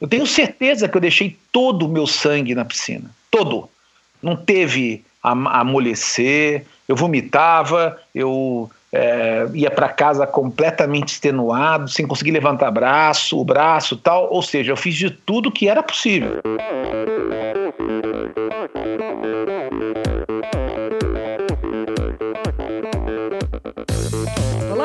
Eu tenho certeza que eu deixei todo o meu sangue na piscina. Todo. Não teve amolecer, eu vomitava, eu é, ia para casa completamente extenuado, sem conseguir levantar braço, o braço tal. Ou seja, eu fiz de tudo que era possível.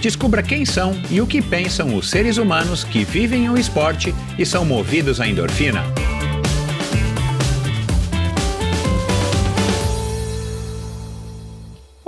Descubra quem são e o que pensam os seres humanos que vivem o esporte e são movidos à endorfina.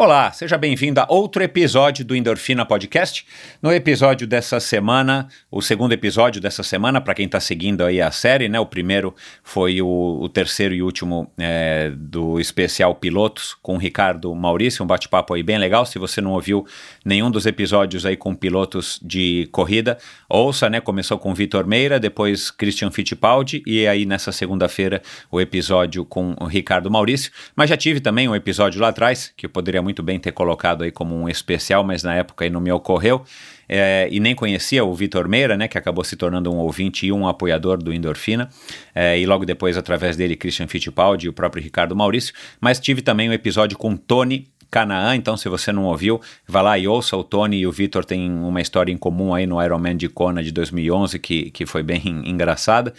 Olá, seja bem-vindo a outro episódio do Endorfina Podcast. No episódio dessa semana, o segundo episódio dessa semana, para quem está seguindo aí a série, né? O primeiro foi o, o terceiro e último é, do especial Pilotos com o Ricardo Maurício, um bate-papo aí bem legal. Se você não ouviu nenhum dos episódios aí com pilotos de corrida, ouça, né? Começou com Vitor Meira, depois Christian Fittipaldi e aí nessa segunda-feira o episódio com o Ricardo Maurício. Mas já tive também um episódio lá atrás que eu poderia muito bem ter colocado aí como um especial, mas na época aí não me ocorreu. É, e nem conhecia o Vitor Meira, né, que acabou se tornando um ouvinte e um apoiador do Endorfina, é, e logo depois, através dele, Christian Fittipaldi e o próprio Ricardo Maurício, mas tive também um episódio com Tony Canaã, então se você não ouviu, vá lá e ouça, o Tony e o Vitor têm uma história em comum aí no Ironman de Kona de 2011, que, que foi bem engraçada,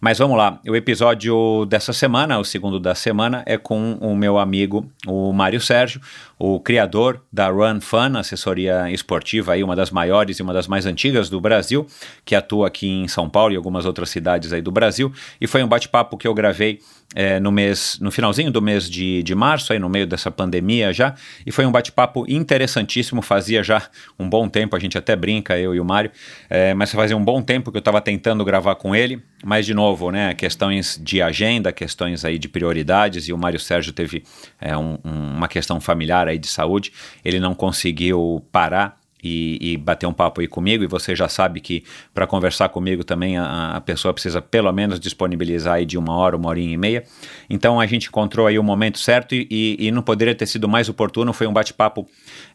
mas vamos lá, o episódio dessa semana, o segundo da semana, é com o meu amigo, o Mário Sérgio, o criador da Run Fun, assessoria esportiva aí, uma das maiores e uma das mais antigas do Brasil, que atua aqui em São Paulo e algumas outras cidades aí do Brasil, e foi um bate-papo que eu gravei é, no mês, no finalzinho do mês de, de março, aí no meio dessa pandemia já, e foi um bate-papo interessantíssimo, fazia já um bom tempo, a gente até brinca, eu e o Mário, é, mas fazia um bom tempo que eu estava tentando gravar com ele, mas de novo, né, questões de agenda, questões aí de prioridades, e o Mário Sérgio teve é, um, uma questão familiar aí de saúde, ele não conseguiu parar e, e, bater um papo aí comigo. E você já sabe que para conversar comigo também a, a, pessoa precisa pelo menos disponibilizar aí de uma hora, uma horinha e meia. Então a gente encontrou aí o momento certo e, e, e não poderia ter sido mais oportuno. Foi um bate-papo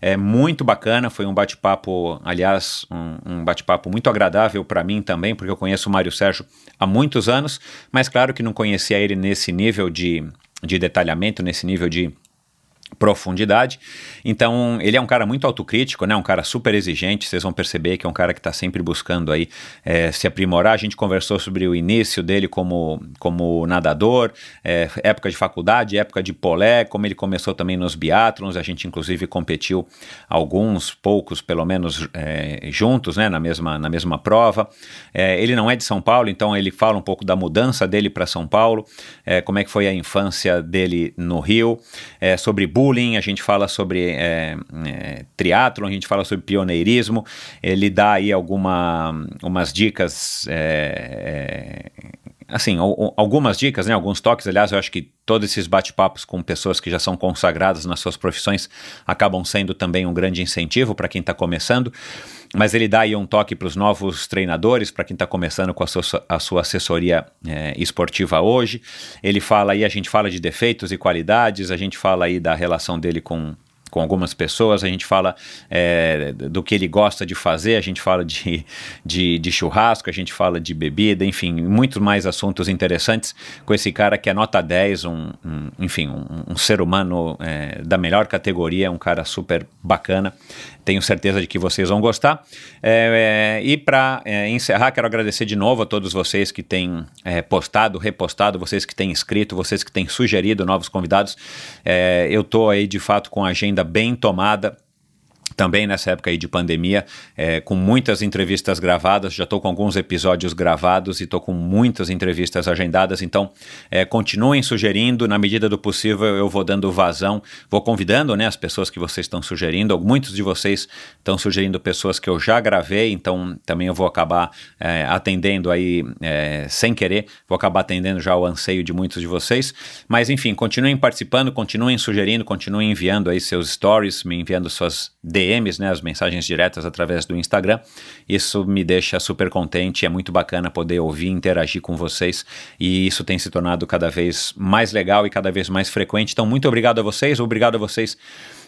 é, muito bacana, foi um bate-papo, aliás, um, um bate-papo muito agradável para mim também, porque eu conheço o Mário Sérgio há muitos anos, mas claro que não conhecia ele nesse nível de, de detalhamento, nesse nível de profundidade. Então, ele é um cara muito autocrítico, né? Um cara super exigente. Vocês vão perceber que é um cara que está sempre buscando aí é, se aprimorar. A gente conversou sobre o início dele como, como nadador, é, época de faculdade, época de polé, como ele começou também nos biatlons. A gente, inclusive, competiu alguns, poucos, pelo menos, é, juntos, né? Na mesma, na mesma prova. É, ele não é de São Paulo, então ele fala um pouco da mudança dele para São Paulo, é, como é que foi a infância dele no Rio, é, sobre a gente fala sobre é, é, triatlon, a gente fala sobre pioneirismo, ele dá aí alguma, umas dicas é, é assim, algumas dicas, né, alguns toques, aliás, eu acho que todos esses bate-papos com pessoas que já são consagradas nas suas profissões acabam sendo também um grande incentivo para quem está começando, mas ele dá aí um toque para os novos treinadores, para quem está começando com a sua, a sua assessoria é, esportiva hoje, ele fala aí, a gente fala de defeitos e qualidades, a gente fala aí da relação dele com com algumas pessoas, a gente fala é, do que ele gosta de fazer, a gente fala de, de, de, churrasco, a gente fala de bebida, enfim, muitos mais assuntos interessantes com esse cara que é nota 10, um, um enfim, um, um, ser humano é, da melhor categoria, um cara super bacana. Tenho certeza de que vocês vão gostar. É, é, e para é, encerrar, quero agradecer de novo a todos vocês que têm é, postado, repostado, vocês que têm escrito, vocês que têm sugerido novos convidados. Eu estou aí de fato com a agenda bem tomada também nessa época aí de pandemia, é, com muitas entrevistas gravadas. Já estou com alguns episódios gravados e estou com muitas entrevistas agendadas. Então, é, continuem sugerindo, na medida do possível, eu vou dando vazão, vou convidando né, as pessoas que vocês estão sugerindo. Muitos de vocês estão sugerindo pessoas que eu já gravei, então também eu vou acabar é, atendendo aí é, sem querer, vou acabar atendendo já o anseio de muitos de vocês. Mas enfim, continuem participando, continuem sugerindo, continuem enviando aí seus stories, me enviando suas DMs, né, as mensagens diretas através do Instagram. Isso me deixa super contente, é muito bacana poder ouvir, interagir com vocês e isso tem se tornado cada vez mais legal e cada vez mais frequente. Então, muito obrigado a vocês, obrigado a vocês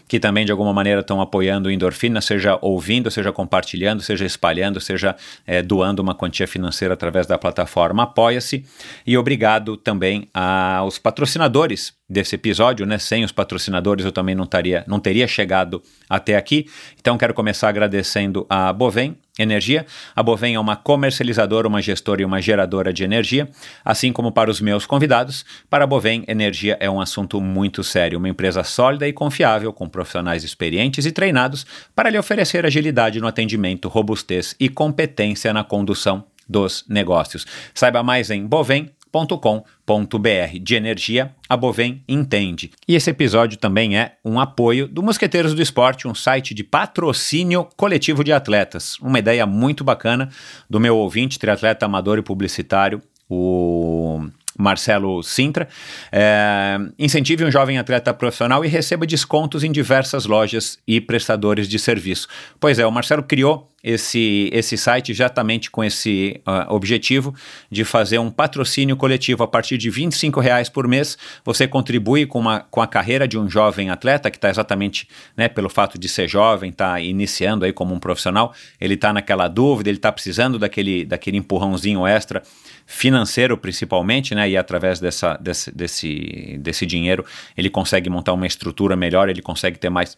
que também de alguma maneira estão apoiando o Endorfina, seja ouvindo, seja compartilhando, seja espalhando, seja é, doando uma quantia financeira através da plataforma Apoia-se. E obrigado também aos patrocinadores desse episódio, né? Sem os patrocinadores eu também não, taria, não teria chegado até aqui. Então quero começar agradecendo a Bovem Energia. A Bovem é uma comercializadora, uma gestora e uma geradora de energia, assim como para os meus convidados. Para a Bovem, energia é um assunto muito sério, uma empresa sólida e confiável, com profissionais experientes e treinados para lhe oferecer agilidade no atendimento, robustez e competência na condução dos negócios. Saiba mais em Bovem com.br de energia, a Bovem entende. E esse episódio também é um apoio do Mosqueteiros do Esporte, um site de patrocínio coletivo de atletas. Uma ideia muito bacana do meu ouvinte, triatleta amador e publicitário, o Marcelo Sintra. É, incentive um jovem atleta profissional e receba descontos em diversas lojas e prestadores de serviço. Pois é, o Marcelo criou esse, esse site exatamente com esse uh, objetivo de fazer um patrocínio coletivo a partir de R$ reais por mês. Você contribui com, uma, com a carreira de um jovem atleta que está exatamente né, pelo fato de ser jovem, está iniciando aí como um profissional, ele está naquela dúvida, ele está precisando daquele, daquele empurrãozinho extra financeiro principalmente, né? E através dessa, desse, desse, desse dinheiro ele consegue montar uma estrutura melhor, ele consegue ter mais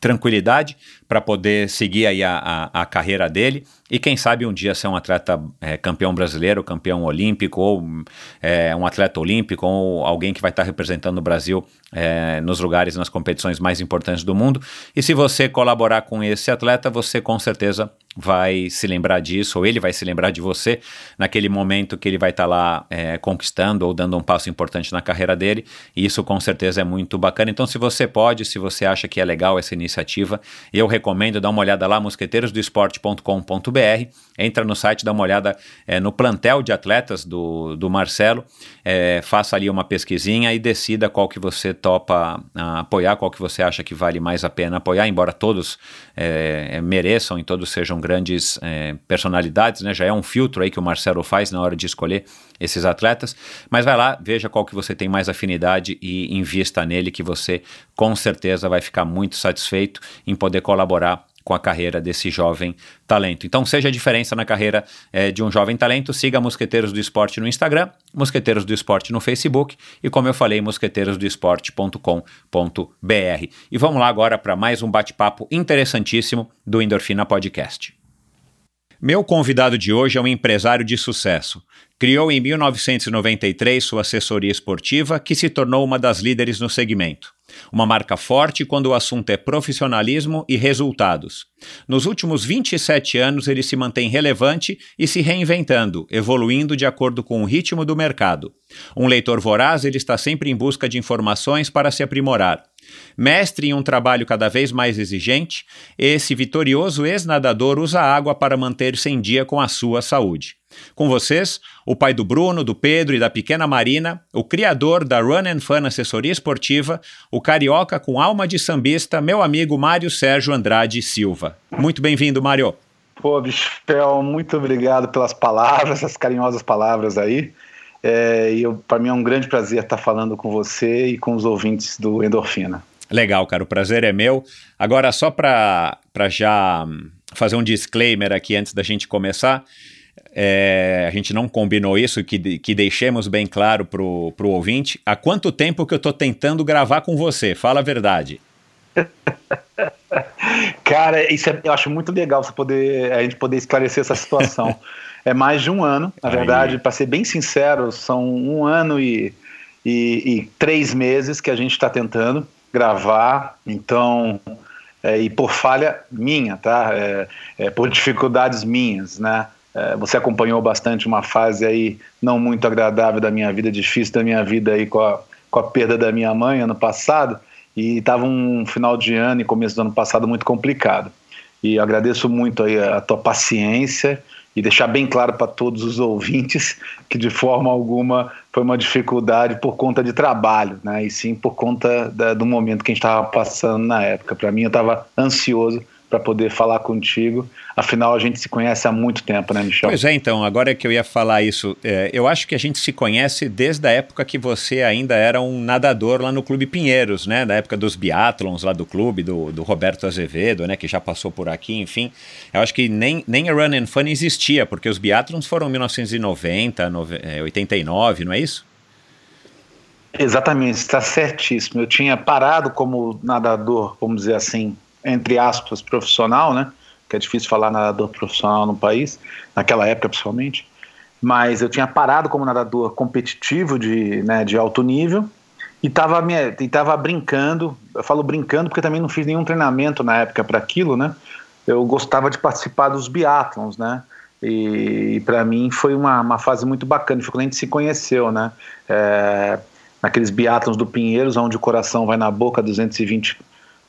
tranquilidade para poder seguir aí a, a, a, carreira dele e quem sabe um dia ser um atleta é, campeão brasileiro, campeão olímpico ou é, um atleta olímpico ou alguém que vai estar tá representando o Brasil é, nos lugares, nas competições mais importantes do mundo. E se você colaborar com esse atleta, você com certeza vai se lembrar disso, ou ele vai se lembrar de você naquele momento que ele vai estar tá lá é, conquistando ou dando um passo importante na carreira dele. E isso com certeza é muito bacana. Então, se você pode, se você acha que é legal essa iniciativa, eu recomendo dar uma olhada lá, mosqueteirosdoesporte.com.br. Entra no site, dá uma olhada é, no plantel de atletas do, do Marcelo, é, faça ali uma pesquisinha e decida qual que você topa uh, apoiar, qual que você acha que vale mais a pena apoiar, embora todos é, mereçam e todos sejam grandes personalidades, né? Já é um filtro aí que o Marcelo faz na hora de escolher esses atletas. Mas vai lá, veja qual que você tem mais afinidade e invista nele, que você com certeza vai ficar muito satisfeito em poder colaborar com a carreira desse jovem talento. Então, seja a diferença na carreira é, de um jovem talento, siga Mosqueteiros do Esporte no Instagram, Mosqueteiros do Esporte no Facebook e, como eu falei, mosqueteirosdoesporte.com.br. E vamos lá agora para mais um bate-papo interessantíssimo do Endorfina Podcast. Meu convidado de hoje é um empresário de sucesso. Criou em 1993 sua assessoria esportiva, que se tornou uma das líderes no segmento. Uma marca forte quando o assunto é profissionalismo e resultados. Nos últimos 27 anos, ele se mantém relevante e se reinventando, evoluindo de acordo com o ritmo do mercado. Um leitor voraz, ele está sempre em busca de informações para se aprimorar. Mestre em um trabalho cada vez mais exigente, esse vitorioso ex-nadador usa água para manter-se em dia com a sua saúde. Com vocês, o pai do Bruno, do Pedro e da pequena Marina, o criador da Run and Fun Assessoria Esportiva, o carioca com alma de sambista, meu amigo Mário Sérgio Andrade Silva. Muito bem-vindo, Mário. Pô, Bichel, muito obrigado pelas palavras, essas carinhosas palavras aí. É, e para mim é um grande prazer estar falando com você e com os ouvintes do Endorfina. Legal, cara, o prazer é meu. Agora, só para já fazer um disclaimer aqui antes da gente começar, é, a gente não combinou isso, que, que deixemos bem claro para o ouvinte. Há quanto tempo que eu estou tentando gravar com você? Fala a verdade. Cara, isso é, eu acho muito legal você poder, a gente poder esclarecer essa situação. é mais de um ano, na Aí. verdade, para ser bem sincero, são um ano e, e, e três meses que a gente está tentando gravar. Então, é, e por falha minha, tá? É, é, por dificuldades minhas, né? É, você acompanhou bastante uma fase aí não muito agradável da minha vida, difícil da minha vida aí com a, com a perda da minha mãe ano passado e estava um final de ano e começo do ano passado muito complicado. E agradeço muito aí a tua paciência e deixar bem claro para todos os ouvintes que de forma alguma foi uma dificuldade por conta de trabalho, né? E sim por conta da, do momento que a gente estava passando na época. Para mim, eu estava ansioso para poder falar contigo. Afinal, a gente se conhece há muito tempo, né, Michel? Pois é, então, agora que eu ia falar isso, é, eu acho que a gente se conhece desde a época que você ainda era um nadador lá no Clube Pinheiros, né? Da época dos biatlons lá do clube, do, do Roberto Azevedo, né? Que já passou por aqui, enfim. Eu acho que nem, nem a Run and Fun existia, porque os biatlons foram em 1990, 89, não é isso? Exatamente, está certíssimo. Eu tinha parado como nadador, vamos dizer assim, entre aspas, profissional, né? Que é difícil falar nadador profissional no país, naquela época principalmente. Mas eu tinha parado como nadador competitivo de, né, de alto nível e estava e tava brincando. Eu falo brincando porque também não fiz nenhum treinamento na época para aquilo, né? Eu gostava de participar dos biatlons, né? E, e para mim foi uma, uma fase muito bacana. Foi a gente se conheceu, né? É, naqueles biatlons do Pinheiros, onde o coração vai na boca 220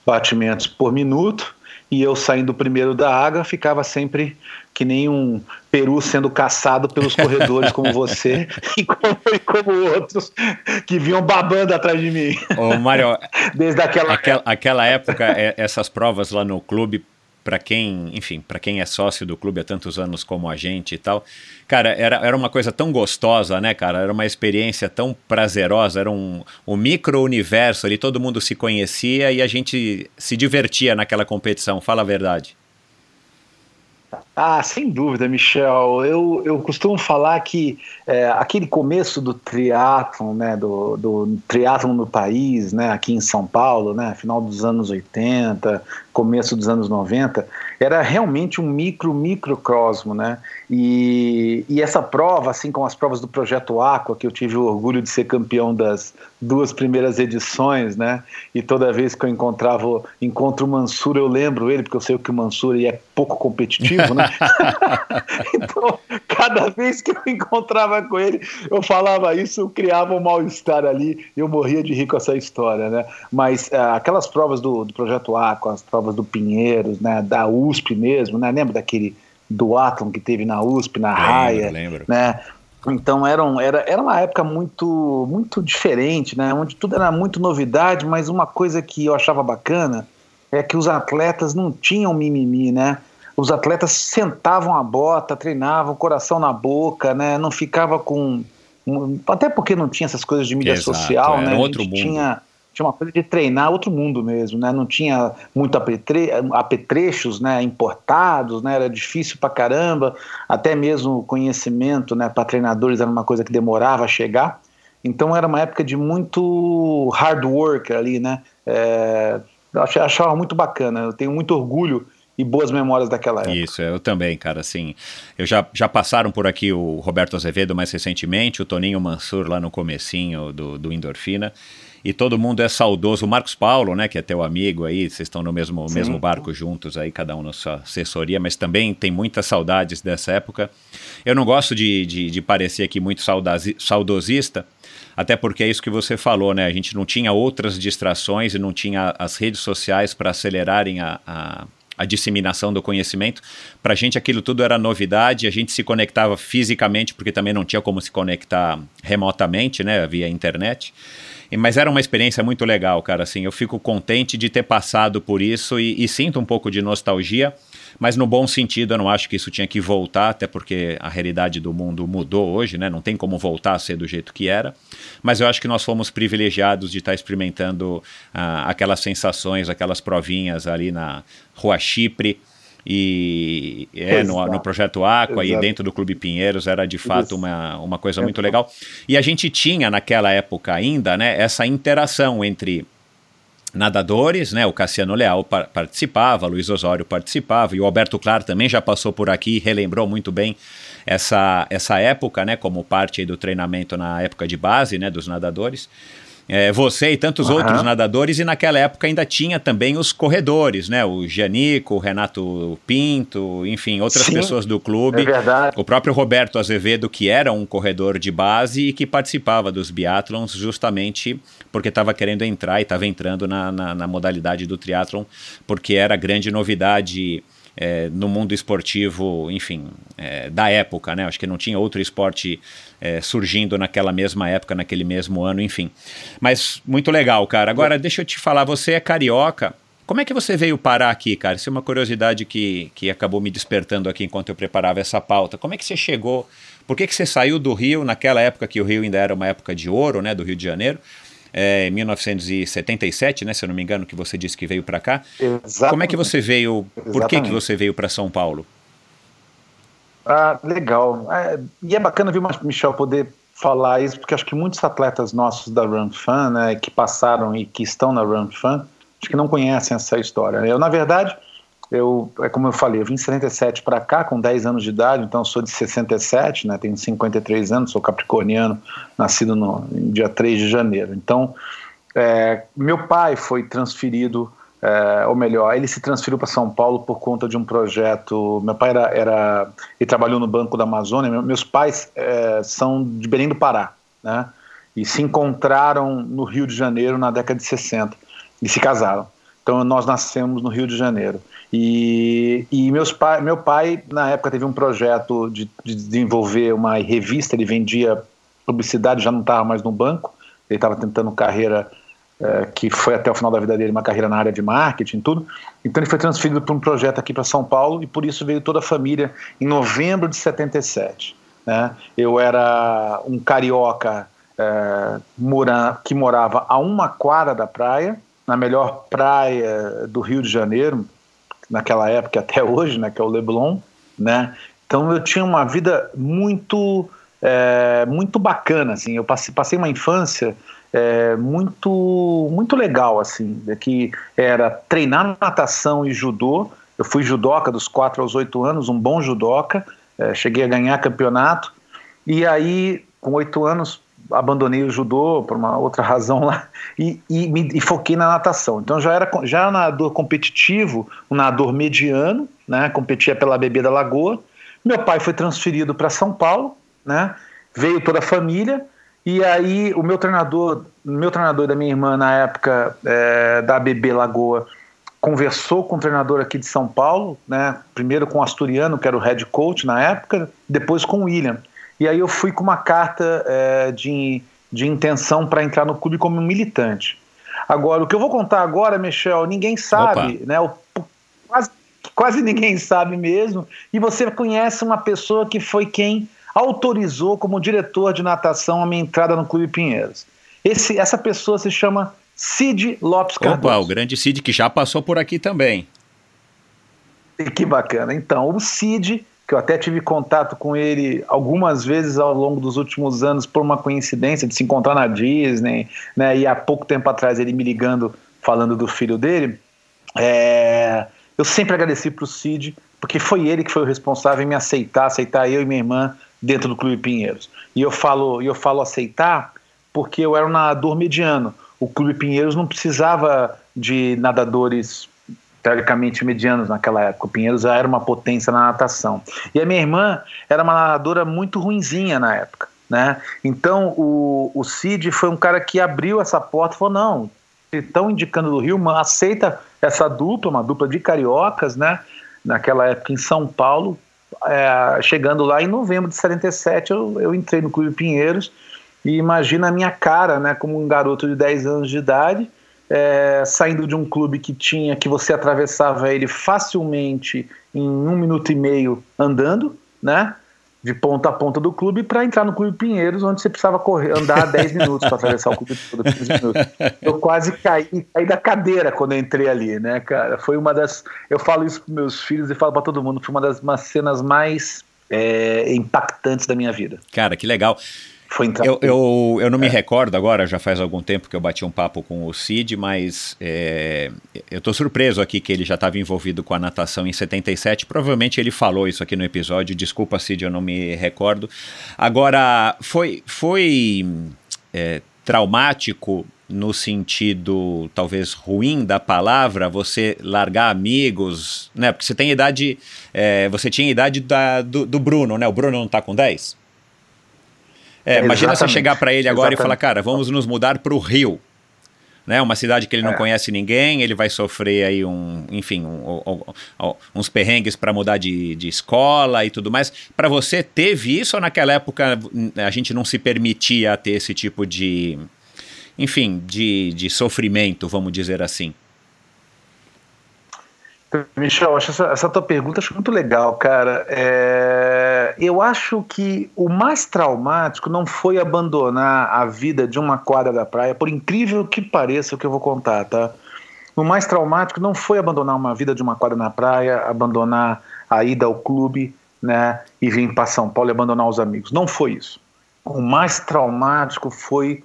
batimentos por minuto, e eu saindo primeiro da água ficava sempre que nem um peru sendo caçado pelos corredores como você e como, e como, outros que vinham babando atrás de mim. Ô, Mário, desde aquela aquela, aquela época, é, essas provas lá no clube para quem, enfim, para quem é sócio do clube há tantos anos como a gente e tal, cara, era, era uma coisa tão gostosa, né, cara? Era uma experiência tão prazerosa, era um, um micro-universo ali, todo mundo se conhecia e a gente se divertia naquela competição, fala a verdade. Ah, sem dúvida, Michel. Eu, eu costumo falar que é, aquele começo do triatlon, né, do, do triatlon no país, né, aqui em São Paulo, né, final dos anos 80, começo dos anos 90, era realmente um micro, microcosmo, né? E, e essa prova, assim como as provas do Projeto Aqua, que eu tive o orgulho de ser campeão das duas primeiras edições, né? E toda vez que eu encontrava, encontro o Mansur, eu lembro ele, porque eu sei que o Mansur é pouco competitivo, né? então, cada vez que eu encontrava com ele, eu falava isso, eu criava um mal-estar ali, eu morria de rir com essa história, né? Mas uh, aquelas provas do, do Projeto Aqua, as provas do Pinheiros, né? Da USP mesmo, né? Lembra daquele do Atom que teve na USP, na lembro, Raia, lembro. né? Então era, um, era, era uma época muito muito diferente, né? Onde tudo era muito novidade, mas uma coisa que eu achava bacana é que os atletas não tinham mimimi, né? Os atletas sentavam a bota, treinavam, coração na boca, né? Não ficava com até porque não tinha essas coisas de mídia Exato, social, né? Outro mundo. Tinha tinha uma coisa de treinar outro mundo mesmo, né? Não tinha muito apetre, apetrechos, né? Importados, né? Era difícil pra caramba, até mesmo o conhecimento, né? Para treinadores era uma coisa que demorava a chegar. Então era uma época de muito hard work ali, né? É, eu achava muito bacana. Eu tenho muito orgulho e boas memórias daquela época. Isso, eu também, cara, assim, eu já, já passaram por aqui o Roberto Azevedo mais recentemente, o Toninho Mansur lá no comecinho do, do Endorfina, e todo mundo é saudoso. O Marcos Paulo, né, que é teu amigo aí, vocês estão no mesmo, mesmo barco juntos aí, cada um na sua assessoria, mas também tem muitas saudades dessa época. Eu não gosto de, de, de parecer aqui muito saudosista, até porque é isso que você falou, né? A gente não tinha outras distrações e não tinha as redes sociais para acelerarem a, a a disseminação do conhecimento. Para a gente aquilo tudo era novidade, a gente se conectava fisicamente, porque também não tinha como se conectar remotamente, né, via internet. Mas era uma experiência muito legal, cara. Assim, eu fico contente de ter passado por isso e, e, sinto um pouco de nostalgia, mas no bom sentido. Eu não acho que isso tinha que voltar, até porque a realidade do mundo mudou hoje, né? Não tem como voltar a ser do jeito que era. Mas eu acho que nós fomos privilegiados de estar experimentando ah, aquelas sensações, aquelas provinhas ali na Rua Chipre e é, no, no, projeto Aqua Exato. e dentro do Clube Pinheiros era de fato uma, uma coisa muito legal. E a gente tinha naquela época ainda né, essa interação entre nadadores, né? O Cassiano Leal par participava, Luiz Osório participava e o Alberto Clar também já passou por aqui e relembrou muito bem essa, essa época, né? Como parte do treinamento na época de base, né? Dos nadadores. É, você e tantos Aham. outros nadadores, e naquela época ainda tinha também os corredores, né? O Gianico, o Renato Pinto, enfim, outras Sim, pessoas do É clube. verdade. O próprio Roberto Azevedo, que era um corredor de base e que participava dos biatlons justamente porque estava querendo entrar e estava entrando na, na, na modalidade do triatlon, porque era grande novidade é, no mundo esportivo, enfim, é, da época, né? Acho que não tinha outro esporte é, surgindo naquela mesma época, naquele mesmo ano, enfim. Mas muito legal, cara. Agora, deixa eu te falar, você é carioca. Como é que você veio parar aqui, cara? Isso é uma curiosidade que, que acabou me despertando aqui enquanto eu preparava essa pauta. Como é que você chegou? Por que, que você saiu do Rio naquela época que o Rio ainda era uma época de ouro, né? Do Rio de Janeiro. É, em 1977, né? Se eu não me engano, que você disse que veio para cá. Exatamente. Como é que você veio? Por que, que você veio para São Paulo? Ah, legal. É, e é bacana o Michel poder falar isso, porque acho que muitos atletas nossos da Run Fan, né, que passaram e que estão na Run Fan, acho que não conhecem essa história. Eu, na verdade, eu, é como eu falei, eu vim em 77 para cá, com 10 anos de idade, então sou de 67, né, tenho 53 anos, sou capricorniano, nascido no dia 3 de janeiro. Então, é, meu pai foi transferido, é, ou melhor, ele se transferiu para São Paulo por conta de um projeto. Meu pai era, era trabalhou no Banco da Amazônia. meu- Meus pais é, são de Belém do Pará, né? E se encontraram no Rio de Janeiro na década de 60 e se casaram. Então nós nascemos no Rio de Janeiro. E, e meus pai, meu pai, na época, teve um projeto de, de desenvolver uma revista, ele vendia publicidade, já não estava mais no banco, ele estava tentando carreira eh, que foi até o final da vida dele uma carreira na área de marketing tudo. Então ele foi transferido para um projeto aqui para São Paulo e por isso veio toda a família em novembro de 77. Né? Eu era um carioca eh, mora, que morava a uma quadra da praia, na melhor praia do Rio de Janeiro, naquela época até hoje, né, que é o Leblon, né? Então eu tinha uma vida muito é, muito bacana, assim. Eu passei, passei uma infância é, muito muito legal, assim, de que era treinar natação e judô. Eu fui judoca dos 4 aos 8 anos, um bom judoca. É, cheguei a ganhar campeonato. E aí, com oito anos, abandonei o judô por uma outra razão lá e, e, me, e foquei na natação. Então já era já era nadador competitivo, um nadador mediano, né? Competia pela BB da Lagoa. Meu pai foi transferido para São Paulo, né? Veio toda a família e aí o meu treinador, meu treinador da minha irmã na época é, da BB Lagoa conversou com o treinador aqui de São Paulo, né? Primeiro com o Asturiano, que era o head coach na época, depois com o William. E aí eu fui com uma carta é, de, de intenção para entrar no clube como militante. Agora, o que eu vou contar agora, Michel, ninguém sabe, Opa. né? O, quase, quase ninguém sabe mesmo. E você conhece uma pessoa que foi quem autorizou como diretor de natação a minha entrada no Clube Pinheiros. Esse, essa pessoa se chama Cid Lopes Cardoso. Opa, o grande Cid que já passou por aqui também. E que bacana. Então, o Cid, que eu até tive contato com ele algumas vezes ao longo dos últimos anos por uma coincidência de se encontrar na Disney, né? E há pouco tempo atrás ele me ligando falando do filho dele. É, eu sempre agradeci para o Cid, porque foi ele que foi o responsável em me aceitar, aceitar eu e minha irmã dentro do Clube Pinheiros. E eu falo, eu falo aceitar porque eu era um nadador mediano. O Clube Pinheiros não precisava de nadadores teoricamente medianos naquela época. O Pinheiros já era uma potência na natação. E a minha irmã era uma nadadora muito ruinzinha na época. Né? Então o, o Cid foi um cara que abriu essa porta e falou: não, estão indicando do Rio, aceita essa dupla, uma dupla de cariocas, né? Naquela época em São Paulo. É, chegando lá em novembro de 77, eu, eu entrei no Clube Pinheiros e imagina a minha cara, né, como um garoto de 10 anos de idade, é, saindo de um clube que tinha que você atravessava ele facilmente em um minuto e meio andando, né? De ponta a ponta do clube para entrar no Clube Pinheiros, onde você precisava correr, andar 10 minutos para atravessar o clube todo, 15 minutos. Eu quase caí, caí da cadeira quando eu entrei ali, né, cara? Foi uma das. Eu falo isso para meus filhos e falo para todo mundo, foi uma das umas cenas mais é, impactantes da minha vida. Cara, que legal. Eu, eu, eu não me recordo agora, já faz algum tempo que eu bati um papo com o Cid, mas é, eu estou surpreso aqui que ele já estava envolvido com a natação em 77. Provavelmente ele falou isso aqui no episódio. Desculpa, Cid, eu não me recordo. Agora, foi, foi é, traumático no sentido talvez ruim da palavra, você largar amigos, né? Porque você tem idade, é, você tinha idade da, do, do, Bruno, né? O Bruno não tá com 10? É, imagina você chegar para ele agora Exatamente. e falar, cara, vamos nos mudar para o Rio né? Uma cidade que ele não é. conhece ninguém, ele vai sofrer aí um, enfim, um, um, um, uns perrengues para mudar de, de escola e tudo mais. Para você teve isso ou naquela época a gente não se permitia ter esse tipo de, enfim, de, de sofrimento, vamos dizer assim? Michel, acho essa, essa tua pergunta acho muito legal, cara. É, eu acho que o mais traumático não foi abandonar a vida de uma quadra da praia, por incrível que pareça o que eu vou contar, tá? O mais traumático não foi abandonar uma vida de uma quadra na praia, abandonar a ida ao clube, né, e vir para São Paulo e abandonar os amigos. Não foi isso. O mais traumático foi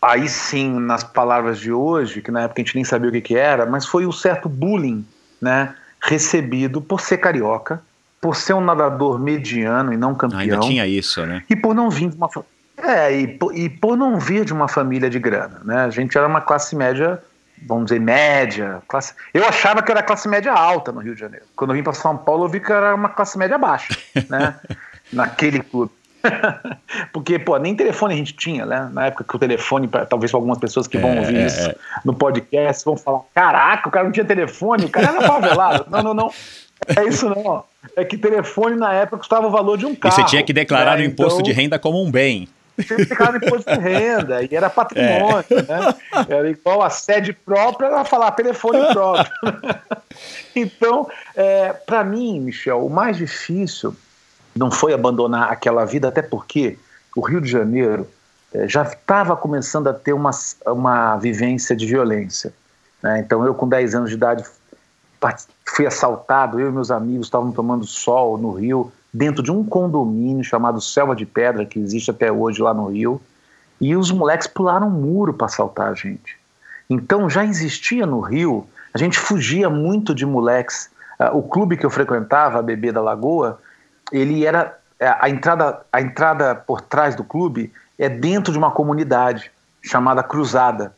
aí sim, nas palavras de hoje, que na época a gente nem sabia o que, que era, mas foi o certo bullying né, recebido por ser carioca, por ser um nadador mediano e não campeão. Ainda tinha isso, né? E por não vir de uma é, e por, e por não vir de uma família de grana, né? A gente era uma classe média, vamos dizer, média. Classe... Eu achava que era classe média alta no Rio de Janeiro. Quando eu vim para São Paulo, eu vi que era uma classe média baixa, né? Naquele clube. Porque, pô, nem telefone a gente tinha, né? Na época que o telefone, pra, talvez para algumas pessoas que vão é, ouvir é, isso é. no podcast, vão falar: caraca, o cara não tinha telefone, o cara era favelado. não, não, não. É isso não. É que telefone na época custava o valor de um carro. E você tinha que declarar né? o imposto então, de renda como um bem. Tinha que declarar o imposto de renda, e era patrimônio, é. né? Era igual a sede própria, era falar telefone próprio. então, é, para mim, Michel, o mais difícil não foi abandonar aquela vida, até porque o Rio de Janeiro eh, já estava começando a ter uma, uma vivência de violência. Né? Então, eu, com 10 anos de idade, fui assaltado, eu e meus amigos estavam tomando sol no Rio, dentro de um condomínio chamado Selva de Pedra, que existe até hoje lá no Rio, e os moleques pularam um muro para assaltar a gente. Então, já existia no Rio, a gente fugia muito de moleques. Uh, o clube que eu frequentava, a Bebê da Lagoa, ele era é, a entrada, a entrada por trás do clube é dentro de uma comunidade chamada Cruzada.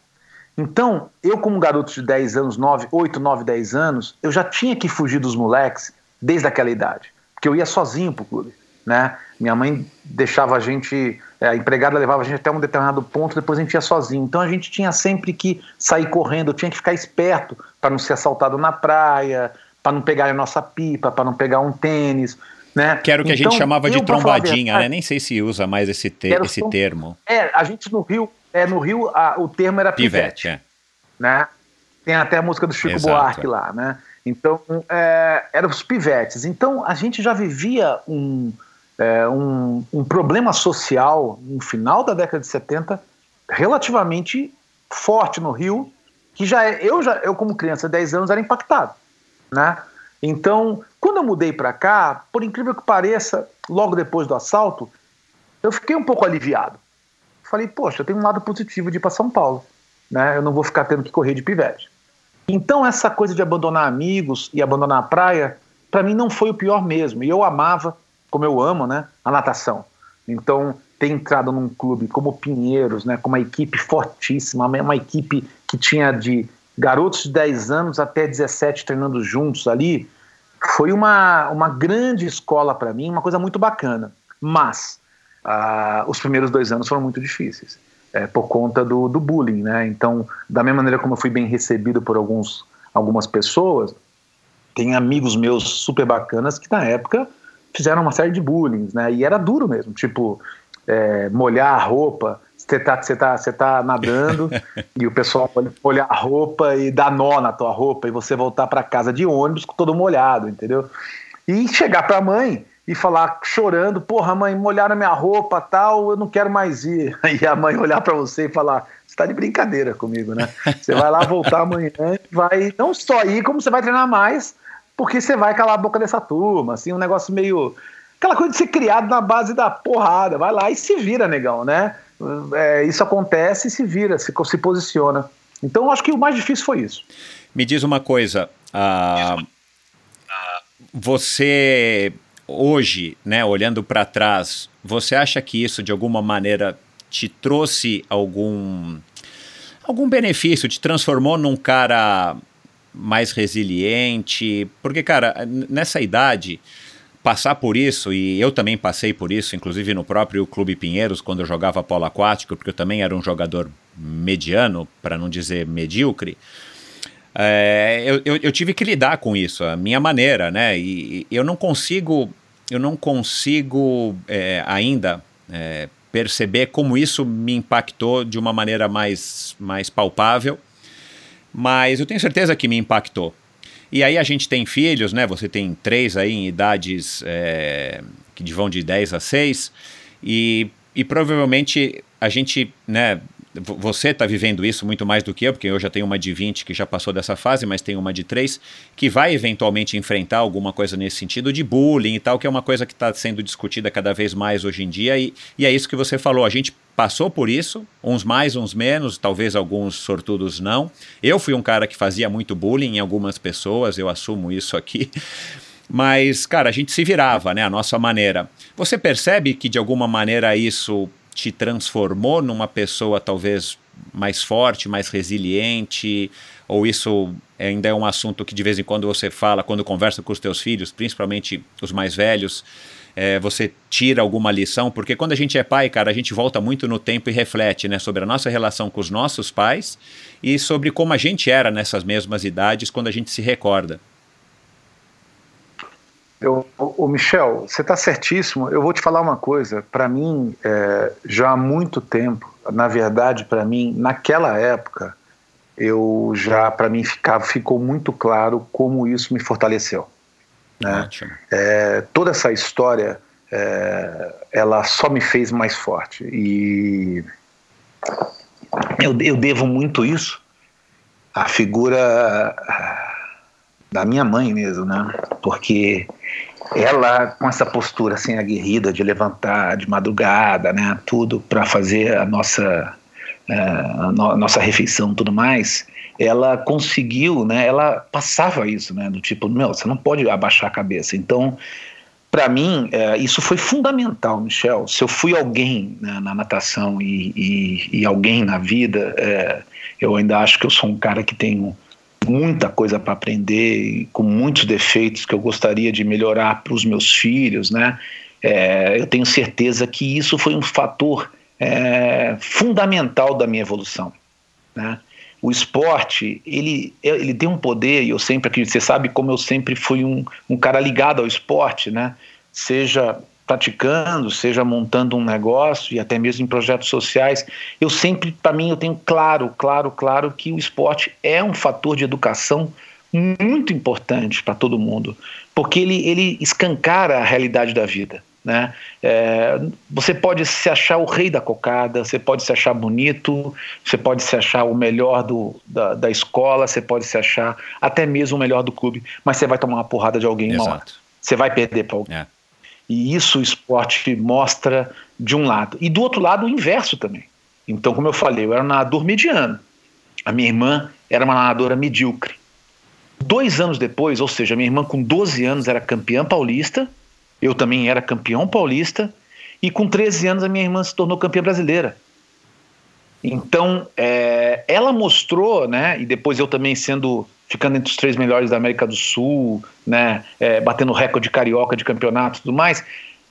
Então, eu como garoto de 10 anos, 9, 8, 9, 10 anos, eu já tinha que fugir dos moleques desde aquela idade, porque eu ia sozinho pro clube, né? Minha mãe deixava a gente, é, a empregada levava a gente até um determinado ponto, depois a gente ia sozinho. Então a gente tinha sempre que sair correndo, tinha que ficar esperto para não ser assaltado na praia, para não pegar a nossa pipa, para não pegar um tênis. Né? Que era o que então, a gente então, chamava de trombadinha, né? Nem sei se usa mais esse, te esse termo. É, a gente no Rio, é, no Rio a, o termo era pivete, pivete é. né? Tem até a música do Chico Exato. Buarque lá, né? Então, é, eram os pivetes. Então, a gente já vivia um, é, um, um, problema social no final da década de 70 relativamente forte no Rio, que já é, eu, já, eu como criança, 10 anos, era impactado, né? Então, quando eu mudei para cá, por incrível que pareça, logo depois do assalto, eu fiquei um pouco aliviado. Falei, poxa, eu tenho um lado positivo de ir para São Paulo, né? Eu não vou ficar tendo que correr de pivete. Então, essa coisa de abandonar amigos e abandonar a praia, para mim não foi o pior mesmo. E eu amava, como eu amo, né, a natação. Então, ter entrado num clube como Pinheiros, né, com uma equipe fortíssima, uma equipe que tinha de garotos de 10 anos até 17 treinando juntos ali, foi uma, uma grande escola para mim, uma coisa muito bacana. Mas uh, os primeiros dois anos foram muito difíceis, é, por conta do, do bullying, né? Então, da mesma maneira como eu fui bem recebido por alguns, algumas pessoas, tem amigos meus super bacanas que na época fizeram uma série de bullying, né? E era duro mesmo, tipo, é, molhar a roupa, você tá, você tá, você tá nadando e o pessoal olhar a roupa e dar nó na tua roupa e você voltar para casa de ônibus com todo molhado, entendeu? E chegar para a mãe e falar chorando, porra, mãe, molharam minha roupa, tal, eu não quero mais ir. E a mãe olhar para você e falar, você tá de brincadeira comigo, né? Você vai lá voltar amanhã, vai não só ir, como você vai treinar mais, porque você vai calar a boca dessa turma, assim, um negócio meio aquela coisa de ser criado na base da porrada, vai lá e se vira, negão, né? É, isso acontece e se vira, se, se posiciona. Então, acho que o mais difícil foi isso. Me diz uma coisa, uh, você hoje, né, olhando para trás, você acha que isso de alguma maneira te trouxe algum algum benefício, te transformou num cara mais resiliente? Porque, cara, nessa idade, passar por isso, e eu também passei por isso, inclusive no próprio Clube Pinheiros, quando eu jogava polo aquático, porque eu também era um jogador mediano, para não dizer medíocre. É, eu, eu, eu, tive que lidar com isso, a minha maneira, né? E, e eu não consigo, eu não consigo é, ainda é, perceber como isso me impactou de uma maneira mais, mais palpável, mas eu tenho certeza que me impactou. E aí a gente tem filhos, né? Você tem três aí em idades é, que vão de 10 a 6, e, e provavelmente a gente, né? Você está vivendo isso muito mais do que eu, porque eu já tenho uma de 20 que já passou dessa fase, mas tem uma de 3 que vai eventualmente enfrentar alguma coisa nesse sentido de bullying e tal, que é uma coisa que está sendo discutida cada vez mais hoje em dia. E, e é isso que você falou, a gente passou por isso, uns mais, uns menos, talvez alguns sortudos não. Eu fui um cara que fazia muito bullying em algumas pessoas, eu assumo isso aqui. Mas, cara, a gente se virava, né? A nossa maneira. Você percebe que de alguma maneira isso te transformou numa pessoa talvez mais forte, mais resiliente? Ou isso ainda é um assunto que de vez em quando você fala, quando conversa com os teus filhos, principalmente os mais velhos, é, você tira alguma lição? Porque quando a gente é pai, cara, a gente volta muito no tempo e reflete né, sobre a nossa relação com os nossos pais e sobre como a gente era nessas mesmas idades quando a gente se recorda. Eu, o Michel, você está certíssimo. Eu vou te falar uma coisa. Para mim, é, já há muito tempo, na verdade, para mim, naquela época, eu já, para mim, ficava, ficou muito claro como isso me fortaleceu. Né? É, toda essa história, é, ela só me fez mais forte. E eu, eu devo muito isso à figura da minha mãe mesmo, né? Porque ela com essa postura assim aguerrida de levantar de madrugada, né, tudo para fazer a nossa é, a, no, a nossa refeição, tudo mais, ela conseguiu, né? Ela passava isso, né? Do tipo, meu, você não pode abaixar a cabeça. Então, para mim, é, isso foi fundamental, Michel. Se eu fui alguém né, na natação e, e, e, alguém na vida, é, eu ainda acho que eu sou um cara que tenho muita coisa para aprender, com muitos defeitos que eu gostaria de melhorar para os meus filhos, né? É, eu tenho certeza que isso foi um fator é, fundamental da minha evolução, né? O esporte, ele, ele tem um poder, e eu sempre acredito, você sabe como eu sempre fui um, um cara ligado ao esporte, né? Seja praticando, seja montando um negócio e até mesmo em projetos sociais, eu sempre, para mim, eu tenho claro, claro, claro que o esporte é um fator de educação muito importante para todo mundo, porque ele, ele escancara a realidade da vida. Né? É, você pode se achar o rei da cocada, você pode se achar bonito, você pode se achar o melhor do, da, da escola, você pode se achar até mesmo o melhor do clube, mas você vai tomar uma porrada de alguém Exato. uma hora. Você vai perder para alguém. É. E isso o esporte mostra de um lado. E do outro lado, o inverso também. Então, como eu falei, eu era um nadador mediano. A minha irmã era uma nadadora medíocre. Dois anos depois, ou seja, minha irmã com 12 anos era campeã paulista, eu também era campeão paulista, e com 13 anos a minha irmã se tornou campeã brasileira. Então, é, ela mostrou, né, e depois eu também sendo ficando entre os três melhores da América do Sul, né, é, batendo recorde carioca de campeonato e tudo mais.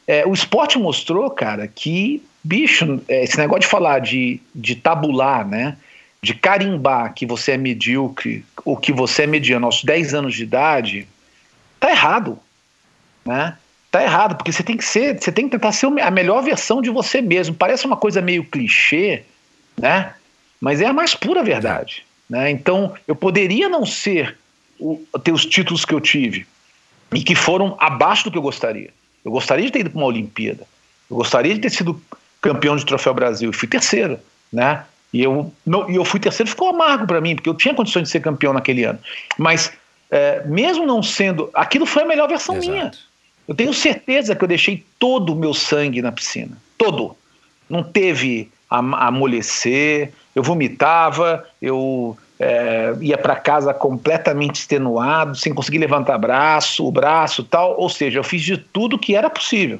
É, o esporte mostrou, cara, que, bicho, é, esse negócio de falar de, de tabular, né, de carimbar que você é medíocre ou que você é mediano aos 10 anos de idade, tá errado, né? Tá errado, porque você tem que ser, você tem que tentar ser a melhor versão de você mesmo. Parece uma coisa meio clichê, né? Mas é a mais pura verdade. Né? Então, eu poderia não ser o, ter os títulos que eu tive e que foram abaixo do que eu gostaria. Eu gostaria de ter ido para uma Olimpíada. Eu gostaria de ter sido campeão de Troféu Brasil. E fui terceiro, né? E eu, não, e eu fui terceiro, ficou amargo para mim, porque eu tinha condições de ser campeão naquele ano. Mas, é, mesmo não sendo. Aquilo foi a melhor versão Exato. minha. Eu tenho certeza que eu deixei todo o meu sangue na piscina. Todo. Não teve amolecer, eu vomitava, eu é, ia para casa completamente extenuado, sem conseguir levantar braço, o braço tal. Ou seja, eu fiz de tudo que era possível.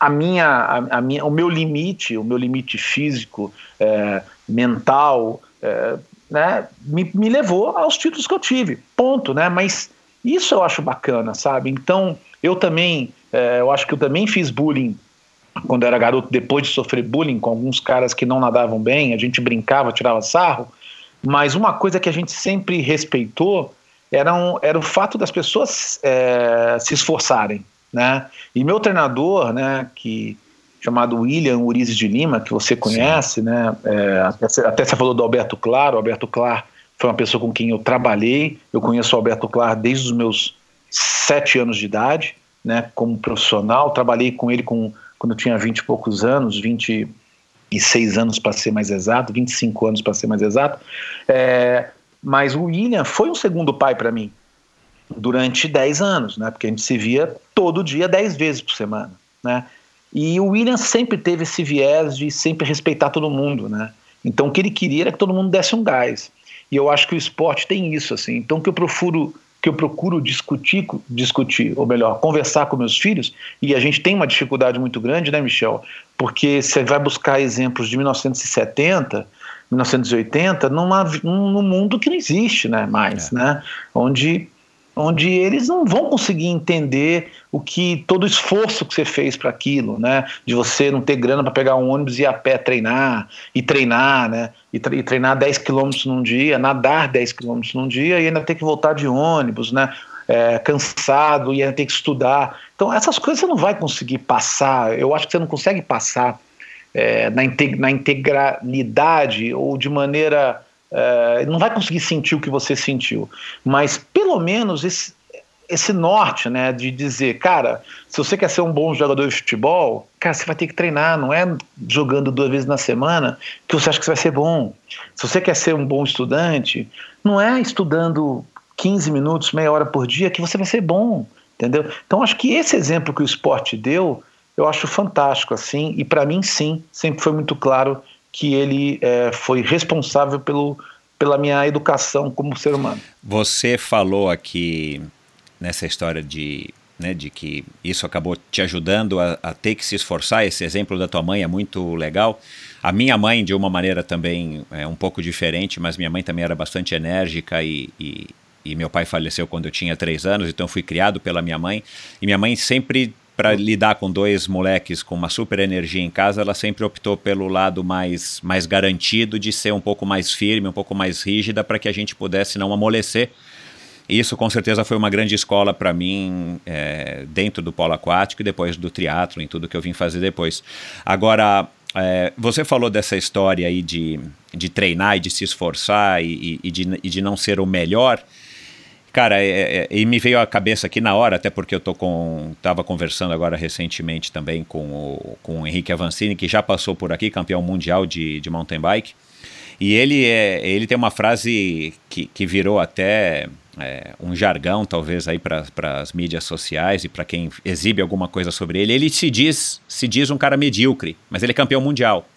A minha, a, a minha, o meu limite, o meu limite físico, é, mental, é, né, me, me levou aos títulos que eu tive, ponto, né? Mas isso eu acho bacana, sabe? Então, eu também, é, eu acho que eu também fiz bullying quando era garoto, depois de sofrer bullying com alguns caras que não nadavam bem, a gente brincava, tirava sarro, mas uma coisa que a gente sempre respeitou era, um, era o fato das pessoas é, se esforçarem, né? E meu treinador, né, que chamado William Urizes de Lima, que você conhece, Sim. né? É, até, até, você falou do Alberto Claro, o Alberto Claro foi uma pessoa com quem eu trabalhei, eu conheço o Alberto Claro desde os meus sete anos de idade, né, como profissional, trabalhei com ele com, quando eu tinha vinte e poucos anos, 26 anos para ser mais exato, 25 anos para ser mais exato, é, mas o William foi um segundo pai para mim durante 10 anos, né, porque a gente se via todo dia, 10 vezes por semana, né, e o William sempre teve esse viés de sempre respeitar todo mundo, né? Então o que ele queria era que todo mundo desse um gás. E eu acho que o esporte tem isso, assim. Então o que eu procuro que eu procuro discutir, discutir, ou melhor, conversar com meus filhos, e a gente tem uma dificuldade muito grande, né, Michel? Porque você vai buscar exemplos de 1970, 1980, numa, num mundo que não existe né, mais, é. né? Onde onde eles não vão conseguir entender o que todo o esforço que você fez para aquilo, né? De você não ter grana para pegar um ônibus e ir a pé treinar, e treinar, né? E, tre treinar 10 quilômetros num dia, nadar 10 quilômetros num dia e ainda ter que voltar de ônibus, né? É, cansado e ainda ter que estudar. Então, essas coisas você não vai conseguir passar. Eu acho que você não consegue passar é, na, integ na integralidade ou de maneira é, não vai conseguir sentir o que você sentiu, mas pelo menos esse, esse norte, né, de dizer, cara, se você quer ser um bom jogador de futebol, cara, você vai ter que treinar, não é jogando duas vezes na semana que você acha que você vai ser bom. Se você quer ser um bom estudante, não é estudando 15 minutos, meia hora por dia que você vai ser bom, entendeu? Então acho que esse exemplo que o esporte deu, eu acho fantástico assim, e para mim sim, sempre foi muito claro que ele é, foi responsável pelo, pela minha educação como ser humano. Você falou aqui nessa história de, né, de que isso acabou te ajudando a, a, ter que se esforçar. Esse exemplo da tua mãe é muito legal. A minha mãe, de uma maneira também é um pouco diferente, mas minha mãe também era bastante enérgica e, e, e meu pai faleceu quando eu tinha três anos, então fui criado pela minha mãe. E minha mãe sempre para lidar com dois moleques com uma super energia em casa, ela sempre optou pelo lado mais, mais garantido de ser um pouco mais firme, um pouco mais rígida, para que a gente pudesse não amolecer. Isso com certeza foi uma grande escola para mim é, dentro do polo aquático e depois do triatlo, em tudo que eu vim fazer depois. Agora, é, você falou dessa história aí de, de treinar e de se esforçar e, e, de, e de não ser o melhor. Cara, é, é, e me veio à cabeça aqui na hora, até porque eu tô com, tava conversando agora recentemente também com o, com o Henrique Avancini, que já passou por aqui, campeão mundial de, de mountain bike. E ele, é, ele tem uma frase que, que virou até é, um jargão, talvez, aí para as mídias sociais e para quem exibe alguma coisa sobre ele. Ele se diz, se diz um cara medíocre, mas ele é campeão mundial.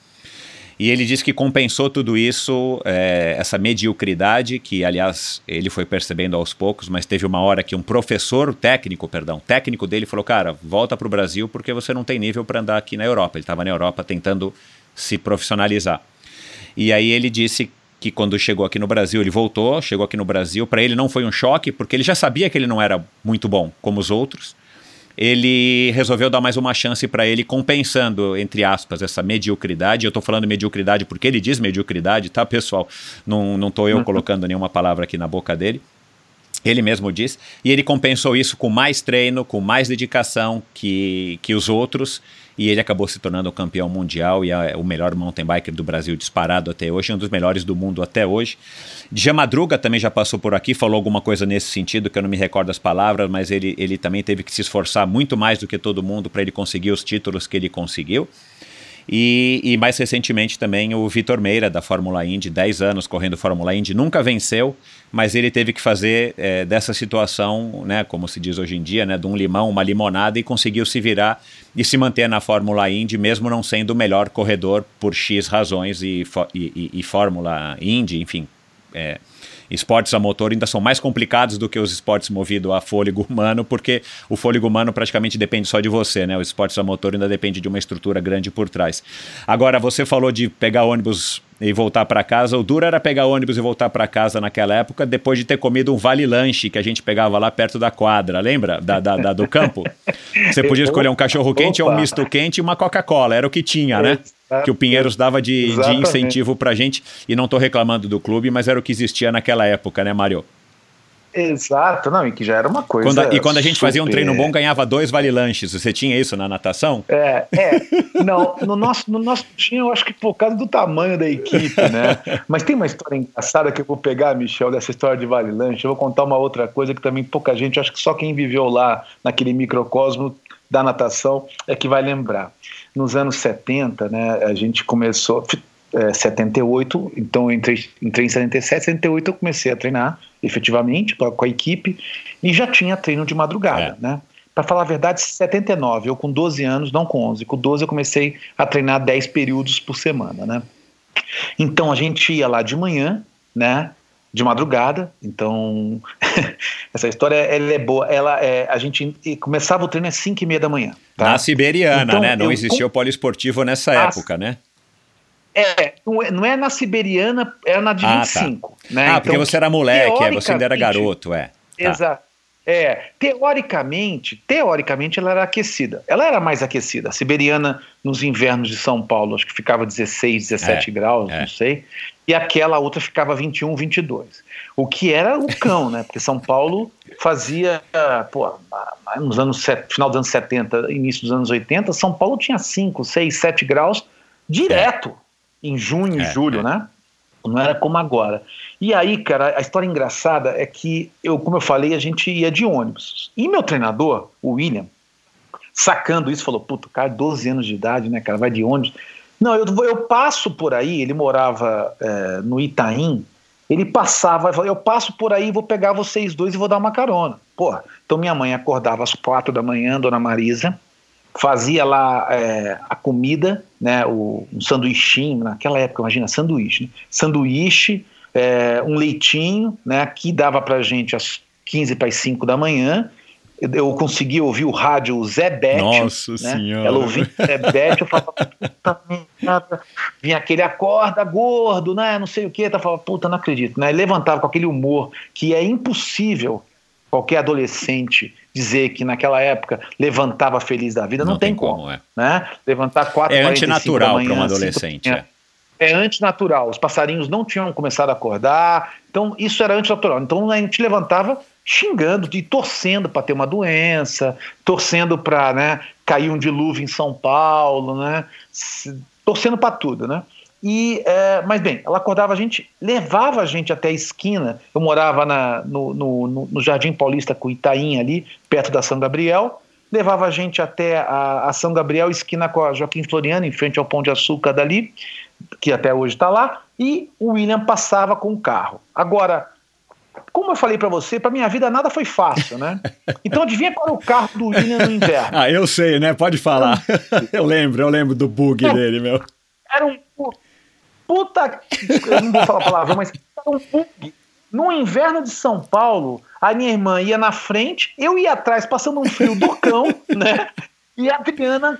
E ele disse que compensou tudo isso, é, essa mediocridade, que aliás ele foi percebendo aos poucos, mas teve uma hora que um professor, técnico, perdão, técnico dele falou: Cara, volta para o Brasil porque você não tem nível para andar aqui na Europa. Ele estava na Europa tentando se profissionalizar. E aí ele disse que quando chegou aqui no Brasil, ele voltou, chegou aqui no Brasil, para ele não foi um choque, porque ele já sabia que ele não era muito bom como os outros ele resolveu dar mais uma chance para ele, compensando, entre aspas, essa mediocridade. Eu estou falando mediocridade porque ele diz mediocridade, tá, pessoal? Não estou eu uhum. colocando nenhuma palavra aqui na boca dele. Ele mesmo diz. E ele compensou isso com mais treino, com mais dedicação que, que os outros e ele acabou se tornando o campeão mundial e é o melhor mountain biker do Brasil disparado até hoje, um dos melhores do mundo até hoje. Dja Madruga também já passou por aqui, falou alguma coisa nesse sentido, que eu não me recordo as palavras, mas ele, ele também teve que se esforçar muito mais do que todo mundo para ele conseguir os títulos que ele conseguiu. E, e, mais recentemente também o Vitor Meira, da Fórmula Indy, 10 anos correndo Fórmula Indy, nunca venceu, mas ele teve que fazer é, dessa situação, né, como se diz hoje em dia, né, de um limão, uma limonada, e conseguiu se virar e se manter na Fórmula Indy, mesmo não sendo o melhor corredor por X razões e, e, e Fórmula Indy, enfim, é, esportes a motor ainda são mais complicados do que os esportes movidos a fôlego humano, porque o fôlego humano praticamente depende só de você, né? Os esportes a motor ainda depende de uma estrutura grande por trás. Agora, você falou de pegar ônibus e voltar para casa. O duro era pegar ônibus e voltar para casa naquela época, depois de ter comido um vale-lanche que a gente pegava lá perto da quadra, lembra? Da, da, da do campo. Você podia escolher um cachorro-quente, um misto quente e uma Coca-Cola. Era o que tinha, né? Que o Pinheiros dava de, de incentivo pra gente. E não tô reclamando do clube, mas era o que existia naquela época, né, Mário? Exato, não, e que já era uma coisa. Quando, e quando a gente super... fazia um treino bom, ganhava dois vale-lanches. Você tinha isso na natação? É, é. Não, no nosso, no nosso tinha, eu acho que por causa do tamanho da equipe, né? Mas tem uma história engraçada que eu vou pegar, Michel, dessa história de vale-lanche. Eu vou contar uma outra coisa que também pouca gente, acho que só quem viveu lá naquele microcosmo da natação é que vai lembrar. Nos anos 70, né, a gente começou, é, 78, então eu entrei, entrei em 77, 78 eu comecei a treinar efetivamente com a equipe e já tinha treino de madrugada, é. né? Para falar a verdade, 79, eu com 12 anos, não com 11, com 12 eu comecei a treinar 10 períodos por semana, né? Então a gente ia lá de manhã, né? De madrugada, então essa história ela é boa. Ela é, a gente começava o treino às 5 e meia da manhã. Tá? Na siberiana, então, né? Não eu, existia o poliesportivo nessa época, né? É, não é, é na siberiana, era na de ah, 25. Tá. Né? Ah, porque então, você era moleque, é, você ainda era garoto, é. Tá. Exato. É, teoricamente, teoricamente ela era aquecida. Ela era mais aquecida. A siberiana nos invernos de São Paulo, acho que ficava 16, 17 é, graus, é. não sei. E aquela outra ficava 21, 22. O que era o cão, né? Porque São Paulo fazia, pô, nos anos final dos anos 70, início dos anos 80, São Paulo tinha 5, 6, 7 graus direto em junho e é, julho, é. né? Não era como agora. E aí, cara, a história engraçada é que, eu, como eu falei, a gente ia de ônibus. E meu treinador, o William, sacando isso, falou: Puta, cara, 12 anos de idade, né, cara, vai de ônibus. Não, eu, eu passo por aí, ele morava é, no Itaim, ele passava, eu passo por aí, vou pegar vocês dois e vou dar uma carona. Porra, então minha mãe acordava às quatro da manhã, dona Marisa, fazia lá é, a comida, né, o, um sanduichinho, naquela época, imagina, sanduíche, né? sanduíche, é, um leitinho, né, que dava pra gente às 15 para as 5 da manhã, eu consegui ouvir o rádio Zé Bete. Nossa né? Senhora. Ela ouvia Zé Bete, eu falava, puta merda. Vinha aquele acorda gordo, né? Não sei o que. Tá falando, puta, não acredito. Né? Levantava com aquele humor que é impossível qualquer adolescente dizer que naquela época levantava feliz da vida, não, não tem, tem, como. como é. né? Levantar quatro É antinatural para um adolescente. é. é antinatural. Os passarinhos não tinham começado a acordar, então isso era antinatural. Então a gente levantava xingando e torcendo para ter uma doença, torcendo para né, cair um dilúvio em São Paulo, né? Torcendo para tudo, né? E, é, mas bem, ela acordava a gente, levava a gente até a esquina. Eu morava na, no, no, no, Jardim Paulista com Itaim ali, perto da São Gabriel. Levava a gente até a, a São Gabriel, esquina com a Joaquim Floriano, em frente ao Pão de Açúcar dali, que até hoje está lá. E o William passava com o carro. Agora, como eu falei para você, para minha vida nada foi fácil, né? Então adivinha qual é o carro do William no inverno? ah, eu sei, né? Pode falar. eu lembro, eu lembro do bug dele, meu. Era um puta. Eu não vou falar palavrão, mas um bug. No inverno de São Paulo, a minha irmã ia na frente, eu ia atrás, passando um frio do cão, né? E a Adriana.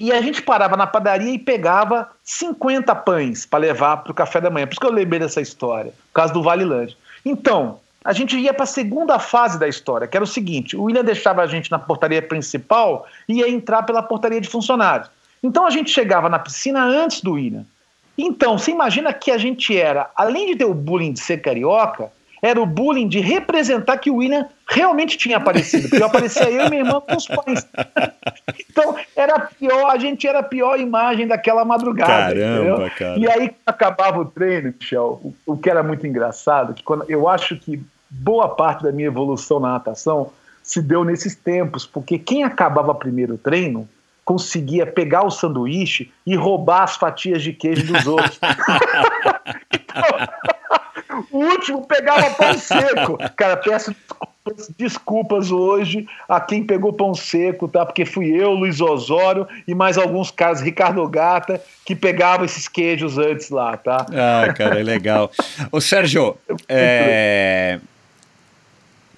E a gente parava na padaria e pegava 50 pães para levar para o café da manhã. Por isso que eu lembrei dessa história, por causa do Vale Lanche. Então, a gente ia para a segunda fase da história, que era o seguinte: o William deixava a gente na portaria principal e ia entrar pela portaria de funcionários. Então a gente chegava na piscina antes do William. Então, você imagina que a gente era, além de ter o bullying de ser carioca, era o bullying de representar que o William realmente tinha aparecido, porque eu aparecia eu e minha irmã com os pães. então, era pior, a gente era a pior imagem daquela madrugada. Caramba, cara. E aí acabava o treino, Michel, o, o que era muito engraçado, que quando eu acho que boa parte da minha evolução na natação se deu nesses tempos, porque quem acabava primeiro o treino conseguia pegar o sanduíche e roubar as fatias de queijo dos outros. o último pegava pão seco. Cara, peço desculpa desculpas, hoje a quem pegou pão seco, tá? Porque fui eu, Luiz Osório e mais alguns caras, Ricardo Gata, que pegavam esses queijos antes lá, tá? Ah, cara, é legal. Ô, Sérgio, é...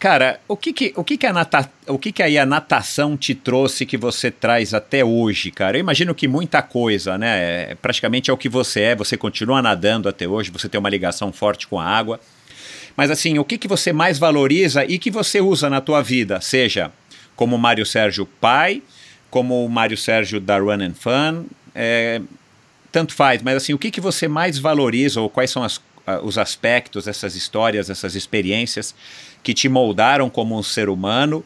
Cara, o que que, o que, que, a nata, o que, que aí a natação te trouxe que você traz até hoje, cara? Eu imagino que muita coisa, né? É, praticamente é o que você é, você continua nadando até hoje, você tem uma ligação forte com a água. Mas assim, o que, que você mais valoriza e que você usa na tua vida? Seja como Mário Sérgio pai, como o Mário Sérgio da Run and Fun, é, tanto faz, mas assim, o que, que você mais valoriza ou quais são as, os aspectos, essas histórias, essas experiências que te moldaram como um ser humano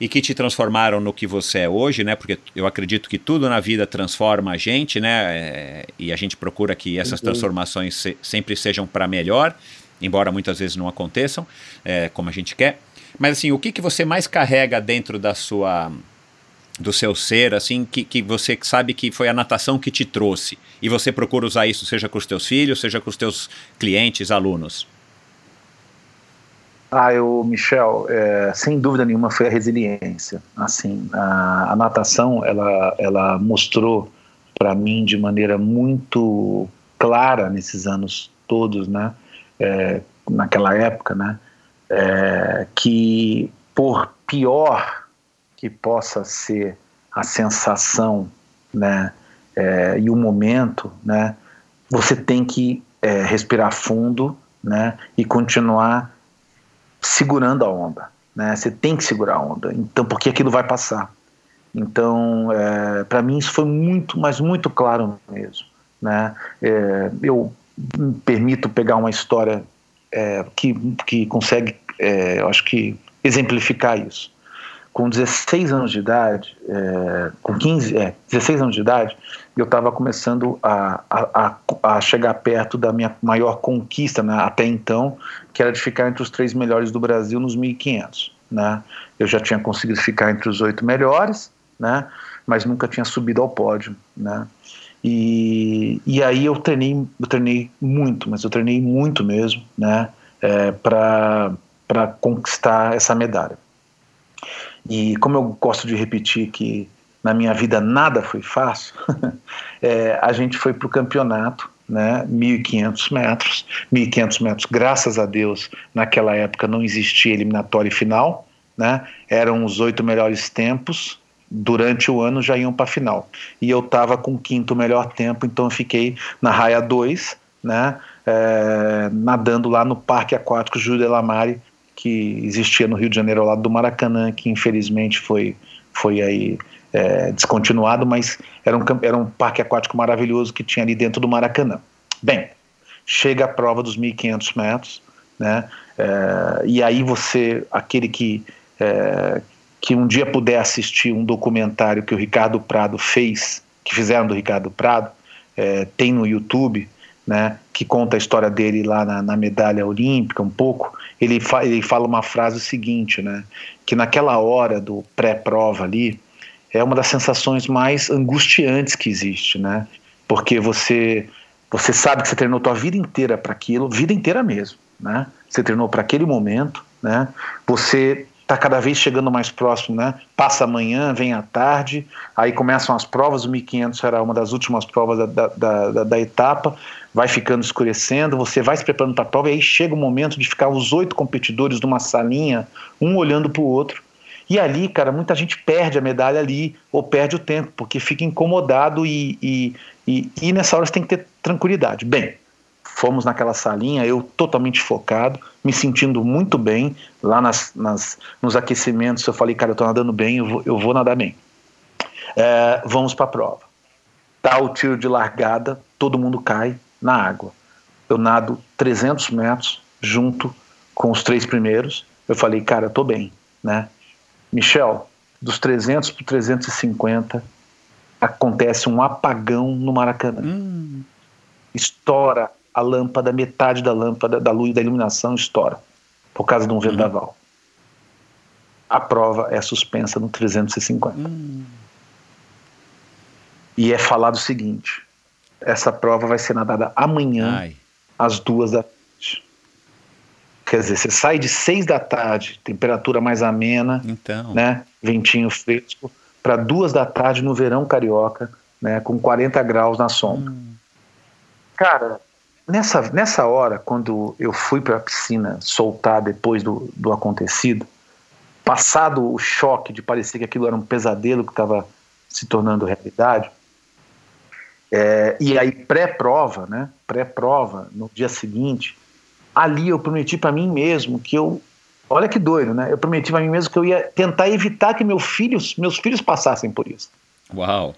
e que te transformaram no que você é hoje, né? Porque eu acredito que tudo na vida transforma a gente, né? É, e a gente procura que essas transformações se, sempre sejam para melhor, embora muitas vezes não aconteçam é, como a gente quer. Mas assim, o que, que você mais carrega dentro da sua do seu ser, assim, que, que você sabe que foi a natação que te trouxe e você procura usar isso, seja com os teus filhos, seja com os teus clientes, alunos? Ah, eu, Michel, é, sem dúvida nenhuma foi a resiliência. Assim, a, a natação, ela, ela mostrou para mim de maneira muito clara nesses anos todos, né? É, naquela época, né? É, que por pior que possa ser a sensação, né? É, e o momento, né? Você tem que é, respirar fundo, né? E continuar segurando a onda. Né? Você tem que segurar a onda, então porque aquilo vai passar. Então, é, para mim isso foi muito, mas muito claro mesmo. Né? É, eu me permito pegar uma história é, que, que consegue, é, eu acho que exemplificar isso. Com 16 anos de idade, é, com 15, é, 16 anos de idade, eu estava começando a, a, a, chegar perto da minha maior conquista né, até então, que era de ficar entre os três melhores do Brasil nos 1.500. Né? Eu já tinha conseguido ficar entre os oito melhores, né? mas nunca tinha subido ao pódio. Né? E, e aí eu treinei, eu treinei muito, mas eu treinei muito mesmo né? É, para conquistar essa medalha. E como eu gosto de repetir que na minha vida nada foi fácil, é, a gente foi para o campeonato, né, 1.500 metros. 1.500 metros, graças a Deus, naquela época não existia eliminatória final, né, eram os oito melhores tempos, durante o ano já iam para a final. E eu estava com o quinto melhor tempo, então eu fiquei na raia 2, né, é, nadando lá no Parque Aquático Júlio de Lamare, que existia no Rio de Janeiro, ao lado do Maracanã, que infelizmente foi, foi aí é, descontinuado, mas era um, era um parque aquático maravilhoso que tinha ali dentro do Maracanã. Bem, chega a prova dos 1.500 metros, né? É, e aí você, aquele que, é, que um dia puder assistir um documentário que o Ricardo Prado fez, que fizeram do Ricardo Prado, é, tem no YouTube, né, que conta a história dele lá na, na medalha olímpica um pouco, ele, fa ele fala uma frase seguinte, né, que naquela hora do pré-prova ali, é uma das sensações mais angustiantes que existe, né? Porque você você sabe que você treinou a tua vida inteira para aquilo, vida inteira mesmo, né? Você treinou para aquele momento, né? Você está cada vez chegando mais próximo, né? Passa amanhã, vem à tarde, aí começam as provas, o 1500 era uma das últimas provas da, da, da, da etapa, vai ficando escurecendo, você vai se preparando para a prova, e aí chega o momento de ficar os oito competidores numa salinha, um olhando para o outro, e ali, cara, muita gente perde a medalha ali, ou perde o tempo, porque fica incomodado e, e, e, e nessa hora você tem que ter tranquilidade. Bem, fomos naquela salinha, eu totalmente focado, me sentindo muito bem. Lá nas, nas nos aquecimentos eu falei, cara, eu tô nadando bem, eu vou, eu vou nadar bem. É, vamos para a prova. Tá o tiro de largada, todo mundo cai na água. Eu nado 300 metros junto com os três primeiros. Eu falei, cara, eu tô bem, né? Michel, dos 300 para 350, acontece um apagão no Maracanã. Hum. Estoura a lâmpada, metade da lâmpada, da luz da iluminação estoura, por causa de um vendaval. A prova é suspensa no 350. Hum. E é falado o seguinte: essa prova vai ser nadada amanhã, Ai. às duas da tarde. Quer dizer, você sai de seis da tarde, temperatura mais amena, Então. né? Ventinho fresco, para duas da tarde no verão carioca, né? Com 40 graus na sombra. Cara, nessa, nessa hora, quando eu fui para a piscina soltar depois do, do acontecido, passado o choque de parecer que aquilo era um pesadelo que estava se tornando realidade, é, e aí pré-prova, né? Pré-prova, no dia seguinte, ali eu prometi para mim mesmo que eu, olha que doido, né? Eu prometi para mim mesmo que eu ia tentar evitar que meus filhos, meus filhos passassem por isso. Uau.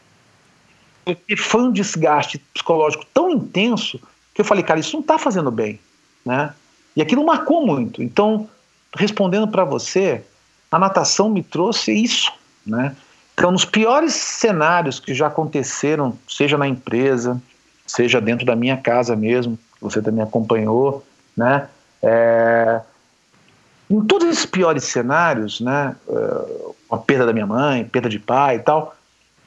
Porque foi um desgaste psicológico tão intenso que eu falei, cara, isso não está fazendo bem, né? E aquilo marcou muito. Então, respondendo para você, a natação me trouxe isso, né? Então, nos piores cenários que já aconteceram, seja na empresa, seja dentro da minha casa mesmo, você também acompanhou, né? É, em todos esses piores cenários, né? é, a perda da minha mãe, perda de pai e tal,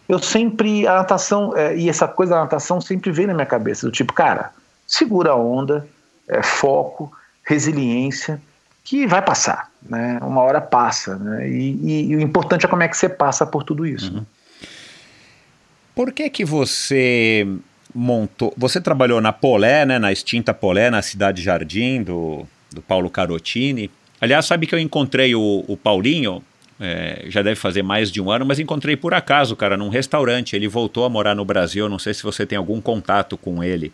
eu sempre, a natação, é, e essa coisa da natação sempre veio na minha cabeça, do tipo, cara, segura a onda, é, foco, resiliência, que vai passar, né? Uma hora passa, né? E, e- e o importante é como é que você passa por tudo isso. né? Por que que você montou... Você trabalhou na Polé, né? Na extinta Polé, na Cidade Jardim, do, do Paulo Carotini. Aliás, sabe que eu encontrei o, o Paulinho... é, já deve fazer mais de um ano, mas encontrei por acaso, cara, num restaurante. Ele voltou a morar no Brasil. Não sei se você tem algum contato com ele.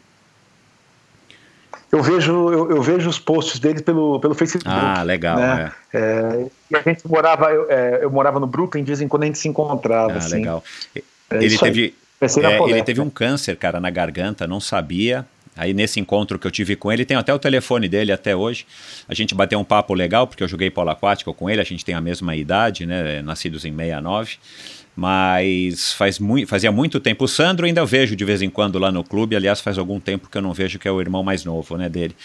Eu vejo, eu, eu vejo os posts dele pelo, pelo Facebook. Ah, legal. né? é. É, e a gente morava, eu, é, eu morava no Brooklyn, de vez em quando a gente se encontrava. Ah, assim. legal. É ele isso aí. Na é, ele teve um câncer, cara, na garganta, não sabia. Aí nesse encontro que eu tive com ele, tem até o telefone dele até hoje. A gente bateu um papo legal, porque eu joguei polo aquático com ele, a gente tem a mesma idade, né? Nascidos em 69. Mas faz mui fazia muito tempo. O Sandro ainda eu vejo de vez em quando lá no clube. Aliás, faz algum tempo que eu não vejo, que é o irmão mais novo né, dele.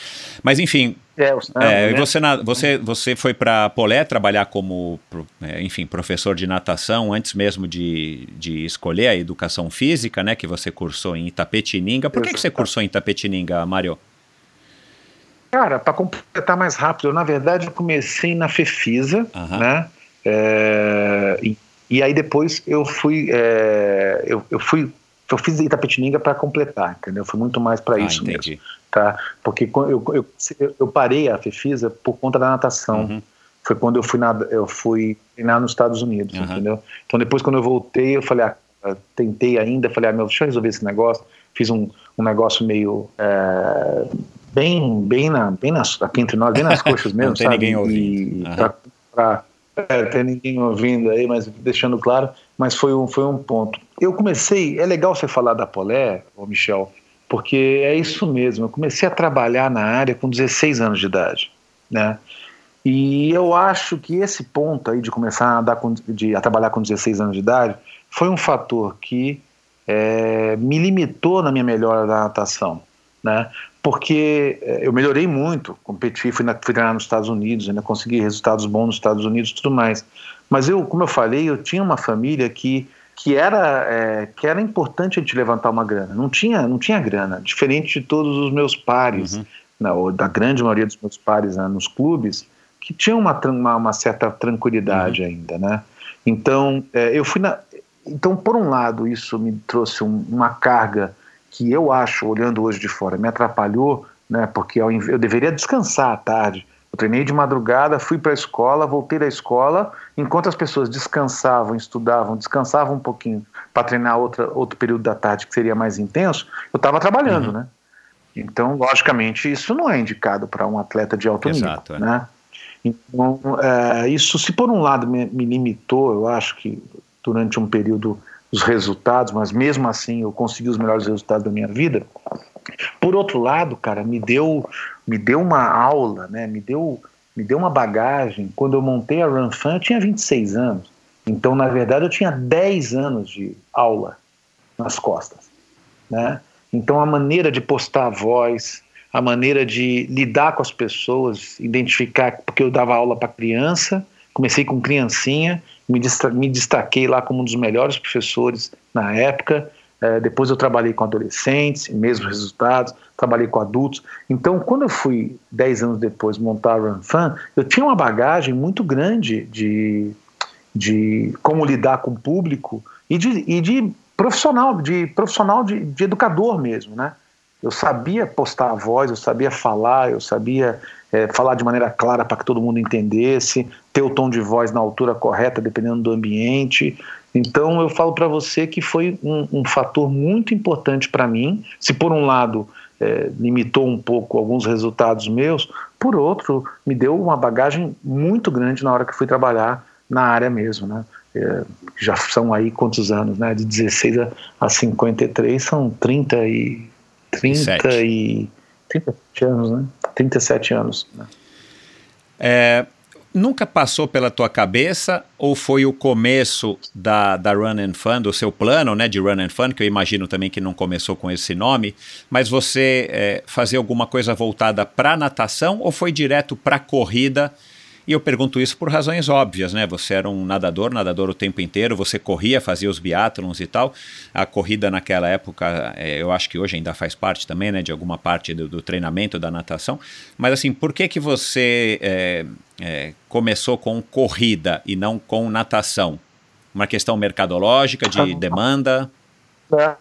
Mas enfim, É, o Sandro, é, né? você, na- você, você foi para Polé trabalhar como, é, enfim, professor de natação antes mesmo de, de escolher a educação física, né? Que você cursou em Itapetininga. Por que, que você cursou em Itapetininga, Mário? Cara, para completar mais rápido, eu, na verdade eu comecei na Fefisa, Aham. né? É, e, e aí depois eu fui, é, eu, eu fui, eu fiz Itapetininga para completar, entendeu? Foi muito mais para Ah, isso mesmo, entendi. tá? Porque eu, eu, eu parei a Fefisa por conta da natação. Uhum. Foi quando eu fui, nada, eu fui treinar nos Estados Unidos, Aham. entendeu? Então depois quando eu voltei, eu falei, ah, tentei ainda, falei, ah, meu, deixa eu resolver esse negócio. Fiz um, um negócio meio é, bem, bem na, bem nas, aqui entre nós, bem nas coxas mesmo, Não tem sabe? ninguém E ouvindo. Aham. pra- pra- é, tem ninguém ouvindo aí, mas deixando claro, mas foi um, foi um ponto. Eu comecei, é legal você falar da Polé, ô Michel, porque é isso mesmo. Eu comecei a trabalhar na área com 16 anos de idade, né? E eu acho que esse ponto aí de começar a, com, de, a trabalhar com 16 anos de idade foi um fator que é, me limitou na minha melhora da natação, né? Porque é, eu melhorei muito, competi, fui, na, fui treinar nos Estados Unidos, ainda consegui resultados bons nos Estados Unidos, e tudo mais. Mas eu, como eu falei, eu tinha uma família que que era é, que era importante a gente levantar uma grana. Não tinha não tinha grana, diferente de todos os meus pares, Uhum. né, ou da grande maioria dos meus pares né, nos clubes, que tinham uma, uma, uma certa tranquilidade ainda, né? Então, é, eu fui na. Então, por um lado, isso me trouxe um- uma carga que eu acho, olhando hoje de fora, me atrapalhou, né? Porque inv- eu deveria descansar à tarde. Eu treinei de madrugada, fui para a escola, voltei da escola, enquanto as pessoas descansavam, estudavam, descansavam um pouquinho para treinar outra, outro período da tarde que seria mais intenso, eu estava trabalhando, Uhum. né? Então, logicamente, isso não é indicado para um atleta de alto Exato, nível, é. né? Então, é, isso, se por um lado me, me limitou, eu acho que durante um período os resultados, mas mesmo assim eu consegui os melhores resultados da minha vida. Por outro lado, cara, me deu, me deu uma aula, né? Me deu, me deu uma bagagem. Quando eu montei a Run Fan, eu tinha 26 anos. Então, na verdade, eu tinha 10 anos de aula nas costas, né? Então, a maneira de postar a voz, a maneira de lidar com as pessoas, identificar, porque eu dava aula para criança, comecei com criancinha, me, me destaquei lá como um dos melhores professores na época, É, depois eu trabalhei com adolescentes, mesmos resultados, trabalhei com adultos. Então, quando eu fui, 10 anos depois, montar a Run Fan, eu tinha uma bagagem muito grande de, de como lidar com o público e de, e de profissional, de profissional de, de educador mesmo, né? Eu sabia postar a voz, eu sabia falar, eu sabia é, falar de maneira clara para que todo mundo entendesse, ter o tom de voz na altura correta, dependendo do ambiente. Então, eu falo para você que foi um, um fator muito importante para mim. Se, por um lado, é, limitou um pouco alguns resultados meus, por outro, me deu uma bagagem muito grande na hora que fui trabalhar na área mesmo, né? É, já são aí quantos anos, né? De 16 a, a 53 são 30 e 30 e 37 anos, né? 37 anos. Né? É, nunca passou pela tua cabeça ou foi o começo da, da Run and Fun, do seu plano né, de Run and Fun, que eu imagino também que não começou com esse nome, mas você é, fazer alguma coisa voltada para natação ou foi direto para corrida e eu pergunto isso por razões óbvias, né? Você era um nadador, nadador o tempo inteiro, você corria, fazia os biatlons e tal. A corrida naquela época, é, eu acho que hoje ainda faz parte também, né? De alguma parte do, do treinamento da natação. Mas assim, por que que você é, é, começou com corrida e não com natação? Uma questão mercadológica, de demanda? É,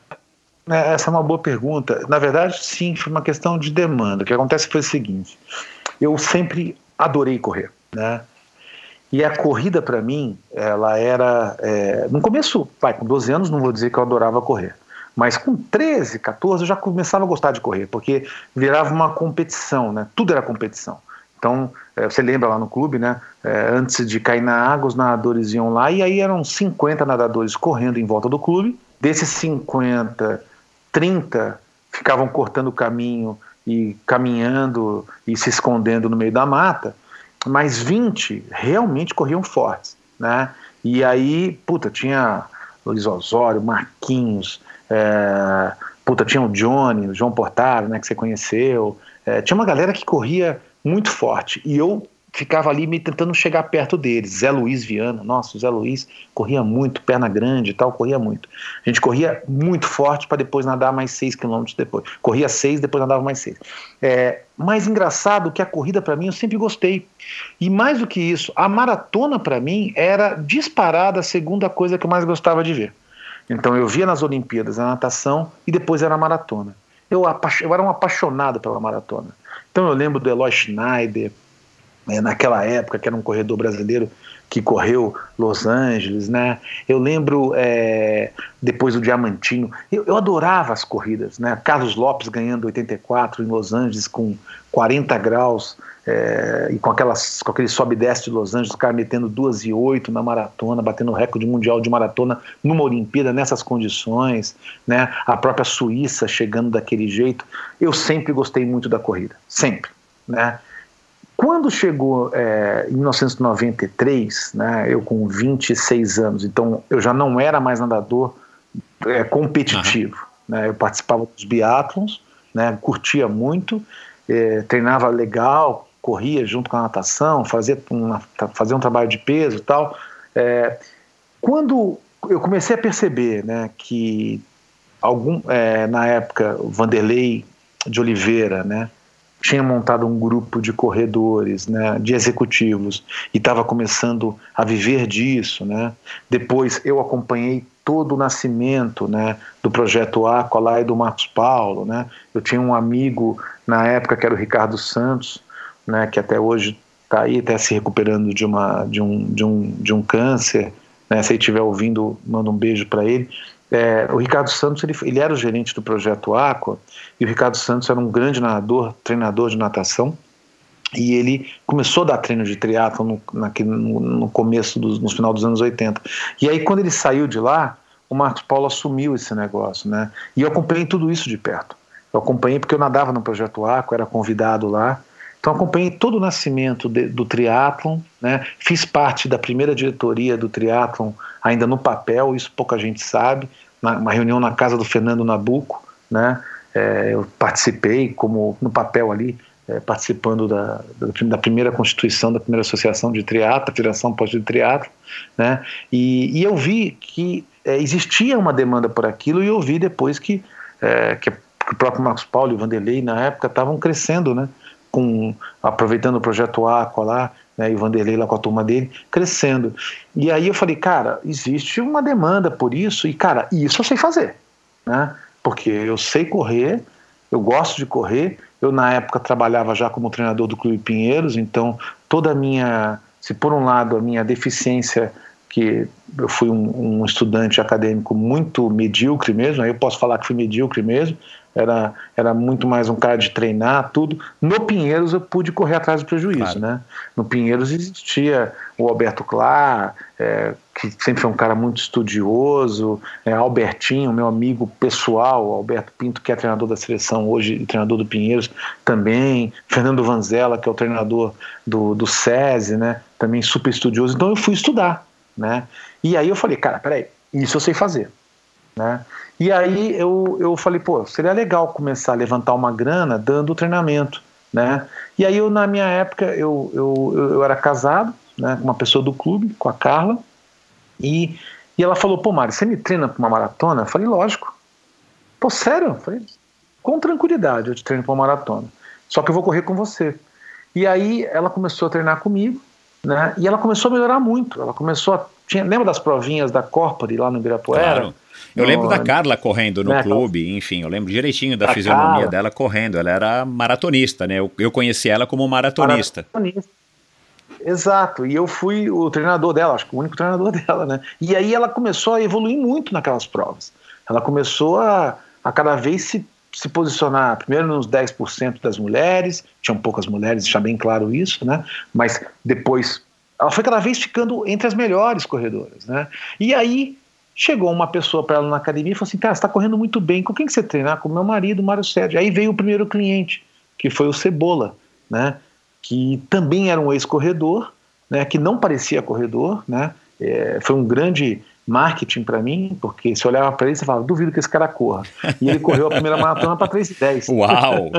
é, essa é uma boa pergunta. Na verdade, sim, foi uma questão de demanda. O que acontece foi o seguinte: eu sempre adorei correr né? E a corrida para mim, ela era. É, no começo, vai, com 12 anos, não vou dizer que eu adorava correr. Mas com 13, 14, eu já começava a gostar de correr, porque virava uma competição, né? Tudo era competição. Então, é, você lembra lá no clube, né? É, antes de cair na água, os nadadores iam lá, e aí eram 50 nadadores correndo em volta do clube. Desses 50, 30 ficavam cortando o caminho e caminhando e se escondendo no meio da mata mas 20 realmente corriam fortes, né? E aí, puta, tinha Luiz Osório, Marquinhos, é, puta, tinha o Johnny, o João Portaro, né, que você conheceu. É, tinha uma galera que corria muito forte. E eu ficava ali me tentando chegar perto deles. Zé Luiz Viana, nossa, o Zé Luiz corria muito, perna grande e tal, corria muito. A gente corria muito forte para depois nadar mais 6 quilômetros depois. Corria 6, depois nadava mais 6. É, mais engraçado que a corrida para mim eu sempre gostei. E mais do que isso, a maratona para mim era disparada a segunda coisa que eu mais gostava de ver. Então eu via nas Olimpíadas a natação e depois era a maratona. Eu, eu era um apaixonado pela maratona. Então eu lembro do Eloy Schneider, é, naquela época, que era um corredor brasileiro que correu Los Angeles, né? Eu lembro é, depois do Diamantino, eu, eu, adorava as corridas, né? Carlos Lopes ganhando 84 em Los Angeles com 40 graus é, e com, aquelas, com aquele sobe e desce de Los Angeles, o cara metendo 2 e 8 na maratona, batendo o recorde mundial de maratona numa Olimpíada nessas condições, né? A própria Suíça chegando daquele jeito. Eu sempre gostei muito da corrida, sempre, né? Quando chegou é, em 1993, né, eu com 26 anos, então eu já não era mais nadador é, competitivo. Uhum. Né, eu participava dos biatlons, né, curtia muito, é, treinava legal, corria junto com a natação, fazia, uma, fazia um trabalho de peso e tal. É, quando eu comecei a perceber né, que algum, é, na época, Vanderlei de Oliveira, né, tinha montado um grupo de corredores, né, de executivos, e estava começando a viver disso. Né. Depois eu acompanhei todo o nascimento né, do projeto Aqua lá e do Marcos Paulo. Né. Eu tinha um amigo na época que era o Ricardo Santos, né, que até hoje está aí, até se recuperando de, uma, de, um, de, um, de um câncer. Né, se ele estiver ouvindo, manda um beijo para ele. É, o Ricardo Santos ele, ele era o gerente do projeto Aqua e o Ricardo Santos era um grande nadador, treinador de natação e ele começou a dar treino de triatlo no, no, no começo dos, no final dos anos 80 e aí quando ele saiu de lá o Marcos Paulo assumiu esse negócio né? E eu acompanhei tudo isso de perto. Eu acompanhei porque eu nadava no projeto Aqua era convidado lá então acompanhei todo o nascimento de, do triatlon, né? Fiz parte da primeira diretoria do triatlon ainda no papel, isso pouca gente sabe, na, uma reunião na casa do Fernando Nabuco, né? É, eu participei como no papel ali, é, participando da, da, primeira constituição da primeira associação de triatlo, Federação Pós de Triatlo, né? E, e eu vi que é, existia uma demanda por aquilo e eu vi depois que, é, que o próprio Marcos Paulo e o Vanderlei na época estavam crescendo, né? Com, aproveitando o projeto Aqua lá, né, e o Vanderlei lá com a turma dele, crescendo. E aí eu falei, cara, existe uma demanda por isso, e cara, isso eu sei fazer, né? Porque eu sei correr, eu gosto de correr, eu na época trabalhava já como treinador do Clube Pinheiros, então toda a minha, se por um lado a minha deficiência que eu fui um, um, estudante acadêmico muito medíocre mesmo, aí eu posso falar que fui medíocre mesmo, era, era muito mais um cara de treinar, tudo. No Pinheiros eu pude correr atrás do prejuízo, claro. né? No Pinheiros existia o Alberto Clar, é, que sempre foi um cara muito estudioso, é, Albertinho, meu amigo pessoal, Alberto Pinto, que é treinador da seleção hoje e treinador do Pinheiros também, Fernando Vanzella, que é o treinador do, do SESI, né? Também super estudioso. Então eu fui estudar né? E aí eu falei, cara, peraí, isso eu sei fazer, né? E aí eu, eu falei, pô, seria legal começar a levantar uma grana dando treinamento, né? E aí eu, na minha época, eu, eu, eu era casado, né, com uma pessoa do clube, com a Carla, e, e ela falou, pô, Mário, você me treina para uma maratona? Eu falei, lógico. Pô, sério? Eu falei, com tranquilidade eu te treino para uma maratona. Só que eu vou correr com você. E aí ela começou a treinar comigo, né? E ela começou a melhorar muito. Ela começou a. Tinha, lembra das provinhas da Corpore lá no Ibirapuera? Claro. Eu no, lembro da Carla correndo no né, clube, enfim, eu lembro direitinho da, fisionomia Carla. dela correndo. Ela era maratonista, né? Eu, eu conheci ela como maratonista. maratonista. Exato, e eu fui o treinador dela, acho que o único treinador dela, né? E aí ela começou a evoluir muito naquelas provas. Ela começou a, a cada vez se se posicionar primeiro nos 10% das mulheres, tinham poucas mulheres, deixar bem claro isso, né? Mas depois ela foi cada vez ficando entre as melhores corredoras, né? E aí chegou uma pessoa para ela na academia e falou assim: "Cara, você está correndo muito bem. Com quem que você treina? Ah, com meu marido, Mário Sérgio". Aí veio o primeiro cliente, que foi o Cebola, né? Que também era um ex-corredor, né? Que não parecia corredor, né? É, foi um grande marketing para mim, porque se olhava para ele você falava, duvido que esse cara corra. E ele correu a primeira maratona para 3,10. Uau!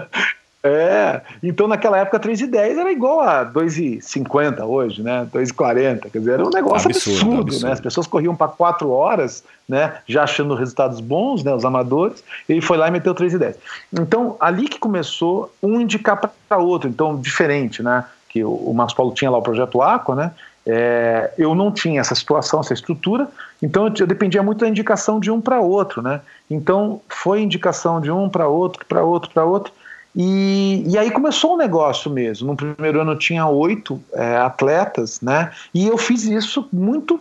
é, então naquela época 3,10 era igual a 2,50 hoje, né? 2,40, quer dizer, era um negócio absurdo, absurdo, absurdo. né? As pessoas corriam para 4 horas, né? Já achando resultados bons, né? Os amadores, e ele foi lá e meteu 3,10. Então, ali que começou um indicar para outro, então diferente, né? Que o, o Marcos Paulo tinha lá o projeto Aqua, né? É, eu não tinha essa situação, essa estrutura, então eu dependia muito da indicação de um para outro, né? Então foi indicação de um para outro, para outro, para outro, e, e aí começou um negócio mesmo. No primeiro ano eu tinha oito é, atletas, né? E eu fiz isso muito.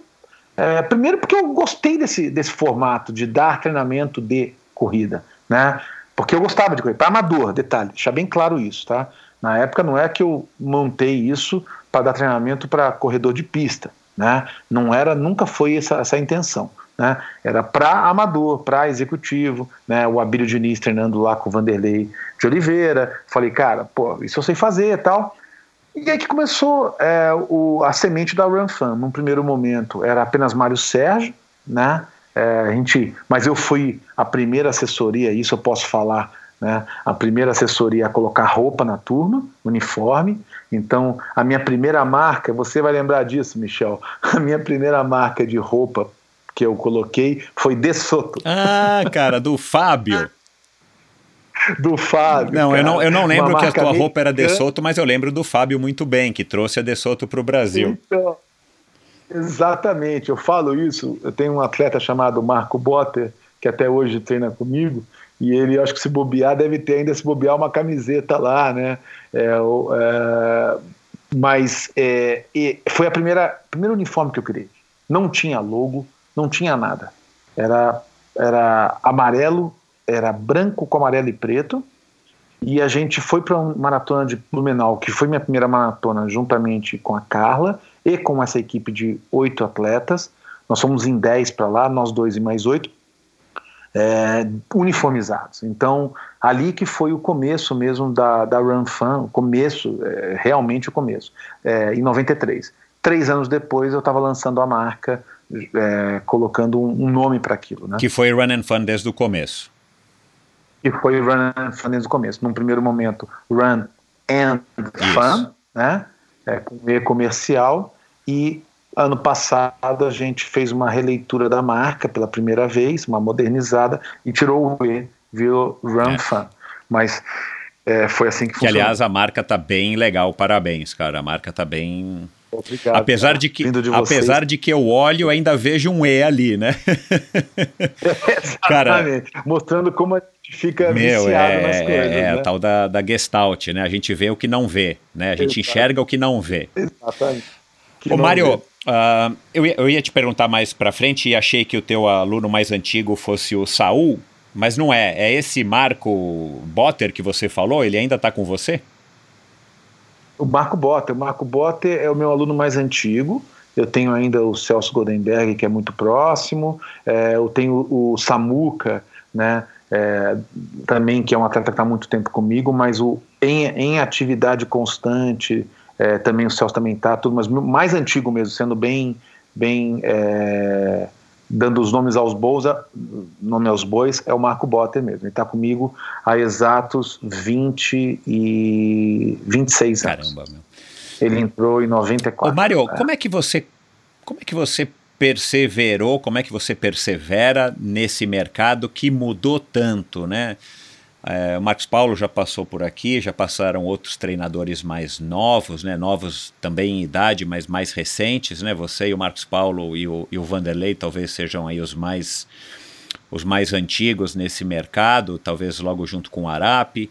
É, primeiro porque eu gostei desse, desse formato de dar treinamento de corrida, né? Porque eu gostava de correr, para amador, detalhe, deixar bem claro isso, tá? Na época não é que eu montei isso para dar treinamento para corredor de pista, né? Não era, nunca foi essa, essa intenção, né? Era para amador, para executivo, né? O Abílio Diniz treinando lá com o Vanderlei de Oliveira. Falei, cara, pô, isso eu sei fazer tal. E aí que começou é, o, a semente da Run Fan. Num primeiro momento era apenas Mário Sérgio, né? É, a gente, mas eu fui a primeira assessoria, isso eu posso falar, né? A primeira assessoria a colocar roupa na turma, uniforme. Então, a minha primeira marca, você vai lembrar disso, Michel. A minha primeira marca de roupa que eu coloquei foi De Soto. Ah, cara, do Fábio. do Fábio. Não, cara. eu não, eu não lembro que a tua roupa era De Soto, mas eu lembro do Fábio muito bem, que trouxe a De Soto para o Brasil. Então, exatamente, eu falo isso. Eu tenho um atleta chamado Marco Botter, que até hoje treina comigo, e ele, acho que se bobear, deve ter ainda se bobear uma camiseta lá, né? É, é, mas é, foi a primeira primeiro uniforme que eu criei. Não tinha logo, não tinha nada. Era, era amarelo, era branco com amarelo e preto. E a gente foi para uma maratona de Blumenau, que foi minha primeira maratona, juntamente com a Carla e com essa equipe de oito atletas. Nós fomos em dez para lá, nós dois e mais oito é, uniformizados. Então, ali que foi o começo mesmo da, da Run Fan, o começo, é, realmente o começo, é, em 93. Três anos depois eu estava lançando a marca, é, colocando um, um nome para aquilo. Né? Que foi Run and Fun desde o começo. Que foi Run and Fun desde o começo. Num primeiro momento, Run and Fun, né? É, com E comercial, e ano passado a gente fez uma releitura da marca pela primeira vez, uma modernizada, e tirou o E, virou Runfan. É. Mas é, foi assim que, que funcionou. Que, aliás, a marca tá bem legal, parabéns, cara. A marca tá bem Obrigado, apesar cara. de que de apesar de que eu olho ainda vejo um E ali, né? cara, mostrando como a gente fica meu, viciado é, nas coisas, é, né? o tal da, da Gestalt, né? A gente vê o que não vê, né? A gente Exato. enxerga o que não vê. Exatamente. Que Ô, Mário, uh, eu, ia, eu ia te perguntar mais para frente e achei que o teu aluno mais antigo fosse o Saul, mas não é. É esse Marco Botter que você falou? Ele ainda está com você? O Marco Botter. O Marco Botter é o meu aluno mais antigo. Eu tenho ainda o Celso Goldenberg, que é muito próximo. É, eu tenho o Samuca, né? É, também que é um atleta que está muito tempo comigo, mas o, em, em atividade constante, é, também o Celso também está, tudo, mas mais antigo mesmo, sendo bem, bem é, dando os nomes aos bois, nome aos bois, é o Marco Botter mesmo. Ele está comigo há exatos 20 e 26 anos. Caramba, meu. Ele entrou em 94. Ô, Mário, é. como é que você como é que você perseverou, como é que você persevera nesse mercado que mudou tanto, né? É, o Marcos Paulo já passou por aqui, já passaram outros treinadores mais novos, né? Novos também em idade, mas mais recentes, né? Você e o Marcos Paulo e o, e o Vanderlei talvez sejam aí os mais os mais antigos nesse mercado, talvez logo junto com o Arapi,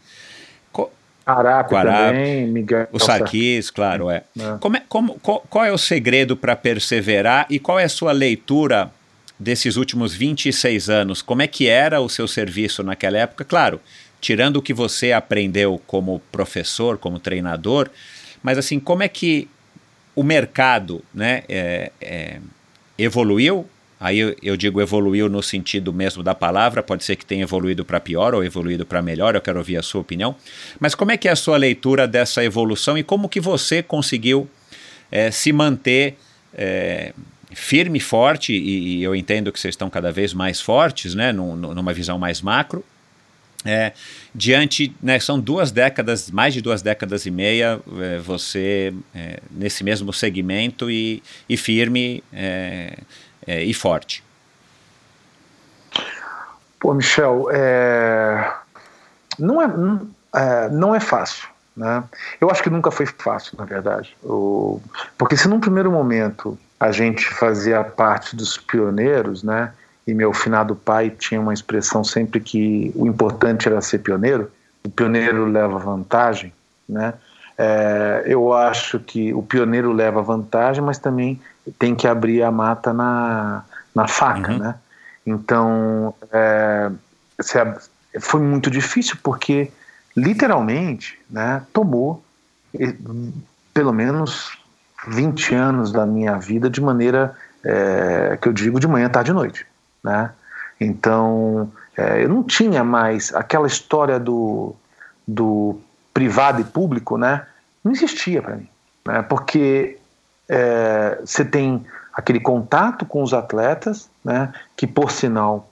Arapi também, Miguel. O Sarkis, claro, é. é. Como é como, qual, qual é o segredo para perseverar e qual é a sua leitura desses últimos 26 anos? Como é que era o seu serviço naquela época? Claro, tirando o que você aprendeu como professor, como treinador, mas assim, como é que o mercado né, é, é, evoluiu? Aí eu, eu, digo evoluiu no sentido mesmo da palavra, pode ser que tenha evoluído para pior ou evoluído para melhor, eu quero ouvir a sua opinião. Mas como é que é a sua leitura dessa evolução e como que você conseguiu é, se manter é, firme, forte, e, e, eu entendo que vocês estão cada vez mais fortes, né, num, numa visão mais macro, é, diante, né, são duas décadas, mais de duas décadas e meia, é, você é, nesse mesmo segmento e, e firme é, é, e forte. Pô, Michel, é, não, é, não, não é fácil. Né? Eu acho que nunca foi fácil, na verdade. O, porque se num primeiro momento a gente fazia parte dos pioneiros, né? E meu finado pai tinha uma expressão sempre que o importante era ser pioneiro, o pioneiro leva vantagem, né? É, eu acho que o pioneiro leva vantagem, mas também tem que abrir a mata na, na faca, uhum. né? Então, é, foi muito difícil porque, literalmente, né, tomou pelo menos 20 anos da minha vida de maneira é, que eu digo de manhã, tarde e noite né? Então, é, eu não tinha mais aquela história do, do privado e público, né? Não existia para mim, né? Porque é, você tem aquele contato com os atletas, né? Que por sinal,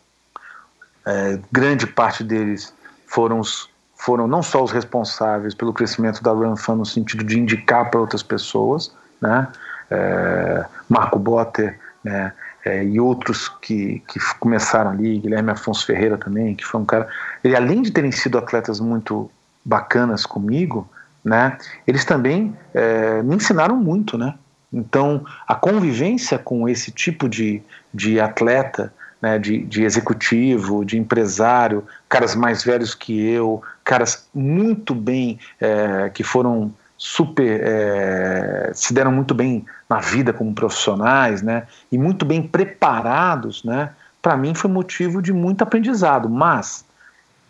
é, grande parte deles foram os, foram não só os responsáveis pelo crescimento da Run Fun no sentido de indicar para outras pessoas, né? É, Marco Botter, né? É, e outros que, que começaram ali, Guilherme Afonso Ferreira também, que foi um cara. Ele, além de terem sido atletas muito bacanas comigo, né, eles também é, me ensinaram muito, né? Então, a convivência com esse tipo de, de atleta, né, de, de executivo, de empresário, caras mais velhos que eu, caras muito bem, é, que foram super é, se deram muito bem na vida como profissionais, né? E muito bem preparados, né? Para mim foi motivo de muito aprendizado. Mas,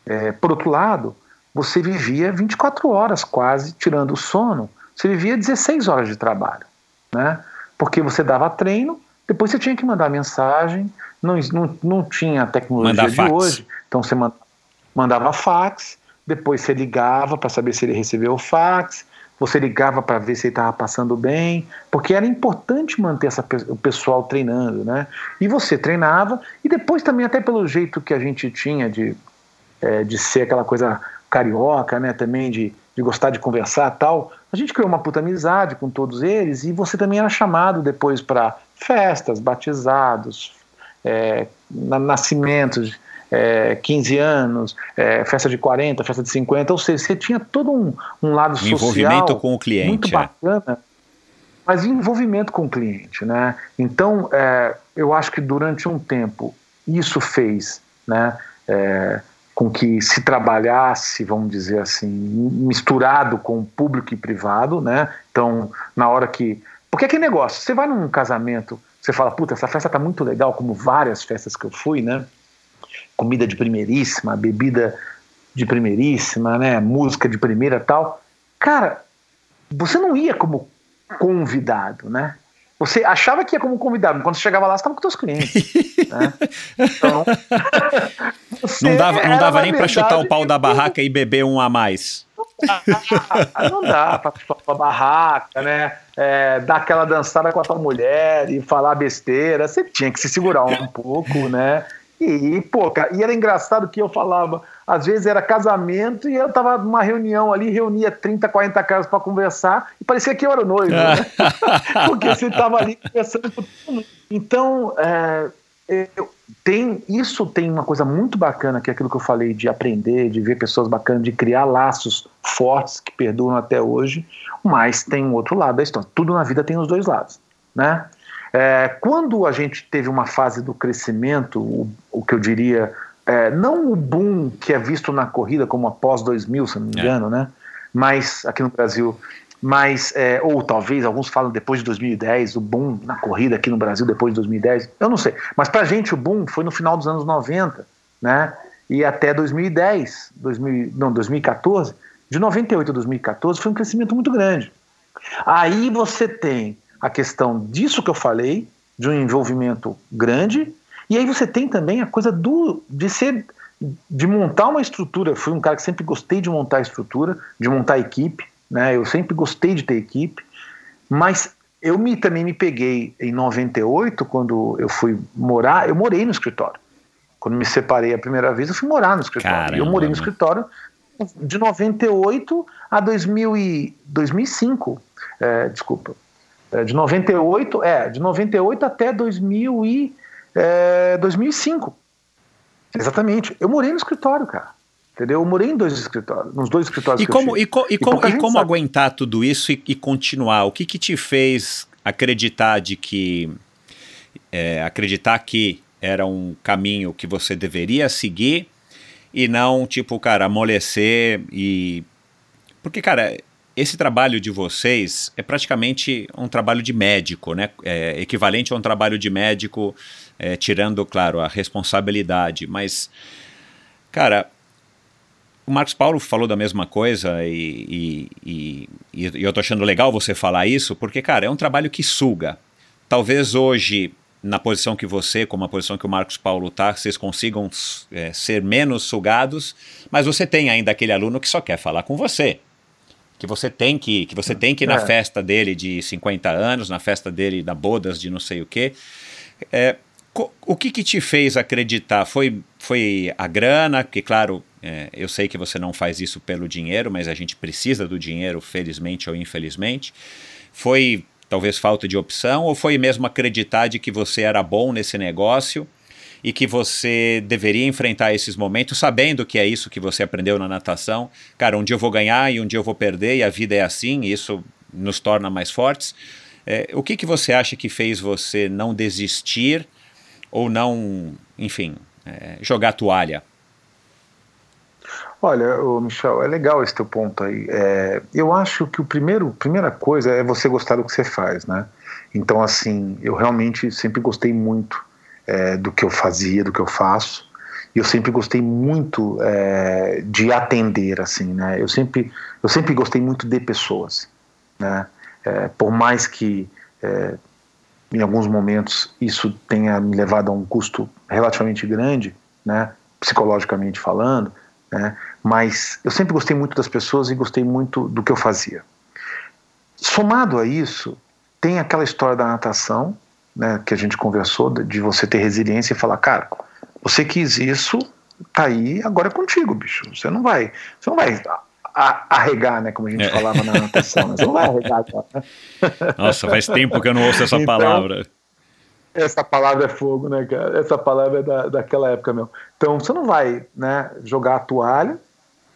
é, por outro lado, você vivia 24 horas quase tirando o sono. Você vivia 16 horas de trabalho, né? Porque você dava treino, depois você tinha que mandar mensagem. Não, não, não tinha a tecnologia de hoje, então você mandava fax. Depois você ligava para saber se ele recebeu o fax você ligava para ver se ele estava passando bem, porque era importante manter essa, o pessoal treinando, né? E você treinava, e depois também, até pelo jeito que a gente tinha de, é, de ser aquela coisa carioca, né? Também de, de gostar de conversar tal. A gente criou uma puta amizade com todos eles e você também era chamado depois para festas, batizados, é, nascimentos, é, 15 anos, é, festa de 40, festa de 50, ou seja, você tinha todo um, um lado social envolvimento com o cliente, muito é. bacana, mas envolvimento com o cliente, né? Então, é, eu acho que durante um tempo isso fez, né, é, com que se trabalhasse, vamos dizer assim, misturado com público e privado, né? Então, na hora que, porque é que negócio, você vai num casamento, você fala, puta, essa festa tá muito legal, como várias festas que eu fui, né? Comida de primeiríssima, bebida de primeiríssima, né? Música de primeira tal. Cara, você não ia como convidado, né? Você achava que ia como convidado, mas quando você chegava lá, você estava com seus clientes. né? Então, não dava, não dava nem para chutar o pau da barraca e beber um a mais. Ah, não dá para chutar a barraca, né? É, dar aquela dançada com a tua mulher e falar besteira. Você tinha que se segurar um pouco, né? E, pô, cara, e era engraçado que eu falava, às vezes era casamento e eu tava numa reunião ali, reunia 30, 40 caras para conversar e parecia que eu era o noivo, né? Porque você tava ali conversando com todo mundo. Então, é, eu, tem, isso tem uma coisa muito bacana, que é aquilo que eu falei de aprender, de ver pessoas bacanas, de criar laços fortes que perduram até hoje, mas tem um outro lado da história. Tudo na vida tem os dois lados, né? É, quando a gente teve uma fase do crescimento, o, o que eu diria, é, não o boom que é visto na corrida como após 2000, se não me engano, é. né? Mas aqui no Brasil, mas é, ou talvez alguns falam depois de 2010, o boom na corrida aqui no Brasil depois de 2010, eu não sei. Mas para a gente o boom foi no final dos anos 90, né? E até 2010, 2000, não, 2014, de 98 a 2014 foi um crescimento muito grande. Aí você tem a questão disso que eu falei, de um envolvimento grande, e aí você tem também a coisa do de ser de montar uma estrutura. Fui um cara que sempre gostei de montar estrutura, de montar equipe, né? Eu sempre gostei de ter equipe, mas eu me, também me peguei em 98, quando eu fui morar, eu morei no escritório. Quando me separei a primeira vez, eu fui morar no escritório. Caramba. eu morei no escritório de 98 a 2000 e, 2005. É, desculpa. É, de 98, é, de 98 até 2000 e, é, 2005. Exatamente. Eu morei no escritório, cara. Entendeu? Eu morei em dois escritórios, nos dois escritórios e como, e, co, e, e, como, e como aguentar tudo isso e, e, continuar? O que, que te fez acreditar de que é, acreditar que era um caminho que você deveria seguir e não, tipo, cara, amolecer e. Porque, cara, esse trabalho de vocês é praticamente um trabalho de médico, né? É equivalente a um trabalho de médico, é, tirando, claro, a responsabilidade. Mas, cara, o Marcos Paulo falou da mesma coisa e, e, e, e eu tô achando legal você falar isso, porque, cara, é um trabalho que suga. Talvez hoje, na posição que você, como a posição que o Marcos Paulo tá, vocês consigam é, ser menos sugados, mas você tem ainda aquele aluno que só quer falar com você que você tem que, que você tem que ir na é. festa dele de 50 anos, na festa dele da bodas de não sei o quê. É, o que, que te fez acreditar? Foi, foi a grana? Que, claro, é, eu sei que você não faz isso pelo dinheiro, mas a gente precisa do dinheiro, felizmente ou infelizmente. Foi talvez falta de opção ou foi mesmo acreditar de que você era bom nesse negócio e que você deveria enfrentar esses momentos sabendo que é isso que você aprendeu na natação. Cara, um dia eu vou ganhar e um dia eu vou perder e a vida é assim, e isso nos torna mais fortes. É, o que, que você acha que fez você não desistir ou não, enfim, é, jogar toalha? Olha, Michel, é legal esse teu ponto aí. É, eu acho que o primeiro, primeira coisa é você gostar do que você faz, né? Então, assim, eu realmente sempre gostei muito é, do que eu fazia, do que eu faço. E eu sempre gostei muito é, de atender, assim, né? Eu sempre, eu sempre gostei muito de pessoas, né? É, por mais que é, em alguns momentos isso tenha me levado a um custo relativamente grande, né? Psicologicamente falando, né? Mas eu sempre gostei muito das pessoas e gostei muito do que eu fazia. Somado a isso, tem aquela história da natação, né, que a gente conversou, de você ter resiliência e falar, cara, você quis isso, tá aí, agora é contigo, bicho. Você não vai, você não vai arregar, né? Como a gente É. falava na natação. Né? Você não vai arregar agora, né? Nossa, faz tempo que eu não ouço essa Então- palavra. Essa palavra é fogo, né, cara? Essa palavra é da, daquela época mesmo. Então, você não vai né, jogar a toalha.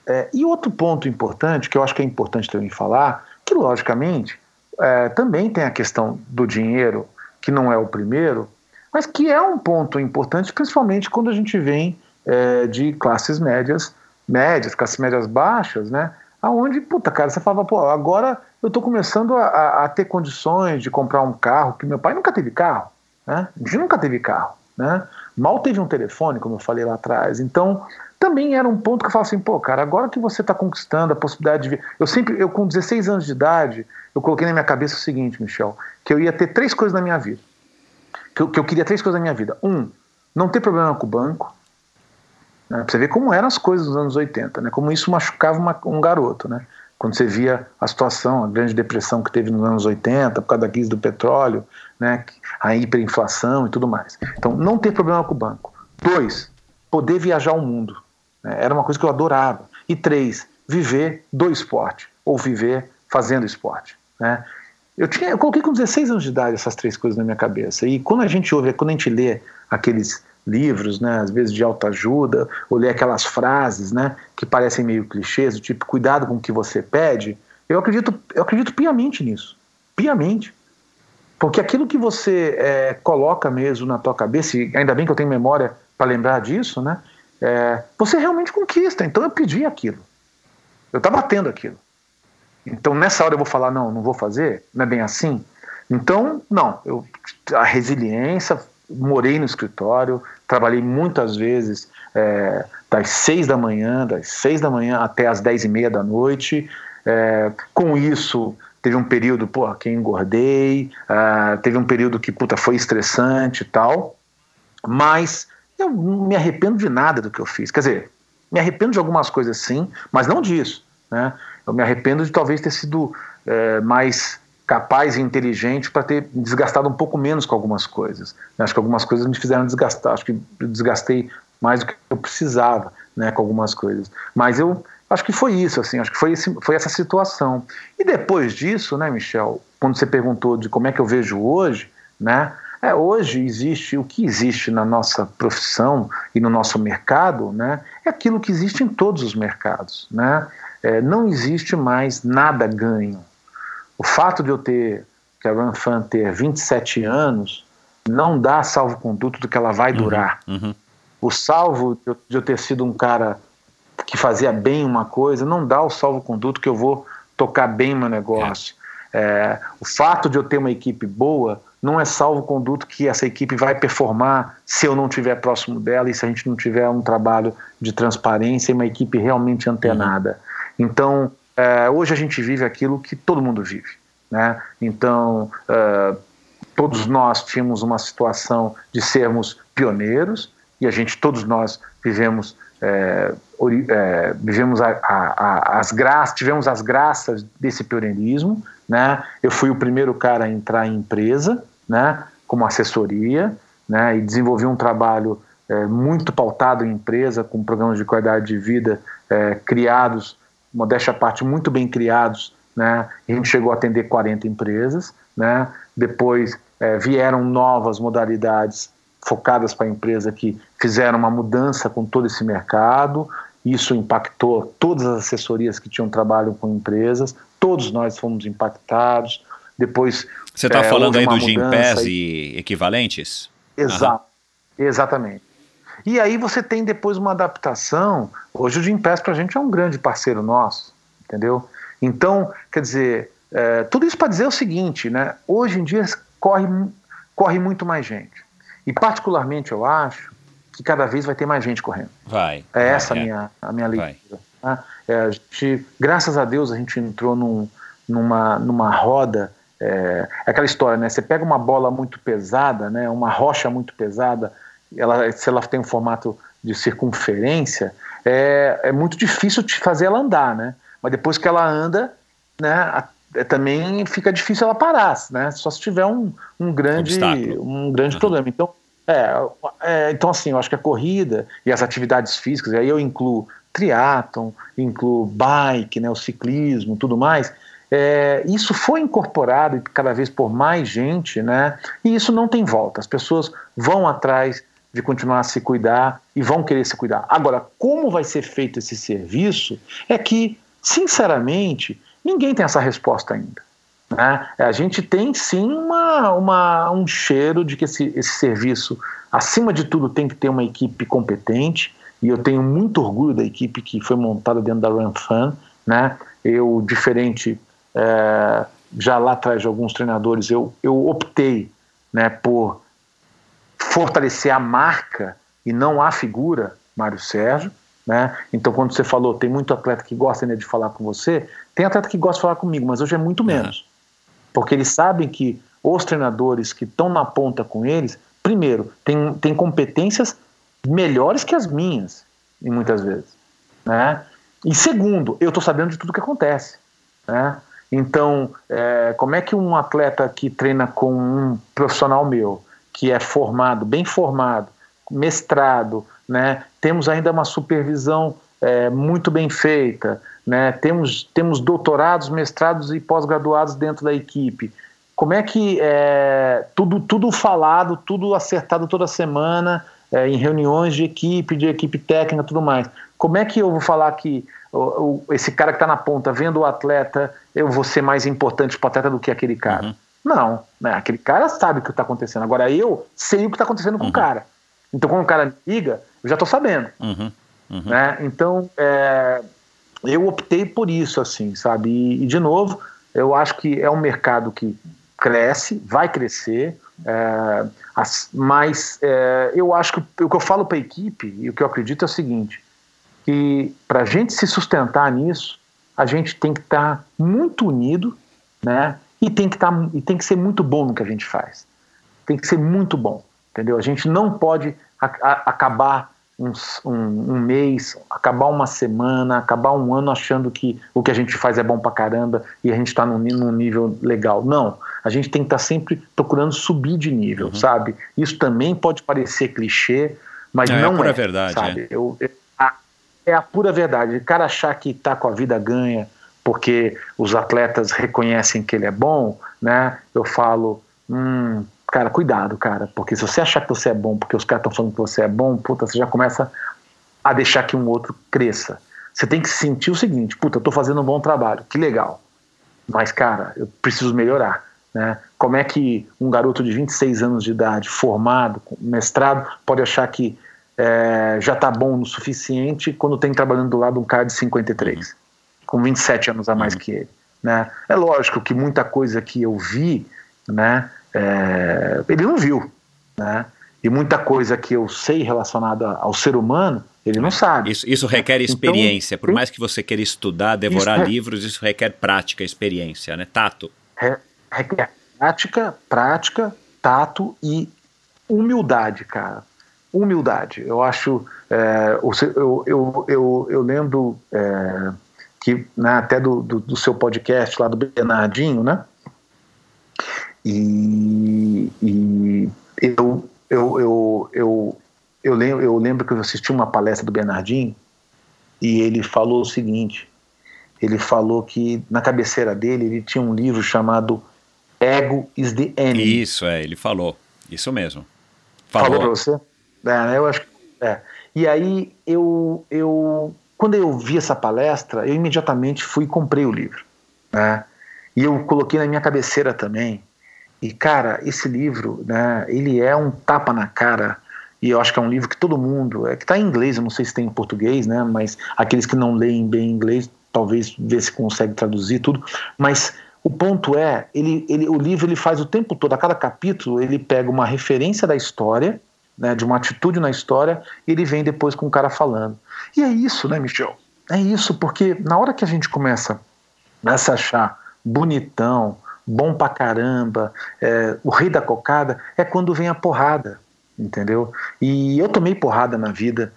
É, e outro ponto importante, que eu acho que é importante também falar, que logicamente é, também tem a questão do dinheiro, que não é o primeiro, mas que é um ponto importante, principalmente quando a gente vem é, de classes médias, médias, classes médias baixas, né? Aonde, puta, cara, você falava, pô, agora eu tô começando a, a- a ter condições de comprar um carro, que meu pai nunca teve carro, né? A gente nunca teve carro, né? Mal teve um telefone, como eu falei lá atrás. Então, também era um ponto que eu falava assim, pô, cara, agora que você está conquistando a possibilidade de. Eu sempre, eu com 16 anos de idade, eu coloquei na minha cabeça o seguinte, Michel, que eu ia ter três coisas na minha vida. Que eu, que eu queria três coisas na minha vida. Um, não ter problema com o banco. Né? Pra você ver como eram as coisas nos anos 80, né? Como isso machucava uma- um garoto, né? Quando você via a situação, a grande depressão que teve nos anos 80, por causa da crise do petróleo, né? A hiperinflação e tudo mais. Então, não ter problema com o banco. Dois, poder viajar o mundo. Né? Era uma coisa que eu adorava. E três, viver do esporte, ou viver fazendo esporte. Né? Eu, tinha, eu coloquei com 16 anos de idade essas três coisas na minha cabeça. E quando a gente ouve, quando a gente lê aqueles livros, né, às vezes de autoajuda, ou lê aquelas frases né, que parecem meio clichês, do tipo, cuidado com o que você pede, eu acredito, eu acredito piamente nisso. Piamente. Porque aquilo que você é, coloca mesmo na tua cabeça, e ainda bem que eu tenho memória para lembrar disso, né? É, você realmente conquista. Então eu pedi aquilo. Eu estava tendo aquilo. Então nessa hora eu vou falar, não, não vou fazer, não é bem assim. Então, não, eu, a resiliência, morei no escritório, trabalhei muitas vezes é, das seis da manhã, das seis da manhã até as dez e meia da noite. É, com isso, teve um período, pô, que engordei, ah, teve um período que, puta, foi estressante e tal, mas eu não me arrependo de nada do que eu fiz. Quer dizer, me arrependo de algumas coisas sim, mas não disso, né? Eu me arrependo de talvez ter sido é, mais capaz e inteligente para ter desgastado um pouco menos com algumas coisas. Acho que algumas coisas me fizeram desgastar, acho que eu desgastei mais do que eu precisava, né, com algumas coisas. Mas eu acho que foi isso, assim, acho que foi, esse, foi essa situação. E depois disso, né, Michel, quando você perguntou de como é que eu vejo hoje, né, é, hoje existe o que existe na nossa profissão e no nosso mercado, né, é aquilo que existe em todos os mercados, né. É, não existe mais nada ganho. O fato de eu ter, que a Runfan ter 27 anos, não dá salvo-conduto do que ela vai durar. Uhum. O salvo de eu- de eu ter sido um cara que fazia bem uma coisa, não dá o salvo-conduto que eu vou tocar bem meu negócio. É, o fato de eu ter uma equipe boa não é salvo-conduto que essa equipe vai performar se eu não estiver próximo dela e se a gente não tiver um trabalho de transparência e uma equipe realmente antenada. Então, é, hoje a gente vive aquilo que todo mundo vive. Né? Então, é, todos nós tínhamos uma situação de sermos pioneiros e a gente, todos nós, vivemos, é, é, vivemos a, a- a- as graças, tivemos as graças desse pioneirismo. Né? Eu fui o primeiro cara a entrar em empresa, né? como assessoria, né? e desenvolvi um trabalho é, muito pautado em empresa, com programas de qualidade de vida é, criados, modéstia à parte, muito bem criados, né? E a gente chegou a atender 40 empresas, né? Depois eh, vieram novas modalidades focadas para a empresa que fizeram uma mudança com todo esse mercado. Isso impactou todas as assessorias que tinham trabalho com empresas. Todos nós fomos impactados. Depois Você está eh, falando aí do Gimpass e- equivalentes? Exato, exatamente. E aí você tem depois uma adaptação. Hoje o Gimpass para a gente é um grande parceiro nosso, entendeu? Então, quer dizer, é, tudo isso para dizer o seguinte, né? Hoje em dia corre, corre muito mais gente. E particularmente eu acho que cada vez vai ter mais gente correndo. Vai. É vai, essa a minha, a minha leitura. tá? É, a gente, graças a Deus a gente entrou num, numa, numa roda. É, é aquela história, né? Você pega uma bola muito pesada, né? uma rocha muito pesada, ela, se ela tem um formato de circunferência, é, é muito difícil de fazer ela andar, né? Mas depois que ela anda, né? a- é, também fica difícil ela parar, né? Só se tiver um, um grande, Obstáculo. um grande Uhum. problema. Então, é, é, então, assim, eu acho que a corrida e as atividades físicas, e aí eu incluo triatlon, incluo bike, né, o ciclismo, tudo mais. É, isso foi incorporado cada vez por mais gente, né? E isso não tem volta. As pessoas vão atrás de continuar a se cuidar e vão querer se cuidar. Agora, como vai ser feito esse serviço é que, sinceramente, ninguém tem essa resposta ainda. Né? A gente tem sim uma, uma, um cheiro de que esse, esse serviço, acima de tudo, tem que ter uma equipe competente, e eu tenho muito orgulho da equipe que foi montada dentro da Run Fun. Né? Eu, diferente é, já lá atrás de alguns treinadores, eu, eu optei né, por fortalecer a marca e não a figura, Mário Sérgio. Né? Então, quando você falou, tem muito atleta que gosta né, de falar com você, tem atleta que gosta de falar comigo, mas hoje é muito menos. Uhum. Porque eles sabem que os treinadores que estão na ponta com eles, primeiro, tem, tem competências melhores que as minhas, e muitas vezes. Né? E segundo, eu estou sabendo de tudo que acontece. Né? Então, é, como é que um atleta que treina com um profissional meu, que é formado, bem formado, mestrado, né, temos ainda uma supervisão é, muito bem feita, né, temos, temos doutorados, mestrados e pós-graduados dentro da equipe. Como é que é, tudo, tudo falado, tudo acertado toda semana, é, em reuniões de equipe, de equipe técnica tudo mais. Como é que eu vou falar que o, o, esse cara que está na ponta, vendo o atleta, eu vou ser mais importante para o atleta do que aquele cara? Uhum. Não, né? aquele cara sabe o que está acontecendo. Agora eu sei o que está acontecendo com uhum. o cara. Então quando o cara me liga, eu já estou sabendo. Uhum. uhum. Né? Então é, eu optei por isso, assim, sabe? E, e, de novo, eu acho que é um mercado que cresce, vai crescer. É, mas é, eu acho que o que eu falo para a equipe e o que eu acredito é o seguinte: que para a gente se sustentar nisso, a gente tem que estar tá muito unido, né? E tem que tá, e tem que ser muito bom no que a gente faz. Tem que ser muito bom, entendeu? A gente não pode a, a, acabar um, um, um, mês, acabar uma semana, acabar um ano achando que o que a gente faz é bom pra caramba e a gente está num, num, nível legal. Não, a gente tem que estar tá sempre procurando subir de nível, uhum. sabe? Isso também pode parecer clichê, mas é, não é. A pura é, verdade, sabe? É. Eu, eu, a, é a pura verdade. O cara achar que está com a vida ganha porque os atletas reconhecem que ele é bom, né? Eu falo, hum, cara, cuidado, cara, porque se você achar que você é bom porque os caras estão falando que você é bom, puta, você já começa a deixar que um outro cresça. Você tem que sentir o seguinte, puta, eu tô fazendo um bom trabalho, que legal. Mas, cara, eu preciso melhorar. Né? Como é que um garoto de 26 anos de idade, formado, mestrado, pode achar que é, já está bom o suficiente quando tem trabalhando do lado um cara de 53, com 27 anos a mais uhum. que ele? Né? É lógico que muita coisa que eu vi, né, é, ele não viu. Né? E muita coisa que eu sei relacionada ao ser humano, ele não sabe. Isso, isso requer então, experiência. Então, Por mais que você queira estudar, devorar isso livros, isso requer prática, experiência, né? Tato. Prática, prática, tato e humildade, cara. Humildade. Eu acho. É, eu, eu, eu, eu lembro é, que né, até do, do, do seu podcast lá do Bernardinho, né? E, e eu, eu, eu, eu, eu, lembro, eu lembro que eu assisti uma palestra do Bernardinho e ele falou o seguinte: ele falou que na cabeceira dele ele tinha um livro chamado Ego is the Enemy. Isso, é, ele falou. Isso mesmo. Falou, falou para você? É, né, eu acho que. É. E aí eu, eu. Quando eu vi essa palestra, eu imediatamente fui e comprei o livro. Né? E eu coloquei na minha cabeceira também. E, cara, esse livro, né, ele é um tapa na cara, e eu acho que é um livro que todo mundo, é que está em inglês, eu não sei se tem em português, né, mas aqueles que não leem bem inglês, talvez ver se consegue traduzir tudo, mas o ponto é, ele, ele, o livro ele faz o tempo todo, a cada capítulo ele pega uma referência da história, né, de uma atitude na história, e ele vem depois com o cara falando. E é isso, né, Michel? É isso, porque na hora que a gente começa a se achar bonitão, bom pra caramba, é, o rei da cocada, é quando vem a porrada, entendeu? E eu tomei porrada na vida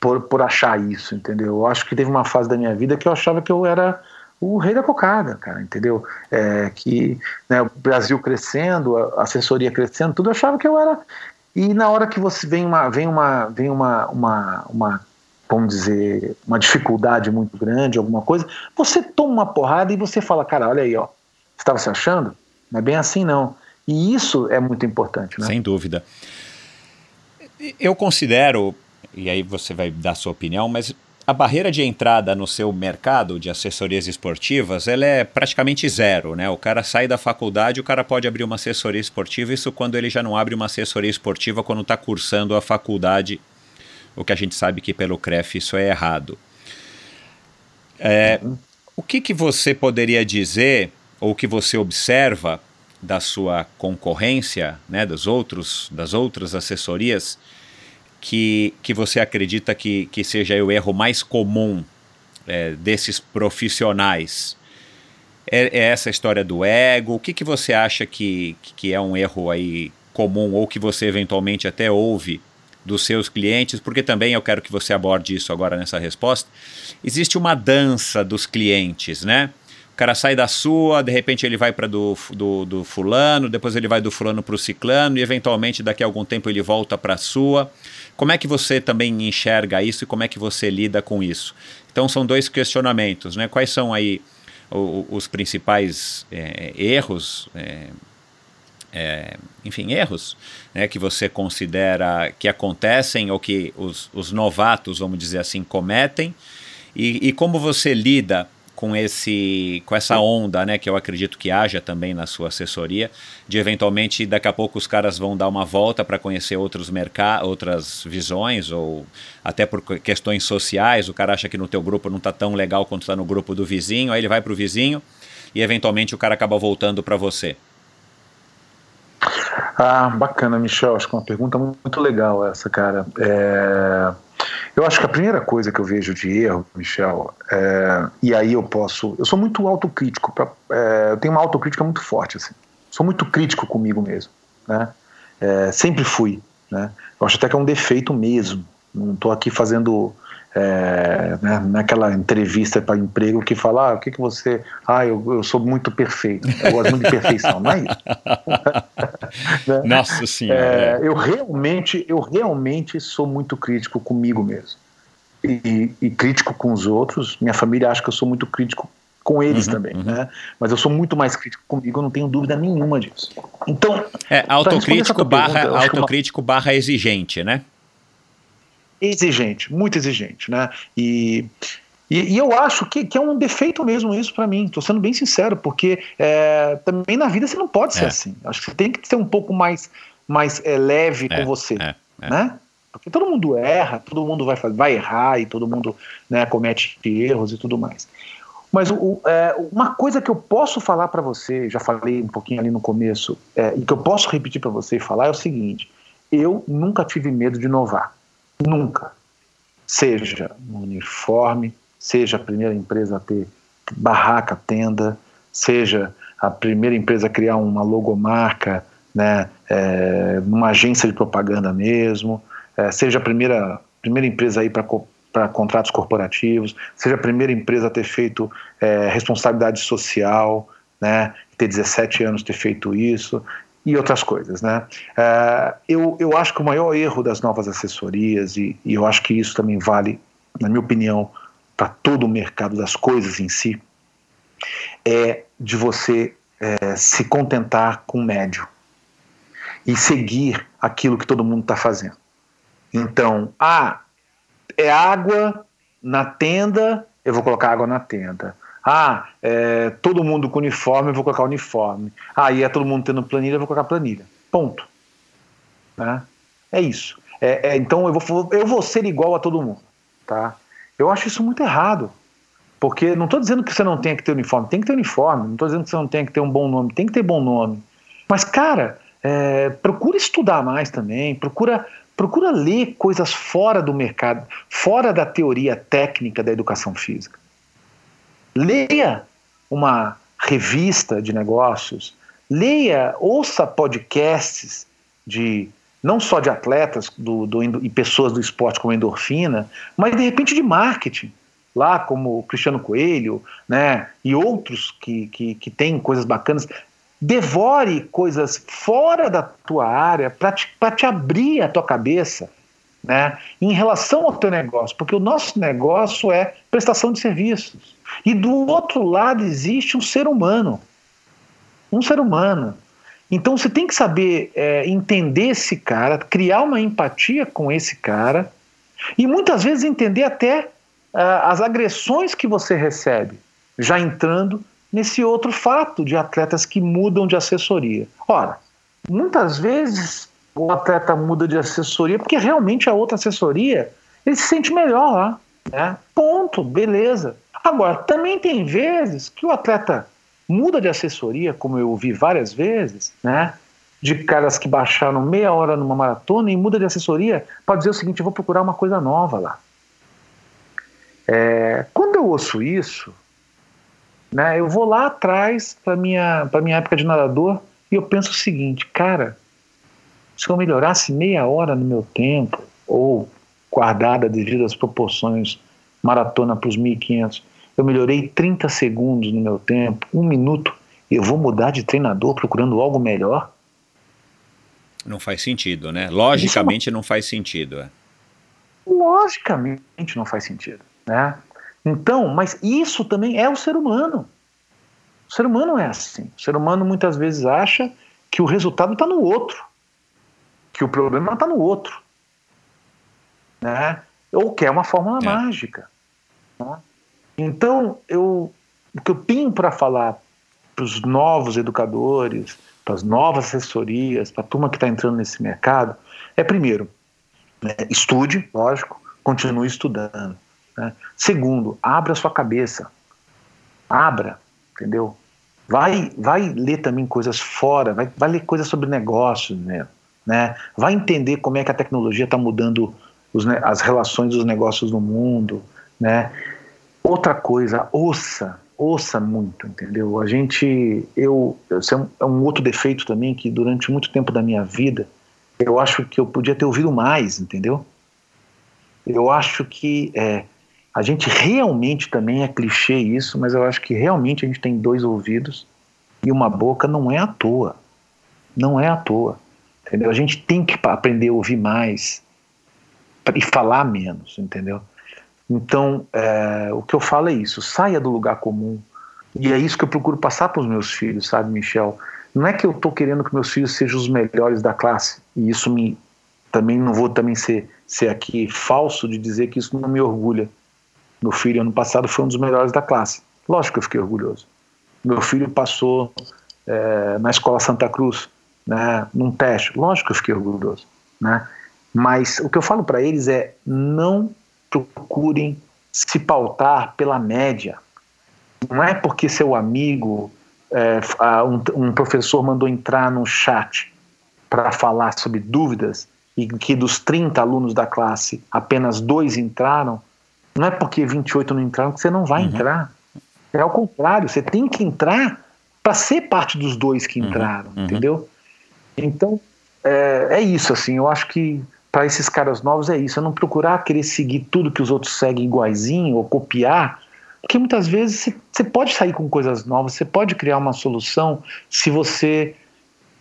por, por achar isso, entendeu? Eu acho que teve uma fase da minha vida que eu achava que eu era o rei da cocada, cara, entendeu? É, que né, o Brasil crescendo, a assessoria crescendo, tudo eu achava que eu era. E na hora que você vem uma, vem uma, vem uma, uma, uma vamos dizer, uma dificuldade muito grande, alguma coisa, você toma uma porrada e você fala, cara, olha aí, ó, estava se achando? Não é bem assim não. E isso é muito importante, né? Sem dúvida. Eu considero, e aí você vai dar sua opinião, mas a barreira de entrada no seu mercado de assessorias esportivas, ela é praticamente zero, né? O cara sai da faculdade, o cara pode abrir uma assessoria esportiva, isso quando ele já não abre uma assessoria esportiva quando está cursando a faculdade, o que a gente sabe que pelo CREF isso é errado. É, o que, que você poderia dizer, ou que você observa da sua concorrência, né, dos outros, das outras assessorias, que, que você acredita que, que seja o erro mais comum é, desses profissionais? É, é, essa história do ego? O que, que você acha que, que é um erro aí comum ou que você eventualmente até ouve dos seus clientes? Porque também eu quero que você aborde isso agora nessa resposta. Existe uma dança dos clientes, né? O cara sai da sua, de repente ele vai para do, do, do, fulano, depois ele vai do fulano para o ciclano e eventualmente daqui a algum tempo ele volta para a sua. Como é que você também enxerga isso e como é que você lida com isso? Então são dois questionamentos, né? Quais são aí os principais é, erros, é, é, enfim, erros, né, que você considera que acontecem ou que os, os novatos, vamos dizer assim, cometem? E, e como você lida com esse com essa onda, né, que eu acredito que haja também na sua assessoria, de eventualmente daqui a pouco os caras vão dar uma volta para conhecer outros mercados, outras visões ou até por questões sociais, o cara acha que no teu grupo não está tão legal quanto está no grupo do vizinho, aí ele vai para o vizinho e eventualmente o cara acaba voltando para você. Ah, bacana, Michel. Acho que é uma pergunta muito legal essa, cara. É... Eu acho que a primeira coisa que eu vejo de erro, Michel, é, e aí eu posso. Eu sou muito autocrítico, pra, é, eu tenho uma autocrítica muito forte, assim. Sou muito crítico comigo mesmo, né? É, sempre fui, né? Eu acho até que é um defeito mesmo. Não estou aqui fazendo é, né, naquela entrevista para emprego que fala, ah, o que, que você. Ah, eu, eu sou muito perfeito. Eu gosto muito de perfeição, não é isso? né? Nossa Senhora. É, eu, realmente, eu realmente sou muito crítico comigo mesmo. E, e, crítico com os outros. Minha família acha que eu sou muito crítico com eles uhum, também, uhum. né? Mas eu sou muito mais crítico comigo, eu não tenho dúvida nenhuma disso. Então. É, autocrítico barra, pergunta, autocrítico uma... barra exigente, né? Exigente, muito exigente, né? E, e, e eu acho que, que, é um defeito mesmo isso para mim. Estou sendo bem sincero, porque é, também na vida você não pode ser é. assim. Acho que você tem que ser um pouco mais, mais é, leve com é, você, é, é. né? Porque todo mundo erra, todo mundo vai, vai errar e todo mundo né, comete erros e tudo mais. Mas o, é, uma coisa que eu posso falar para você, já falei um pouquinho ali no começo, é, e que eu posso repetir para você e falar é o seguinte: eu nunca tive medo de inovar. Nunca. Seja no uniforme, seja a primeira empresa a ter barraca, tenda, seja a primeira empresa a criar uma logomarca, né, é, numa agência de propaganda mesmo, é, seja a primeira, primeira empresa aí para contratos corporativos, seja a primeira empresa a ter feito é, responsabilidade social, né, ter 17 anos ter feito isso, e outras coisas. Né? Uh, eu, eu acho que o maior erro das novas assessorias, e, e eu acho que isso também vale, na minha opinião, para todo o mercado das coisas em si, é de você é, se contentar com o médio e seguir aquilo que todo mundo está fazendo. Então, ah, é água na tenda, eu vou colocar água na tenda. Ah, é, todo mundo com uniforme, eu vou colocar uniforme. Ah, e é todo mundo tendo planilha, eu vou colocar planilha. Ponto. Né? É isso. É, é, então eu vou, eu vou ser igual a todo mundo. Tá? Eu acho isso muito errado. Porque não estou dizendo que você não tenha que ter uniforme, tem que ter uniforme. Não estou dizendo que você não tenha que ter um bom nome, tem que ter bom nome. Mas, cara, é, procura estudar mais também, procura, procura ler coisas fora do mercado, fora da teoria técnica da educação física. Leia uma revista de negócios, leia, ouça podcasts de não só de atletas do, do, e pessoas do esporte como endorfina, mas de repente de marketing, lá como o Cristiano Coelho, né, e outros que, que, que têm coisas bacanas. Devore coisas fora da tua área para te, te abrir a tua cabeça né, em relação ao teu negócio, porque o nosso negócio é prestação de serviços. E do outro lado existe um ser humano. Um ser humano. Então você tem que saber é, entender esse cara, criar uma empatia com esse cara e muitas vezes entender até uh, as agressões que você recebe, já entrando nesse outro fato de atletas que mudam de assessoria. Ora, muitas vezes o atleta muda de assessoria porque realmente a outra assessoria ele se sente melhor lá. Né? Ponto, beleza. Agora, também tem vezes que o atleta muda de assessoria, como eu ouvi várias vezes, né? De caras que baixaram meia hora numa maratona e muda de assessoria para dizer o seguinte: vou procurar uma coisa nova lá. É, quando eu ouço isso, né, eu vou lá atrás para minha minha época de nadador e eu penso o seguinte, cara, se eu melhorasse meia hora no meu tempo ou guardada devido às proporções maratona para os 1500, eu melhorei 30 segundos no meu tempo, um minuto, eu vou mudar de treinador procurando algo melhor? Não faz sentido, né? Logicamente uma... não faz sentido. É. Logicamente não faz sentido, né? Então, mas isso também é o ser humano. O ser humano é assim. O ser humano muitas vezes acha que o resultado está no outro, que o problema está no outro, né? Ou quer uma fórmula é. mágica. Né? Então, eu, o que eu tenho para falar para os novos educadores, para as novas assessorias, para a turma que está entrando nesse mercado, é primeiro, né, estude, lógico, continue estudando. Né? Segundo, abra a sua cabeça. Abra, entendeu? Vai, vai ler também coisas fora, vai, vai ler coisas sobre negócios, né? Né? Vai entender como é que a tecnologia está mudando os, as relações dos negócios no mundo, né? Outra coisa, ouça, ouça muito, entendeu? A gente, eu, é um, é um, outro defeito também que durante muito tempo da minha vida eu acho que eu podia ter ouvido mais, entendeu? Eu acho que é, a gente realmente também é clichê isso, mas eu acho que realmente a gente tem dois ouvidos e uma boca não é à toa, não é à toa, entendeu? A gente tem que aprender a ouvir mais e falar menos, entendeu? Então, é, o que eu falo é isso: saia do lugar comum. E é isso que eu procuro passar para os meus filhos, sabe, Michel? Não é que eu estou querendo que meus filhos sejam os melhores da classe, e isso me também não vou também ser, ser aqui falso de dizer que isso não me orgulha. Meu filho, ano passado, foi um dos melhores da classe. Lógico que eu fiquei orgulhoso. Meu filho passou é, na escola Santa Cruz, né, num teste. Lógico que eu fiquei orgulhoso. Né? Mas o que eu falo para eles é: não procurem se pautar pela média. Não é porque seu amigo, é, um, um professor mandou entrar no chat para falar sobre dúvidas e que dos 30 alunos da classe apenas dois entraram, não é porque 28 não entraram que você não vai uhum. entrar. É ao contrário, você tem que entrar para ser parte dos dois que uhum. entraram, uhum. entendeu? Então, é, é, isso, assim, eu acho que para esses caras novos é isso, é não procurar querer seguir tudo que os outros seguem iguaizinho ou copiar, porque muitas vezes você pode sair com coisas novas, você pode criar uma solução se você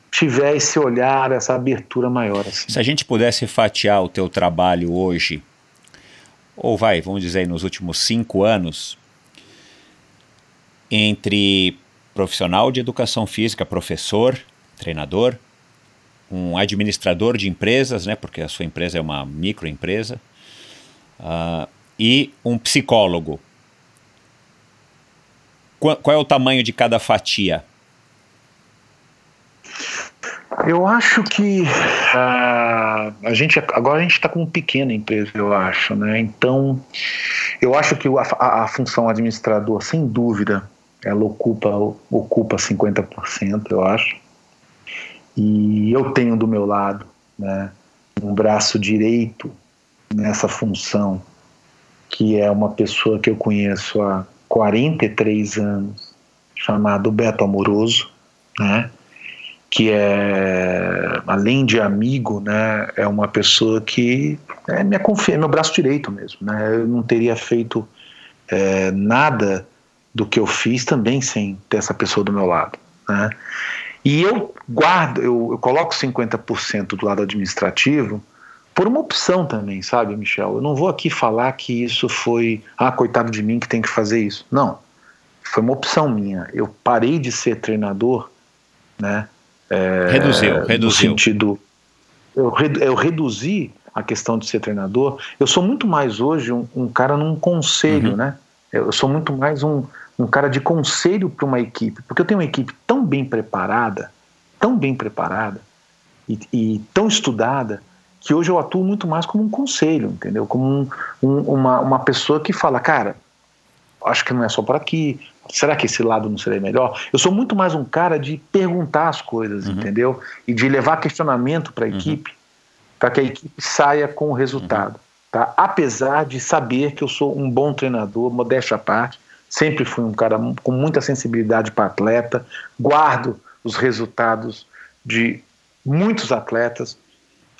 tiver esse olhar, essa abertura maior. Assim. Se a gente pudesse fatiar o teu trabalho hoje, ou vai, vamos dizer, nos últimos cinco anos, entre profissional de educação física, professor, treinador, um administrador de empresas, né, porque a sua empresa é uma microempresa, uh, e um psicólogo. Qual, qual é o tamanho de cada fatia? Eu acho que uh, a gente agora a gente está com uma pequena empresa, eu acho, né? Então, eu acho que a, a, função administrador, sem dúvida, ela ocupa ocupa 50%, eu acho. E eu tenho do meu lado né, um braço direito nessa função, que é uma pessoa que eu conheço há 43 anos, chamado Beto Amoroso, né? que é, além de amigo, né, é uma pessoa que é minha confia, meu braço direito mesmo. Né? Eu não teria feito é, nada do que eu fiz também sem ter essa pessoa do meu lado. Né? E eu guardo, eu, eu coloco 50% do lado administrativo, por uma opção também, sabe, Michel? Eu não vou aqui falar que isso foi, ah, coitado de mim que tem que fazer isso. Não. Foi uma opção minha. Eu parei de ser treinador, né? É, reduziu, reduziu. No sentido. Eu, eu reduzi a questão de ser treinador. Eu sou muito mais hoje um, um cara num conselho, uhum. né? Eu sou muito mais um, um cara de conselho para uma equipe, porque eu tenho uma equipe tão bem preparada, tão bem preparada e, e tão estudada que hoje eu atuo muito mais como um conselho, entendeu? Como um, um, uma, uma pessoa que fala, cara, acho que não é só por aqui, será que esse lado não seria melhor? Eu sou muito mais um cara de perguntar as coisas, uhum. entendeu? E de levar questionamento para a uhum. equipe, para que a equipe saia com o resultado. Uhum. Tá? Apesar de saber que eu sou um bom treinador, modéstia à parte, sempre fui um cara com muita sensibilidade para atleta, guardo os resultados de muitos atletas,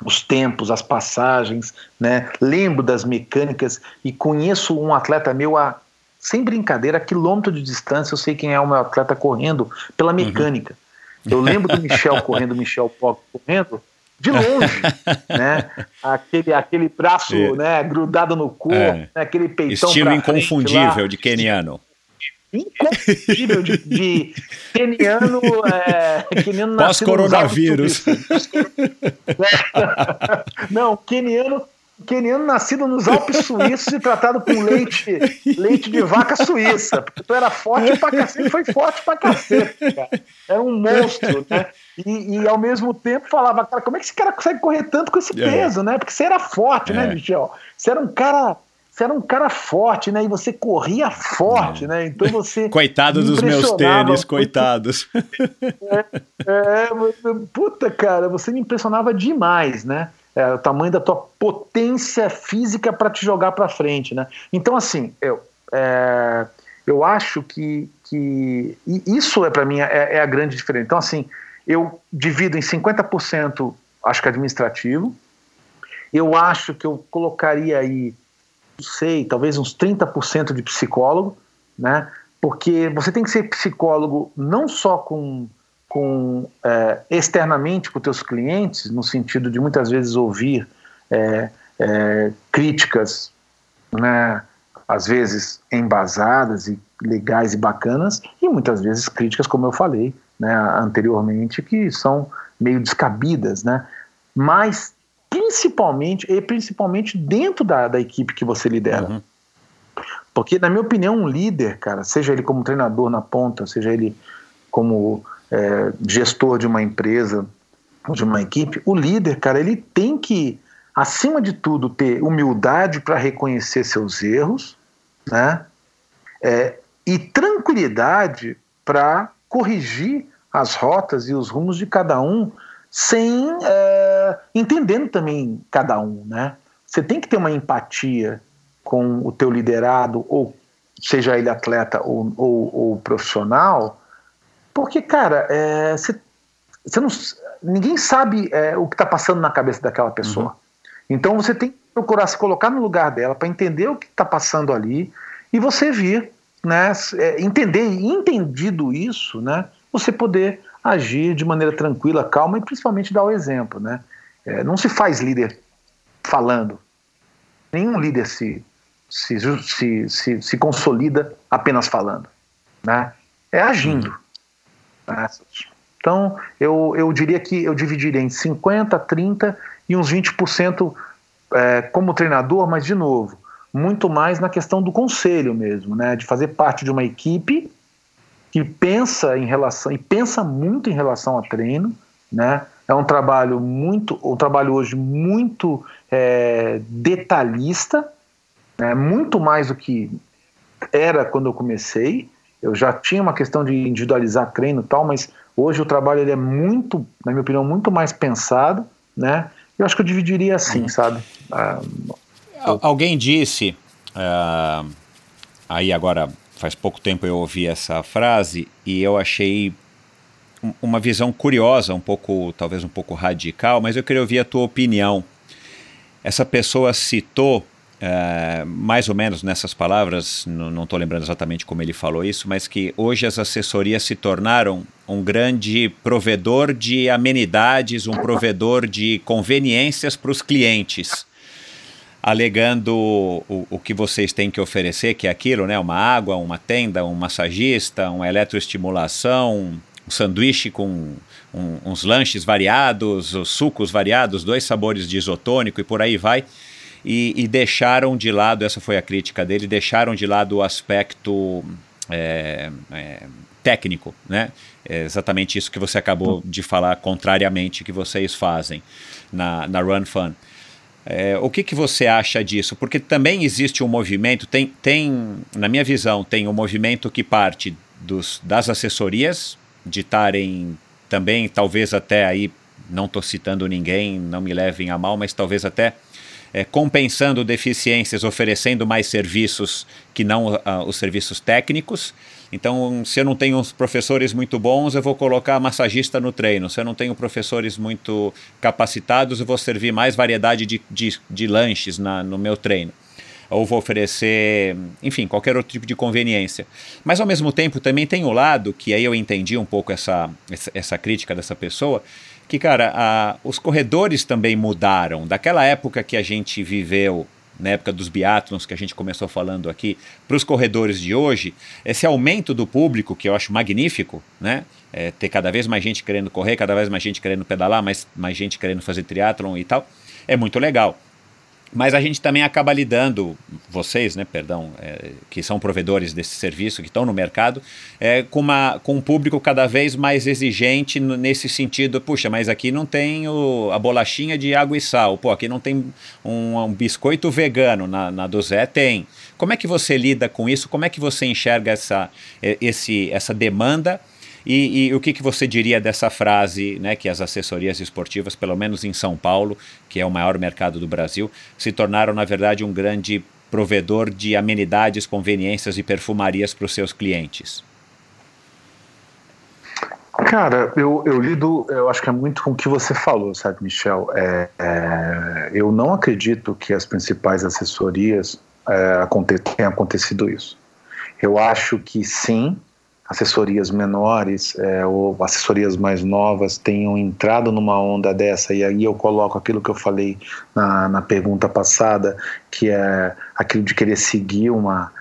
os tempos, as passagens, né? Lembro das mecânicas e conheço um atleta meu a sem brincadeira, a quilômetro de distância, eu sei quem é o meu atleta correndo pela uhum. mecânica. Uhum. Eu lembro do Michel correndo, Michel Poc correndo de longe, né? Aquele, aquele braço, é. né, grudado no corpo, é. né? aquele peitão Estilo inconfundível de keniano inconfundível de, de keniano, é, keniano Pós-coronavírus. Não, keniano, keniano nascido nos Alpes Suíços e tratado com leite, leite de vaca suíça. Porque tu era forte pra cacete, foi forte pra cacete, cara. Era um monstro, né? E, e, ao mesmo tempo falava, cara, como é que esse cara consegue correr tanto com esse é. peso, é. né? Porque você era forte, né, é. né, Michel? Você era um cara você era um cara forte, né? E você corria forte, né? Então você. Coitado dos meus tênis, coitados. É, é, puta, cara, você me impressionava demais, né? É, o tamanho da tua potência física para te jogar para frente, né? Então, assim, eu, é, eu acho que, que isso é para mim é, é, a grande diferença. Então, assim, eu divido em 50%, acho que administrativo. Eu acho que eu colocaria aí sei, talvez uns 30% de psicólogo, né? Porque você tem que ser psicólogo não só com, com é, externamente com teus clientes, no sentido de muitas vezes ouvir é, é, críticas, né? Às vezes embasadas e legais e bacanas, e muitas vezes críticas, como eu falei né, anteriormente, que são meio descabidas, né? Mas principalmente e principalmente dentro da, da equipe que você lidera. Uhum. Porque, na minha opinião, um líder, cara, seja ele como treinador na ponta, seja ele como é, gestor de uma empresa ou de uma equipe, o líder, cara, ele tem que, acima de tudo, ter humildade para reconhecer seus erros, né? É, e tranquilidade para corrigir as rotas e os rumos de cada um sem é, entendendo também cada um, né? Você tem que ter uma empatia com o teu liderado, ou seja ele atleta ou, ou, ou profissional, porque, cara, é, você, você não, ninguém sabe é, o que está passando na cabeça daquela pessoa. Uhum. Então você tem que procurar se colocar no lugar dela para entender o que está passando ali e você vir, né, é, entender, entendido isso, né, você poder agir de maneira tranquila, calma e principalmente dar o exemplo. Né? É, não se faz líder falando. Nenhum líder se, se, se, se, se consolida apenas falando. Né? É agindo. Então, eu, eu diria que eu dividiria em 50%, 30% e uns 20% é, como treinador, mas, de novo, muito mais na questão do conselho mesmo, né? de fazer parte de uma equipe que pensa em relação e pensa muito em relação a treino, né? É um trabalho muito, um trabalho hoje muito é, detalhista, né? muito mais do que era quando eu comecei. Eu já tinha uma questão de individualizar treino e tal, mas hoje o trabalho ele é muito, na minha opinião, muito mais pensado, né? Eu acho que eu dividiria assim, sabe? Ah, Alguém disse, uh, aí agora faz pouco tempo eu ouvi essa frase e eu achei uma visão curiosa, um pouco, talvez um pouco radical, mas eu queria ouvir a tua opinião. Essa pessoa citou é, mais ou menos nessas palavras, não estou lembrando exatamente como ele falou isso, mas que hoje as assessorias se tornaram um grande provedor de amenidades, um provedor de conveniências para os clientes, alegando o, o, que vocês têm que oferecer, que é aquilo, né? Uma água, uma tenda, um massagista, uma eletroestimulação, um sanduíche com um, uns lanches variados, sucos variados, dois sabores de isotônico e por aí vai e, e, deixaram de lado, essa foi a crítica dele, deixaram de lado o aspecto é, é, técnico, né? É exatamente isso que você acabou de falar, contrariamente que vocês fazem na, na Run Fun. É, o que, que você acha disso? Porque também existe um movimento, tem, tem, na minha visão, tem um movimento que parte dos, das assessorias de estarem também, talvez até aí, não estou citando ninguém, não me levem a mal, mas talvez até é, compensando deficiências, oferecendo mais serviços que não uh, os serviços técnicos. Então, se eu não tenho professores muito bons, eu vou colocar massagista no treino. Se eu não tenho professores muito capacitados, eu vou servir mais variedade de, de, de lanches na, no meu treino ou vou oferecer, enfim, qualquer outro tipo de conveniência. Mas ao mesmo tempo também tem o lado, que aí eu entendi um pouco essa, essa, essa crítica dessa pessoa, que, cara, a, os corredores também mudaram. Daquela época que a gente viveu, na época dos biatlons que a gente começou falando aqui, para os corredores de hoje, esse aumento do público, que eu acho magnífico, né? É, ter cada vez mais gente querendo correr, cada vez mais gente querendo pedalar, mais, mais gente querendo fazer triatlon e tal, é muito legal. Mas a gente também acaba lidando, vocês, né, perdão, é, que são provedores desse serviço, que estão no mercado, é, com, uma, com um público cada vez mais exigente nesse sentido. Puxa, mas aqui não tem o, a bolachinha de água e sal. Pô, aqui não tem um, um biscoito vegano. Na, na do Zé tem. Como é que você lida com isso? Como é que você enxerga essa, esse, essa demanda? E, e, o que, que você diria dessa frase, né, que as assessorias esportivas, pelo menos em São Paulo, que é o maior mercado do Brasil, se tornaram, na verdade, um grande provedor de amenidades, conveniências e perfumarias para os seus clientes? Cara, eu, eu lido, eu acho que é muito com o que você falou, sabe, Michel? É, é, eu não acredito que as principais assessorias é, aconte, tenha acontecido isso. Eu acho que sim, assessorias menores é, ou assessorias mais novas tenham entrado numa onda dessa, e aí eu coloco aquilo que eu falei na, na pergunta passada, que é aquilo de querer seguir uma,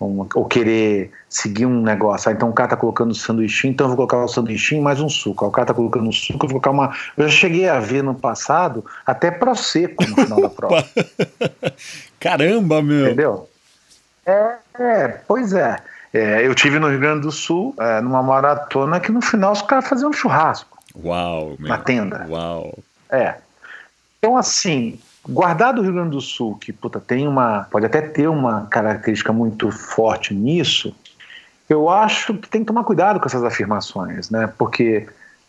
uma ou querer seguir um negócio. Ah, então o cara tá colocando sanduichinho, então eu vou colocar o sanduichinho mais um suco. o cara tá colocando um suco, eu vou colocar uma. Eu já cheguei a ver no passado até seco no final da prova. Caramba, meu! Entendeu? É, é pois é. É, eu tive no Rio Grande do Sul, é, numa maratona, que no final os caras faziam um churrasco. Uau, meu. Na tenda. Uau. É. Então, assim, guardado o Rio Grande do Sul, que puta, tem uma. pode até ter uma característica muito forte nisso, eu acho que tem que tomar cuidado com essas afirmações, né? Porque,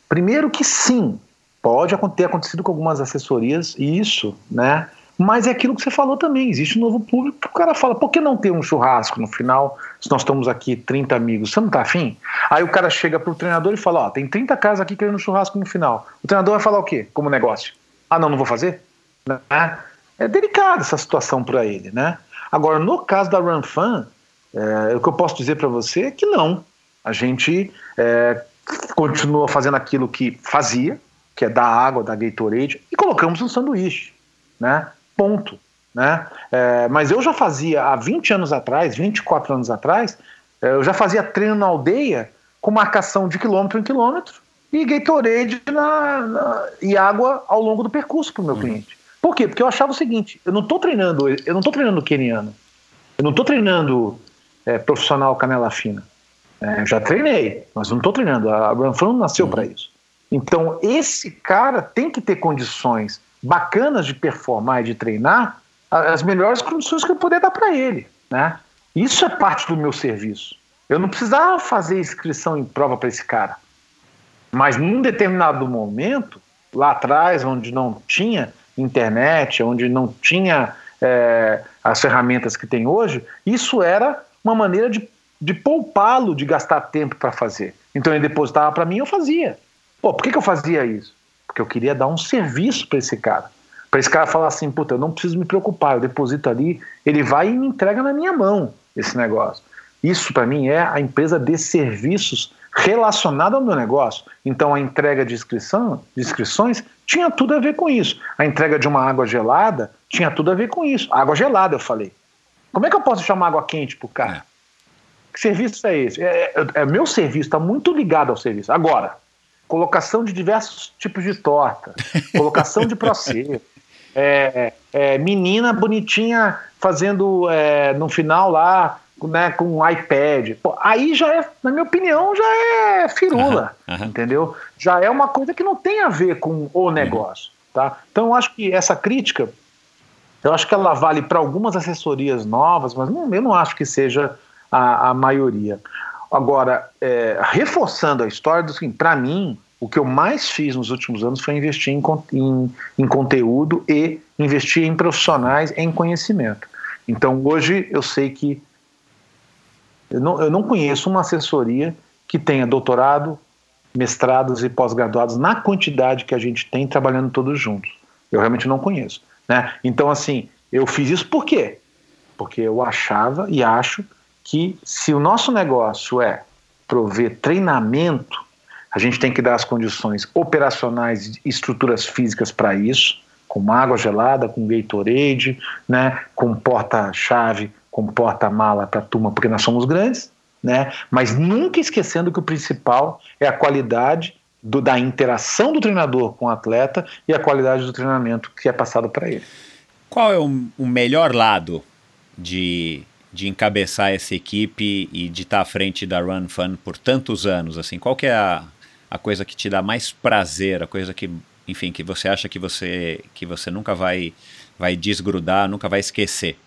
primeiro que sim, pode ter acontecido com algumas assessorias isso, né? Mas é aquilo que você falou também, existe um novo público que o cara fala, por que não ter um churrasco no final, se nós estamos aqui 30 amigos, você não tá afim? Aí o cara chega pro treinador e fala, ó, tem 30 casas aqui querendo churrasco no final. O treinador vai falar o quê como negócio? Ah, não, não vou fazer? Né? É delicada essa situação para ele, né? Agora, no caso da Run Fun, é, o que eu posso dizer para você é que não. A gente é, continua fazendo aquilo que fazia, que é dar água, dar Gatorade, e colocamos um sanduíche, né? Ponto. Né? É, mas eu já fazia há 20 anos atrás, 24 anos atrás, é, eu já fazia treino na aldeia com marcação de quilômetro em quilômetro e Gatorade na, na, e água ao longo do percurso para o meu uhum. cliente. Por quê? Porque eu achava o seguinte: eu não estou treinando, eu não estou treinando keniano, eu não estou treinando é, profissional canela fina. É, eu já treinei, mas não estou treinando. A Branfran não nasceu uhum. para isso. Então esse cara tem que ter condições bacanas de performar e de treinar, as melhores condições que eu puder dar para ele, né? Isso é parte do meu serviço. Eu não precisava fazer inscrição em prova para esse cara. Mas num determinado momento, lá atrás, onde não tinha internet, onde não tinha é, as ferramentas que tem hoje, isso era uma maneira de, de poupá-lo de gastar tempo para fazer. Então ele depositava para mim, eu fazia. Pô, por que, que eu fazia isso? Porque eu queria dar um serviço para esse cara. Para esse cara falar assim, puta, eu não preciso me preocupar, eu deposito ali, ele vai e me entrega na minha mão esse negócio. Isso para mim é a empresa de serviços relacionada ao meu negócio. Então a entrega de inscrição, de inscrições tinha tudo a ver com isso. A entrega de uma água gelada tinha tudo a ver com isso. Água gelada, eu falei. Como é que eu posso chamar água quente pro cara? Que serviço é esse? É, é, é meu serviço, está muito ligado ao serviço. Agora, colocação de diversos tipos de torta, colocação de processo, é, é, menina bonitinha fazendo é, no final lá, né, com um iPad. Pô, aí já é, na minha opinião, já é firula, uhum, uhum. entendeu? Já é uma coisa que não tem a ver com o uhum. negócio, uhum. tá? Então eu acho que essa crítica, eu acho que ela vale para algumas assessorias novas, mas não, eu não acho que seja a, a maioria. Agora, é, reforçando a história, assim, para mim, o que eu mais fiz nos últimos anos foi investir em, em, em, conteúdo e investir em profissionais em conhecimento. Então, hoje eu sei que eu não, eu não conheço uma assessoria que tenha doutorado, mestrados e pós-graduados na quantidade que a gente tem trabalhando todos juntos. Eu realmente não conheço. Né? Então, assim, eu fiz isso por quê? Porque eu achava e acho que se o nosso negócio é prover treinamento, a gente tem que dar as condições operacionais e estruturas físicas para isso, com água gelada, com Gatorade, né, com porta-chave, com porta-mala para a turma, porque nós somos grandes, né, mas nunca esquecendo que o principal é a qualidade do, da interação do treinador com o atleta e a qualidade do treinamento que é passado para ele. Qual é o, o melhor lado de de encabeçar essa equipe e de estar à frente da Run Fun por tantos anos? Assim, qual que é a, a coisa que te dá mais prazer, a coisa que, enfim, que você acha que você que você nunca vai vai desgrudar, nunca vai esquecer?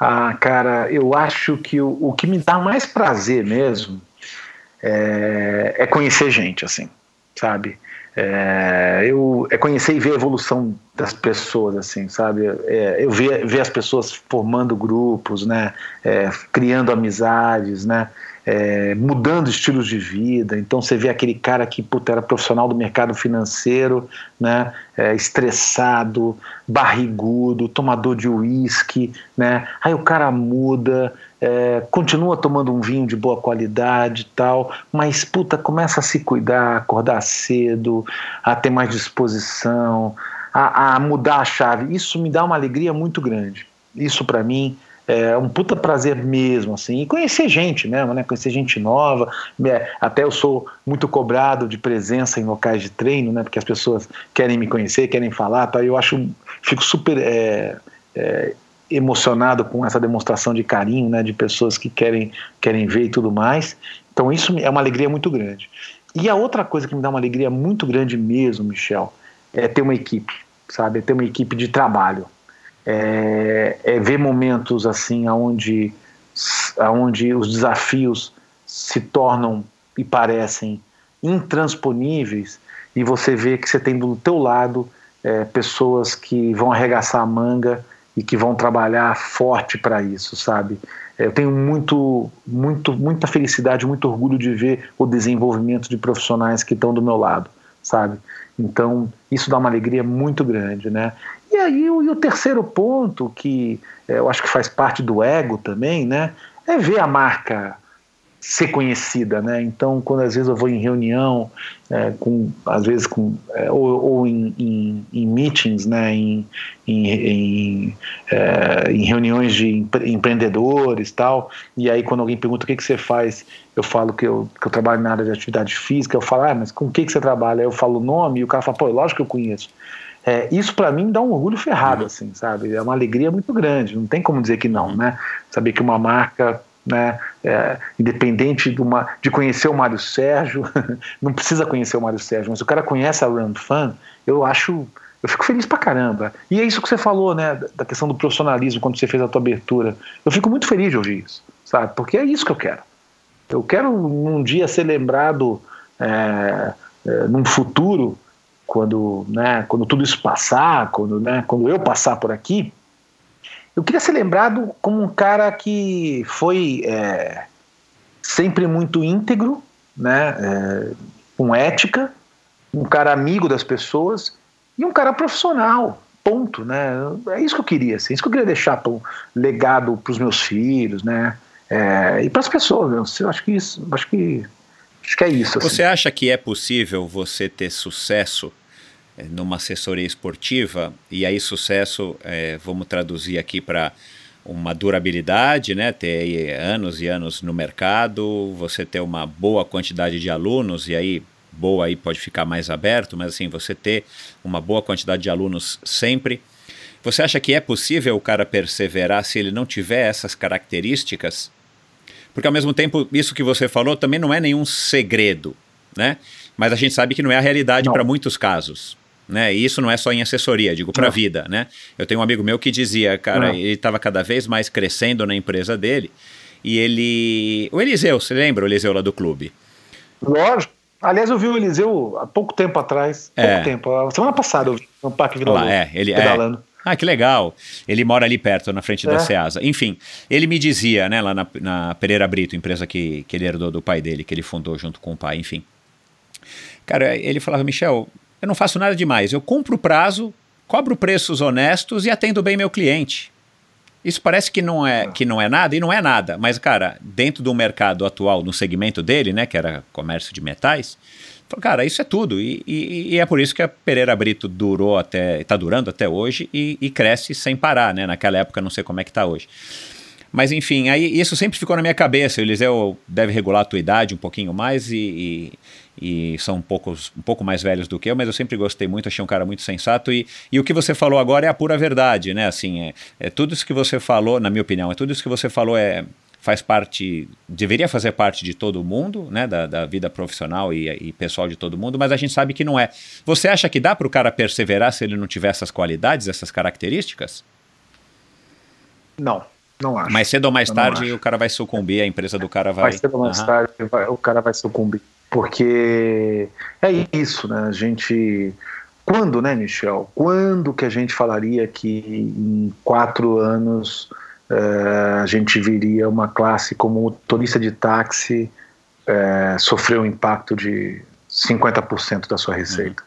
Ah, cara, eu acho que o, o que me dá mais prazer mesmo é, é conhecer gente, assim, sabe? É, eu é conhecer e ver a evolução das pessoas, assim, sabe? É, eu ver, ver as pessoas formando grupos, né? É, criando amizades, né? É, mudando estilos de vida. Então você vê aquele cara que puta, era profissional do mercado financeiro, né? É, estressado, barrigudo, tomador de uísque, né? Aí o cara muda, é, continua tomando um vinho de boa qualidade e tal, mas puta, começa a se cuidar, acordar cedo, a ter mais disposição, a, a mudar a chave. Isso me dá uma alegria muito grande. Isso para mim é um puta prazer mesmo, assim, e conhecer gente mesmo, né? Conhecer gente nova. É, até eu sou muito cobrado de presença em locais de treino, né? Porque as pessoas querem me conhecer, querem falar, tá? Eu acho, fico super é, é, emocionado com essa demonstração de carinho, né, de pessoas que querem, querem ver e tudo mais. Então isso é uma alegria muito grande. E a outra coisa que me dá uma alegria muito grande mesmo, Michel, é ter uma equipe, sabe? É ter uma equipe de trabalho. É, é ver momentos assim onde, onde os desafios se tornam e parecem intransponíveis e você vê que você tem do teu lado é, pessoas que vão arregaçar a manga e que vão trabalhar forte para isso, sabe? Eu tenho muito, muito, muita felicidade, muito orgulho de ver o desenvolvimento de profissionais que estão do meu lado, sabe? Então, isso dá uma alegria muito grande, né? E aí, o, e o terceiro ponto, que é, eu acho que faz parte do ego também, né? É ver a marca ser conhecida, né? Então, quando às vezes eu vou em reunião, é, com, às vezes com, é, ou, ou em, em, em, meetings, né? Em, em, é, em, reuniões de empreendedores tal, e aí quando alguém pergunta o que, que você faz, eu falo que eu, que eu trabalho na área de atividade física, eu falo, ah, mas com o que, que você trabalha? Aí eu falo o nome e o cara fala, pô, lógico que eu conheço. É, isso para mim dá um orgulho ferrado, assim, sabe? É uma alegria muito grande, não tem como dizer que não, né? Saber que uma marca né? É, independente de, uma, de conhecer o Mário Sérgio, não precisa conhecer o Mário Sérgio, mas o cara conhece a Run Fan, eu acho, eu fico feliz pra caramba. E é isso que você falou, né, da questão do profissionalismo quando você fez a tua abertura. Eu fico muito feliz de ouvir isso, sabe? Porque é isso que eu quero. Eu quero um dia ser lembrado é, é, num futuro, quando, né, quando tudo isso passar, quando, né, quando eu passar por aqui, eu queria ser lembrado como um cara que foi é, sempre muito íntegro, né, é, com ética, um cara amigo das pessoas e um cara profissional, ponto, né? É isso que eu queria, assim, isso que eu queria deixar para legado para os meus filhos, né? É, e para as pessoas, eu acho que isso, acho que acho que é isso. Assim. Você acha que é possível você ter sucesso é, numa assessoria esportiva e aí sucesso, é, vamos traduzir aqui para uma durabilidade, né? Ter anos e anos no mercado, você ter uma boa quantidade de alunos e aí boa aí pode ficar mais aberto, mas assim, você ter uma boa quantidade de alunos sempre. Você acha que é possível o cara perseverar se ele não tiver essas características? Porque ao mesmo tempo, isso que você falou também não é nenhum segredo, né? Mas a gente sabe que não é a realidade para muitos casos. Né? E isso não é só em assessoria, digo para a vida, né? Eu tenho um amigo meu que dizia, cara, não. ele estava cada vez mais crescendo na empresa dele e ele, o Eliseu, você lembra o Eliseu lá do clube? Lógico. Aliás, eu vi o Eliseu há pouco tempo atrás, pouco é. tempo, semana passada eu vi no Parque Vila Lá, é, ele pedalando. É. Ah, que legal. Ele mora ali perto, na frente é. da Ceasa. Enfim, ele me dizia, né, lá na, na Pereira Brito, empresa que, que ele herdou do pai dele, que ele fundou junto com o pai, enfim. Cara, ele falava, Michel, eu não faço nada demais. Eu cumpro o prazo, cobro preços honestos e atendo bem meu cliente. Isso parece que não é que não é nada e não é nada, mas cara, dentro do mercado atual, no segmento dele, né, que era comércio de metais, cara, isso é tudo e, e, e é por isso que a Pereira Brito durou até, está durando até hoje e, e, cresce sem parar, né? Naquela época não sei como é que está hoje. Mas enfim, aí isso sempre ficou na minha cabeça. O Eliseu deve regular a tua idade um pouquinho mais e, e são um, poucos, um pouco mais velhos do que eu, mas eu sempre gostei muito, achei um cara muito sensato. E, e o que você falou agora é a pura verdade, né? Assim, é, é tudo isso que você falou, na minha opinião, é tudo isso que você falou é faz parte, deveria fazer parte de todo mundo, né, da, da vida profissional e, e, pessoal de todo mundo, mas a gente sabe que não é. Você acha que dá para o cara perseverar se ele não tiver essas qualidades, essas características? Não, não acho. Mais cedo ou mais tarde o cara vai sucumbir, a empresa do cara vai. Mais cedo ou mais uhum. tarde o cara vai sucumbir. Porque é isso, né? A gente. Quando, né, Michel? Quando que a gente falaria que em quatro anos uh, a gente viria uma classe como motorista de táxi uh, sofrer um impacto de 50% da sua receita?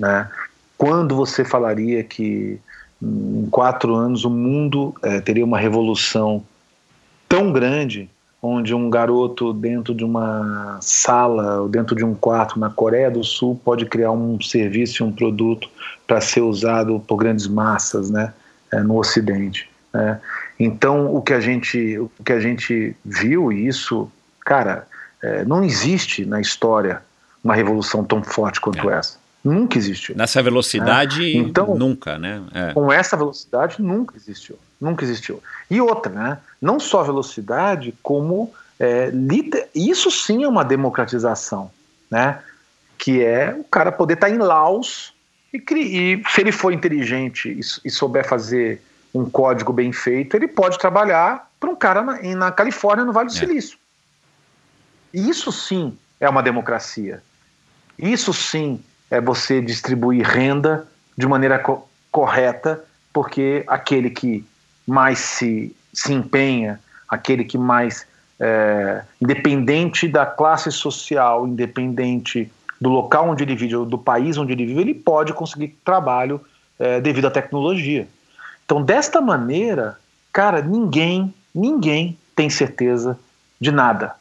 Uhum. Né? Quando você falaria que em quatro anos o mundo uh, teria uma revolução tão grande onde um garoto dentro de uma sala ou dentro de um quarto na Coreia do Sul pode criar um serviço e um produto para ser usado por grandes massas, né, é, no Ocidente. Né? Então o que a gente o que a gente viu isso, cara, é, não existe na história uma revolução tão forte quanto é. essa. Nunca existiu. Nessa velocidade, né? então, nunca, né? É. Com essa velocidade, nunca existiu. Nunca existiu. E outra, né? Não só velocidade, como é, isso sim é uma democratização, né? Que é o cara poder estar tá em Laos e, e, se ele for inteligente e, e, souber fazer um código bem feito, ele pode trabalhar para um cara na, na, Califórnia, no Vale do é. Silício. E isso sim é uma democracia. Isso sim é você distribuir renda de maneira co correta, porque aquele que mais se, se empenha, aquele que mais, é, independente da classe social, independente do local onde ele vive, do país onde ele vive, ele pode conseguir trabalho é, devido à tecnologia. Então, desta maneira, cara, ninguém, ninguém tem certeza de nada.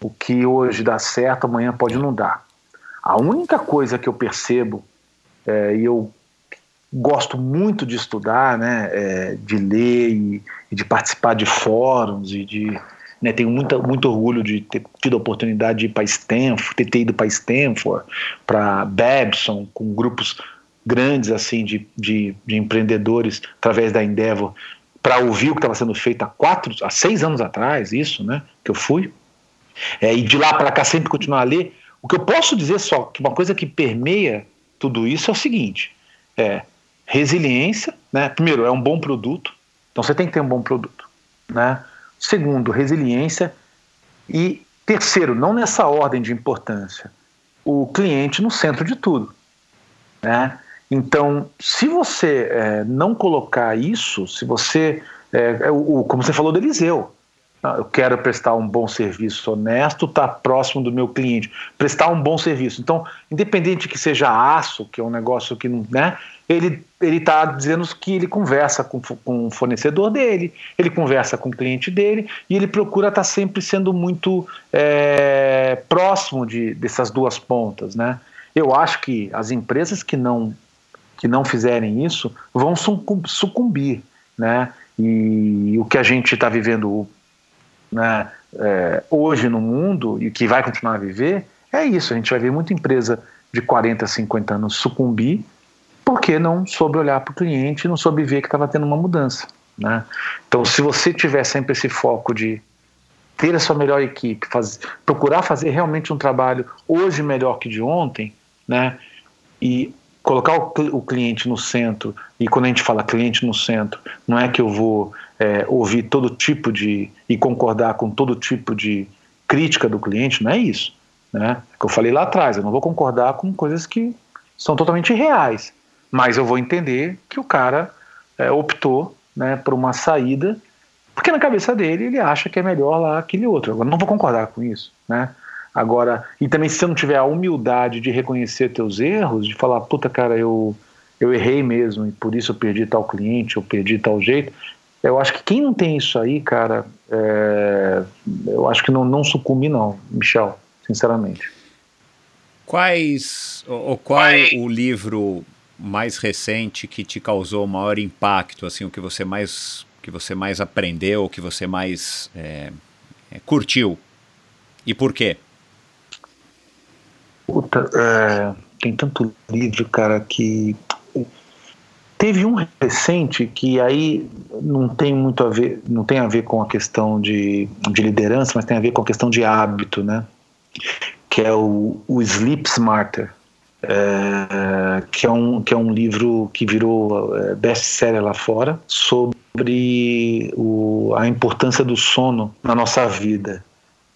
O que hoje dá certo, amanhã pode não dar. A única coisa que eu percebo, é, e eu gosto muito de estudar, né, é, de ler e, e, de participar de fóruns e de né, tenho muita, muito orgulho de ter tido a oportunidade de ir para Stanford, ter, ter ido para Stanford, para Babson, com grupos grandes assim de, de, de empreendedores através da Endeavor para ouvir o que estava sendo feito há quatro, há seis anos atrás, isso, né, que eu fui. É, e de lá para cá sempre continuar a ler. O que eu posso dizer só, que uma coisa que permeia tudo isso é o seguinte: é resiliência, né? Primeiro, é um bom produto, então você tem que ter um bom produto, né? Segundo, resiliência e terceiro, não nessa ordem de importância, o cliente no centro de tudo, né? Então, se você é, não colocar isso, se você, é, é, o, como você falou do Eliseu, Eu quero prestar um bom serviço honesto, estar próximo do meu cliente, prestar um bom serviço. Então, independente que seja aço, que é um negócio que não, né? Ele ele está dizendo que ele conversa com, com o fornecedor dele, ele conversa com o cliente dele e ele procura estar sempre sendo muito é, próximo de, dessas duas pontas, né? Eu acho que as empresas que não que não fizerem isso vão sucum- sucumbir, né? E o que a gente está vivendo né, é, hoje no mundo e que vai continuar a viver é isso. A gente vai ver muita empresa de 40, 50 anos sucumbir porque não soube olhar para o cliente, não soube ver que estava tendo uma mudança. Né? Então, se você tiver sempre esse foco de ter a sua melhor equipe, procurar fazer realmente um trabalho hoje melhor que de ontem, né? E colocar o, o cliente no centro. E quando a gente fala cliente no centro, não é que eu vou é, ouvir todo tipo de e concordar com todo tipo de crítica do cliente, não é isso, né? Que eu falei lá atrás, eu não vou concordar com coisas que são totalmente reais, mas eu vou entender que o cara é, optou, né, por uma saída porque na cabeça dele ele acha que é melhor lá aquele outro. Agora não vou concordar com isso, né? Agora, e também se você não tiver a humildade de reconhecer teus erros, de falar, puta cara, eu eu errei mesmo e por isso eu perdi tal cliente, eu perdi tal jeito. Eu acho que quem não tem isso aí, cara, é, eu acho que não, não sucumbe não, Michel, sinceramente. Quais, ou, qual o livro mais recente que te causou maior impacto, assim, o que você mais, que você mais aprendeu, o que você mais é, é, curtiu? E por quê? Puta, é, tem tanto livro, cara, que. Teve um recente que aí não tem muito a ver, não tem a ver com a questão de, de liderança, mas tem a ver com a questão de hábito, né? Que é o, o Sleep Smarter, é, que, é um, que é um livro que virou é, best-seller lá fora sobre o, a importância do sono na nossa vida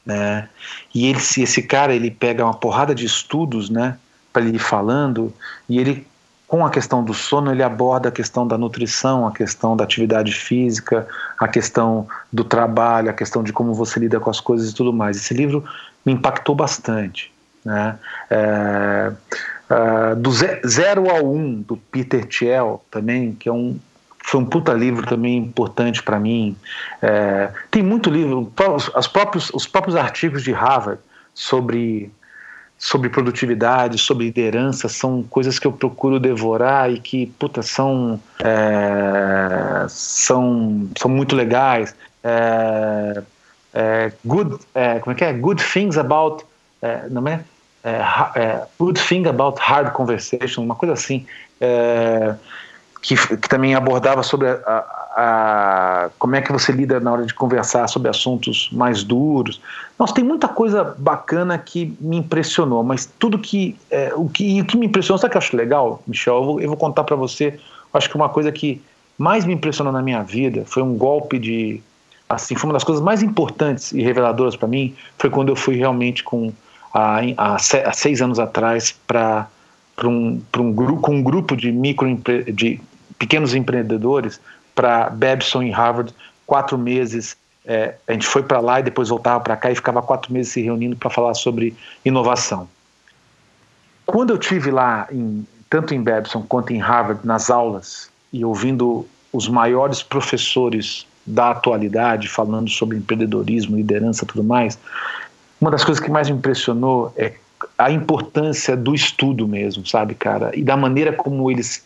né? E ele, esse cara ele pega uma porrada de estudos, né, para ele ir falando e ele com a questão do sono ele aborda a questão da nutrição, a questão da atividade física, a questão do trabalho, a questão de como você lida com as coisas e tudo mais. Esse livro me impactou bastante, né? É, é, do ze- zero ao um do Peter Thiel também, que é um foi um puta livro também importante para mim. É, tem muito livro, os, próprios, os próprios artigos de Harvard sobre, sobre produtividade, sobre liderança, são coisas que eu procuro devorar e que, puta, são, é, são, são muito legais. É, é, good, é, como é que é? Good things about, é, não é? É, é, good thing about hard conversation, uma coisa assim. Que, que também abordava sobre a, a- como é que você lida na hora de conversar sobre assuntos mais duros. Nossa, tem muita coisa bacana que me impressionou, mas tudo que é, o que e o que me impressionou, sabe o que eu acho legal, Michel? Eu vou, eu vou contar para você. Acho que uma coisa que mais me impressionou na minha vida foi um golpe de assim, foi uma das coisas mais importantes e reveladoras para mim foi quando eu fui realmente com há, há, se- há seis anos atrás para para um, um, gru com um grupo de micro de pequenos empreendedores para Babson em Harvard quatro meses é, a gente foi para lá e depois voltava para cá e ficava quatro meses se reunindo para falar sobre inovação quando eu tive lá em, tanto em Babson quanto em Harvard nas aulas e ouvindo os maiores professores da atualidade falando sobre empreendedorismo liderança tudo mais uma das coisas que mais me impressionou é a importância do estudo mesmo, sabe, cara? E da maneira como eles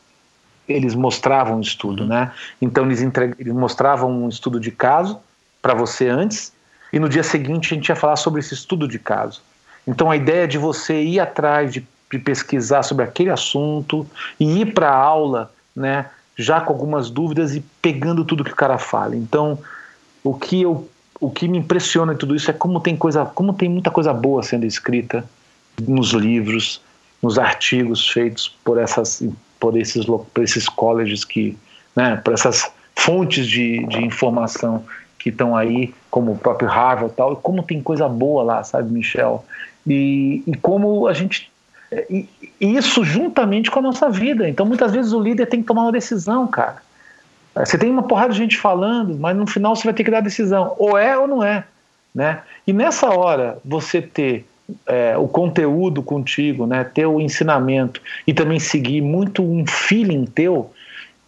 eles mostravam o estudo, né? Então eles, eles mostravam um estudo de caso para você antes e no dia seguinte a gente ia falar sobre esse estudo de caso. Então a ideia de você ir atrás de, de pesquisar sobre aquele assunto e ir para a aula, né? Já com algumas dúvidas e pegando tudo que o cara fala. Então o que eu o que me impressiona em tudo isso é como tem coisa, como tem muita coisa boa sendo escrita nos livros, nos artigos feitos por essas, por esses, por esses colleges que, né, por essas fontes de, de informação que estão aí, como o próprio Harvard e tal, e como tem coisa boa lá, sabe, Michel? E, e como a gente e, isso juntamente com a nossa vida. Então, muitas vezes o líder tem que tomar uma decisão, cara. Você tem uma porrada de gente falando, mas no final você vai ter que dar a decisão, ou é ou não é, né? E nessa hora você ter é, o conteúdo contigo, né, ter o ensinamento e também seguir muito um feeling teu,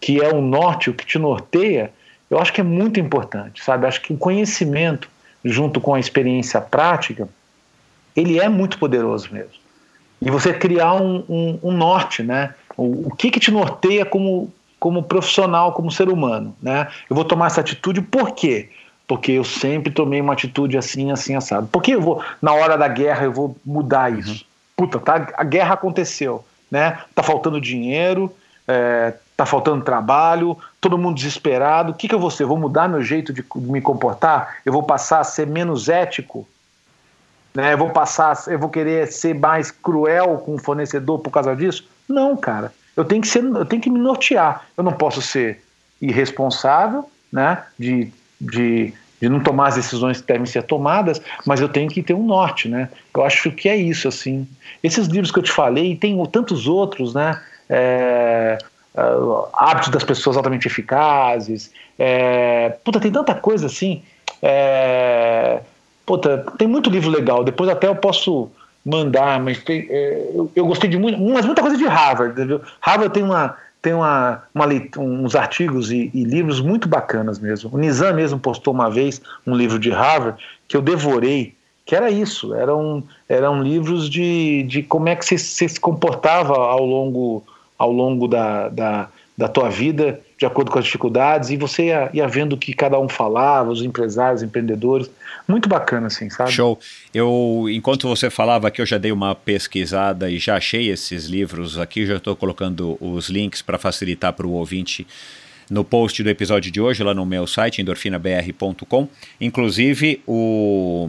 que é o norte, o que te norteia, eu acho que é muito importante, sabe? Acho que o conhecimento junto com a experiência prática, ele é muito poderoso mesmo. E você criar um, um, um norte, né? O, o, que que te norteia como, como profissional, como ser humano, né? Eu vou tomar essa atitude por quê? Porque eu sempre tomei uma atitude assim, assim, assado. Por que eu vou, na hora da guerra, eu vou mudar uhum. isso? Puta, tá, a guerra aconteceu, né? Tá faltando dinheiro, é, tá faltando trabalho, todo mundo desesperado. O que, que eu vou ser? Eu vou mudar meu jeito de me comportar? Eu vou passar a ser menos ético? Né? Eu vou passar, eu vou querer ser mais cruel com o fornecedor por causa disso? Não, cara. Eu tenho que ser, eu tenho que me nortear. Eu não posso ser irresponsável, né? De, de, de não tomar as decisões que devem ser tomadas, mas eu tenho que ter um norte, né? Eu acho que é isso, assim. Esses livros que eu te falei, e tem tantos outros, né? É, uh, hábitos das pessoas altamente eficazes. É, puta, tem tanta coisa assim. É, puta, tem muito livro legal. Depois até eu posso mandar, mas tem, é, eu, eu, gostei de muito, mas muita coisa de Harvard. Entendeu? Harvard tem uma tem uma, uma uns artigos e, e, livros muito bacanas mesmo. O Nizam mesmo postou uma vez um livro de Harvard que eu devorei, que era isso, eram, eram livros de, de como é que você, você se comportava ao longo ao longo da, da, da tua vida, de acordo com as dificuldades, e você ia, ia vendo o que cada um falava, os empresários, os empreendedores. Muito bacana, assim, sabe? Show. Eu, enquanto você falava aqui, eu já dei uma pesquisada e já achei esses livros aqui, já estou colocando os links para facilitar para o ouvinte no post do episódio de hoje, lá no meu site, endorfinabr.com. Inclusive, o,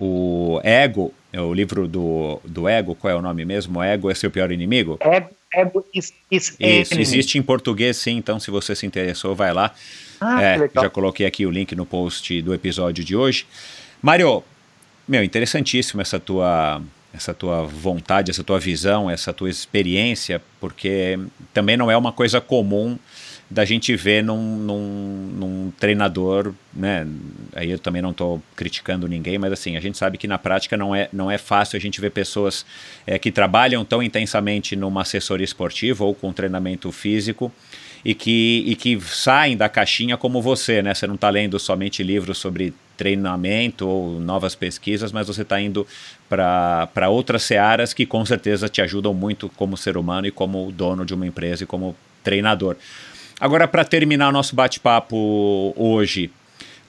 o Ego, o livro do, do Ego, qual é o nome mesmo? Ego é seu pior inimigo? Ego Ego is, is Isso, existe em português sim, então se você se interessou, vai lá. Ah, é, já coloquei aqui o link no post do episódio de hoje. Mário, meu, interessantíssimo essa tua essa tua vontade, essa tua visão, essa tua experiência, porque também não é uma coisa comum da gente ver num, num, num, treinador, né? Aí eu também não estou criticando ninguém, mas assim, a gente sabe que na prática não é, não é fácil a gente ver pessoas é, que trabalham tão intensamente numa assessoria esportiva ou com treinamento físico e que, e que saem da caixinha como você, né? Você não está lendo somente livros sobre treinamento ou novas pesquisas, mas você está indo para outras searas que com certeza te ajudam muito como ser humano e como dono de uma empresa e como treinador. Agora, para terminar o nosso bate-papo hoje,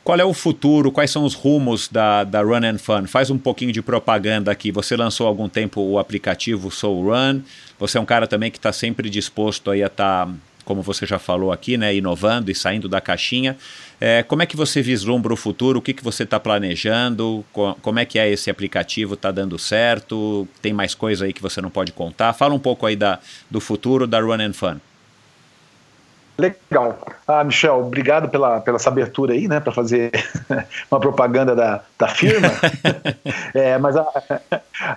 qual é o futuro? Quais são os rumos da, da Run and Fun? Faz um pouquinho de propaganda aqui. Você lançou há algum tempo o aplicativo Soul Run. Você é um cara também que está sempre disposto aí a estar, tá, como você já falou aqui, né, inovando e saindo da caixinha. É, como é que você vislumbra o futuro? O que, que você está planejando? Como é que é esse aplicativo? Está dando certo? Tem mais coisa aí que você não pode contar? Fala um pouco aí da, do futuro da Run and Fun. Legal. Ah, Michel, obrigado pela, pela essa abertura aí, né, para fazer uma propaganda da, da firma. é, mas a,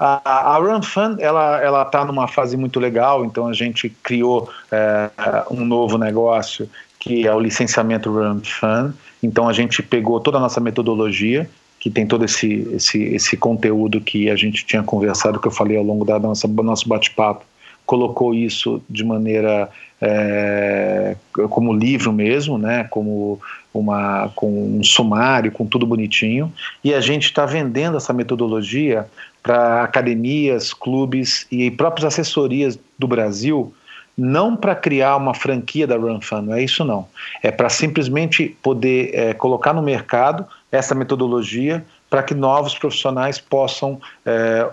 a, a Run Fund, ela ela está numa fase muito legal, então a gente criou é, um novo negócio que é o licenciamento Run Fund. Então a gente pegou toda a nossa metodologia, que tem todo esse, esse, esse conteúdo que a gente tinha conversado, que eu falei ao longo da nossa, do nosso bate-papo, colocou isso de maneira é, como livro mesmo, né, como uma, com um sumário, com tudo bonitinho, e a gente está vendendo essa metodologia para academias, clubes e próprias assessorias do Brasil, não para criar uma franquia da Run Fun, não é isso não. É para simplesmente poder é, colocar no mercado essa metodologia para que novos profissionais possam é,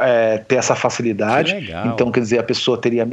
é, ter essa facilidade. Então, quer dizer, a pessoa teria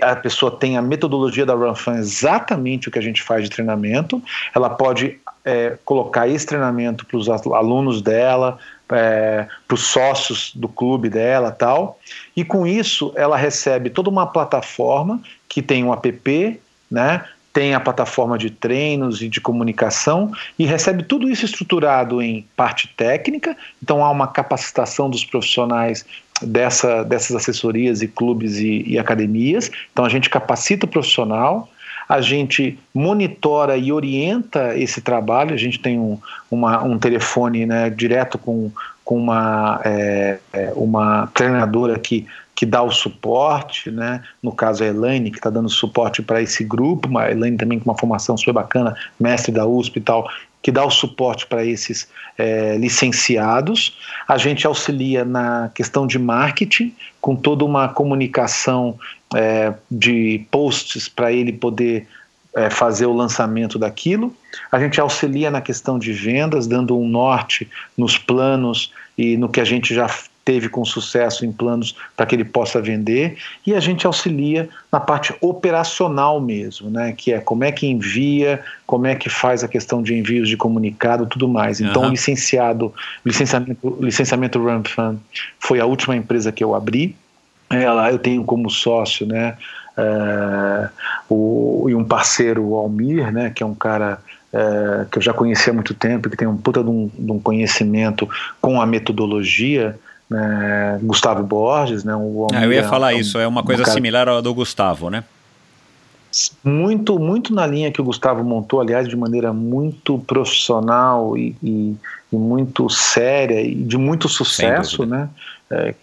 a pessoa tem a metodologia da RunFan exatamente o que a gente faz de treinamento, ela pode é, colocar esse treinamento para os alunos dela, é, para os sócios do clube dela tal, e com isso ela recebe toda uma plataforma que tem um app, né, tem a plataforma de treinos e de comunicação e recebe tudo isso estruturado em parte técnica. Então há uma capacitação dos profissionais dessa, dessas assessorias e clubes e, e academias. Então a gente capacita o profissional. a gente monitora e orienta esse trabalho. A gente tem um, uma, um telefone né, direto com, com uma, é, é uma treinadora que que dá o suporte, né? No caso a Elaine, que está dando suporte para esse grupo, a Elaine também com uma formação super bacana, mestre da USP e tal, que dá o suporte para esses é, licenciados. A gente auxilia na questão de marketing, com toda uma comunicação é, de posts para ele poder é, fazer o lançamento daquilo. A gente auxilia na questão de vendas, dando um norte nos planos e no que a gente já teve com sucesso em planos para que ele possa vender e a gente auxilia na parte operacional mesmo, né, que é como é que envia, como é que faz a questão de envios de comunicado, tudo mais. Então, uhum. licenciado, licenciamento, licenciamento Fund foi a última empresa que eu abri. Ela, eu tenho como sócio, né, é, o, e um parceiro, o Almir, né, que é um cara é, que eu já conhecia há muito tempo, que tem um puta de um, de um conhecimento com a metodologia né, Gustavo Borges, né? Um ah, eu ia falar um, isso, é uma coisa um cara... similar ao do Gustavo, né? Muito, muito na linha que o Gustavo montou, aliás, de maneira muito profissional e, e, e muito séria e de muito sucesso, né? É,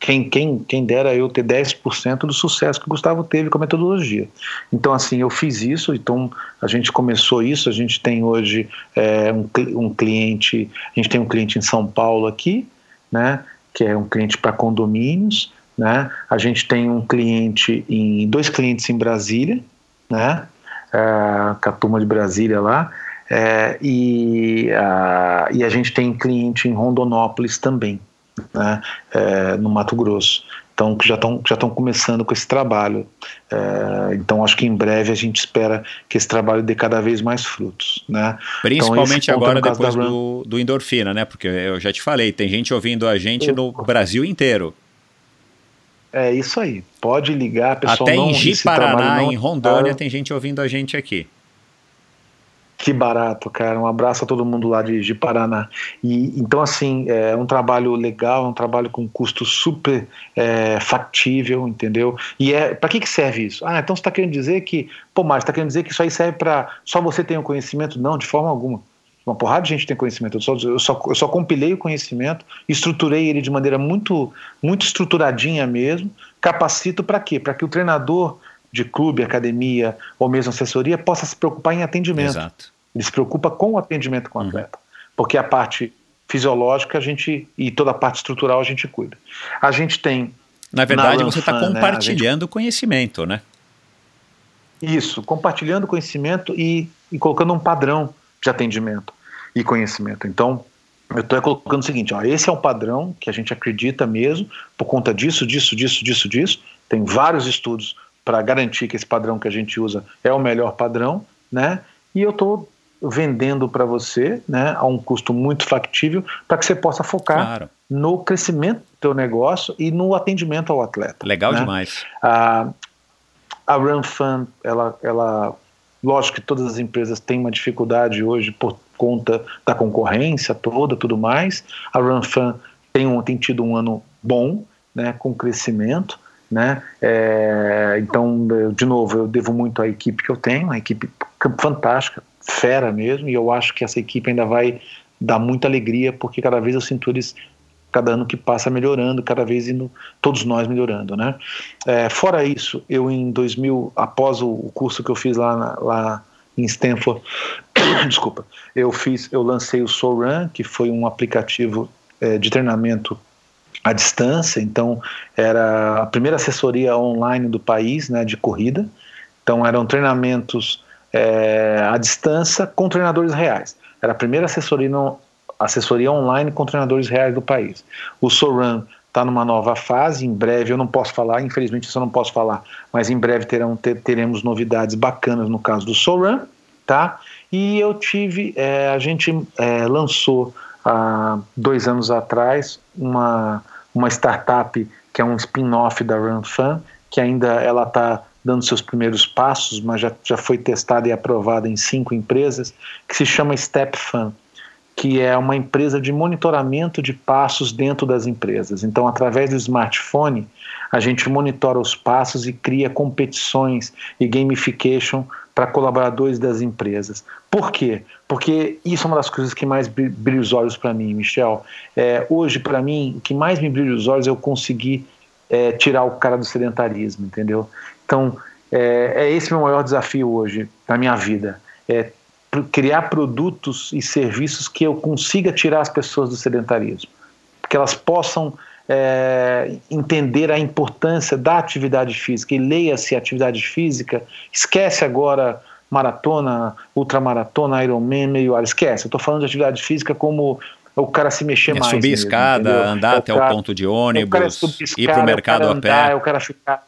quem, quem, quem dera eu ter 10% do sucesso que o Gustavo teve com a metodologia. Então, assim, eu fiz isso, então a gente começou isso, a gente tem hoje é, um, um cliente, a gente tem um cliente em São Paulo aqui, né? Que é um cliente para condomínios, né? A gente tem um cliente em dois clientes em Brasília, né? É, com a turma de Brasília lá, é, e, a, e a gente tem cliente em Rondonópolis também, né? É, no Mato Grosso. Então, que já estão já estão começando com esse trabalho. É, então, acho que em breve a gente espera que esse trabalho dê cada vez mais frutos, né? Principalmente então, agora depois do, do endorfina, né? Porque eu já te falei, tem gente ouvindo a gente no Brasil inteiro. É isso aí. Pode ligar, pessoal. Até em Ji-Paraná, em Rondônia, tem gente ouvindo a gente aqui. Que barato, cara. Um abraço a todo mundo lá de, de Paraná. E então assim é um trabalho legal, um trabalho com custo super é, factível, entendeu? E é para que que serve isso? Ah, então você está querendo dizer que, pô, mas está querendo dizer que isso aí serve para só você ter o um conhecimento? Não, de forma alguma. Uma porrada de gente tem conhecimento. Eu só, eu só, eu só compilei o conhecimento, estruturei ele de maneira muito, muito estruturadinha mesmo. Capacito para quê? Para que o treinador de clube, academia ou mesmo assessoria possa se preocupar em atendimento. Exato. Ele se preocupa com o atendimento com o uhum. atleta. Uhum. Porque a parte fisiológica a gente e toda a parte estrutural a gente cuida. A gente tem. Na verdade, na você está compartilhando né, gente... conhecimento, né? Isso, compartilhando conhecimento e, e colocando um padrão de atendimento e conhecimento. Então, eu estou colocando o seguinte: ó, esse é um padrão que a gente acredita mesmo, por conta disso, disso, disso, disso, disso. Tem vários estudos para garantir que esse padrão que a gente usa é o melhor padrão, né? E eu estou vendendo para você, né, a um custo muito factível, para que você possa focar claro. no crescimento do teu negócio e no atendimento ao atleta. Legal né? demais. A, a Run Fund, ela, ela, lógico que todas as empresas têm uma dificuldade hoje por conta da concorrência toda, tudo mais. A Run Fund tem, um, tem tido um ano bom, né, com crescimento né? É, então, de novo, eu devo muito à equipe que eu tenho, uma equipe fantástica, fera mesmo, e eu acho que essa equipe ainda vai dar muita alegria, porque cada vez eu sinto eles cada ano que passa melhorando, cada vez indo, todos nós melhorando, né? É, fora isso, eu em 2000, após o curso que eu fiz lá, lá em Stanford, desculpa, eu fiz, eu lancei o Soul Run, que foi um aplicativo é, de treinamento à distância, então era a primeira assessoria online do país, né, de corrida. Então eram treinamentos é, à distância com treinadores reais. Era a primeira assessoria, no, assessoria online com treinadores reais do país. O Soran está numa nova fase, em breve eu não posso falar, infelizmente eu não posso falar, mas em breve terão, ter, teremos novidades bacanas no caso do Soran, tá? E eu tive, é, a gente é, lançou há dois anos atrás uma uma startup que é um spin-off da RunFan, que ainda ela está dando seus primeiros passos, mas já, já foi testada e aprovada em cinco empresas, que se chama StepFan, que é uma empresa de monitoramento de passos dentro das empresas. Então, através do smartphone, a gente monitora os passos e cria competições e gamification para colaboradores das empresas. Por quê? Porque isso é uma das coisas que mais brilha os olhos para mim, Michel. É, hoje, para mim, o que mais me brilha os olhos é eu conseguir é, tirar o cara do sedentarismo, entendeu? Então, é, é esse meu maior desafio hoje na minha vida. É criar produtos e serviços que eu consiga tirar as pessoas do sedentarismo. Que elas possam é, entender a importância da atividade física e leia-se atividade física, esquece agora maratona, ultramaratona, Ironman, meio hora, esquece. Eu estou falando de atividade física como o cara se mexer é mais. Subir mesmo, escada, entendeu? andar é até o, cara, o ponto de ônibus, é ir para o mercado a pé. É o cara ficar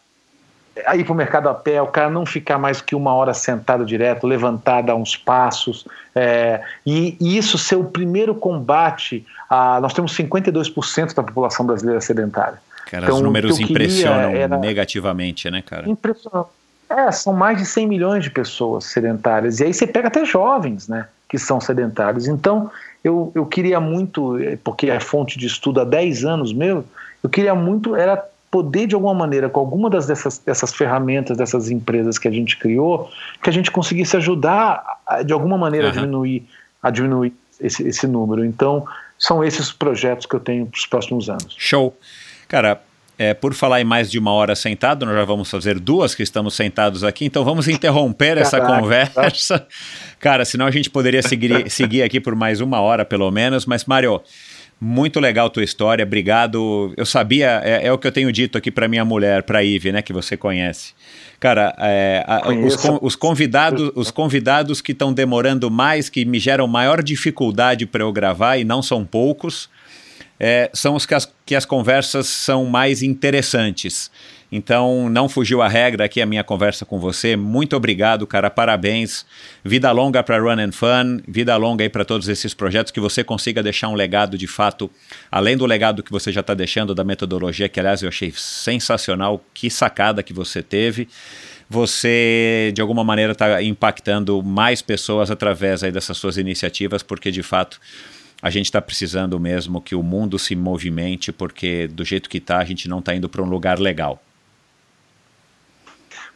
ir para o mercado a pé, o cara não ficar mais que uma hora sentado direto, levantar, dar uns passos, é, e, e, isso ser o primeiro combate. A, nós temos 52% da população brasileira sedentária. Cara, então, os números impressionam era, negativamente, né, cara? Impressionante. É, são mais de 100 milhões de pessoas sedentárias. E aí você pega até jovens, né, que são sedentários. Então, eu, eu queria muito, porque é fonte de estudo há 10 anos meu, eu queria muito, era poder de alguma maneira, com alguma das dessas, dessas ferramentas, dessas empresas que a gente criou, que a gente conseguisse ajudar a, de alguma maneira uhum. a diminuir, a diminuir esse, esse número. Então, são esses os projetos que eu tenho para os próximos anos. Show. Cara, é, por falar em mais de uma hora sentado, nós já vamos fazer duas que estamos sentados aqui, então vamos interromper essa Caraca. conversa. Cara, senão a gente poderia seguir, seguir aqui por mais uma hora, pelo menos. Mas, Mário, muito legal a tua história, obrigado. Eu sabia, é, é o que eu tenho dito aqui para minha mulher, para Ive, né, que você conhece. Cara, é, a, os, os, convidados, os convidados que estão demorando mais, que me geram maior dificuldade para eu gravar, e não são poucos, é, são os que as, que as conversas são mais interessantes. Então, não fugiu a regra aqui a minha conversa com você. Muito obrigado, cara. Parabéns. Vida longa para Run and Fun, vida longa aí para todos esses projetos, que você consiga deixar um legado de fato, além do legado que você já está deixando da metodologia, que aliás eu achei sensacional. Que sacada que você teve você de alguma maneira está impactando mais pessoas através aí dessas suas iniciativas, porque de fato a gente está precisando mesmo que o mundo se movimente, porque do jeito que está a gente não está indo para um lugar legal.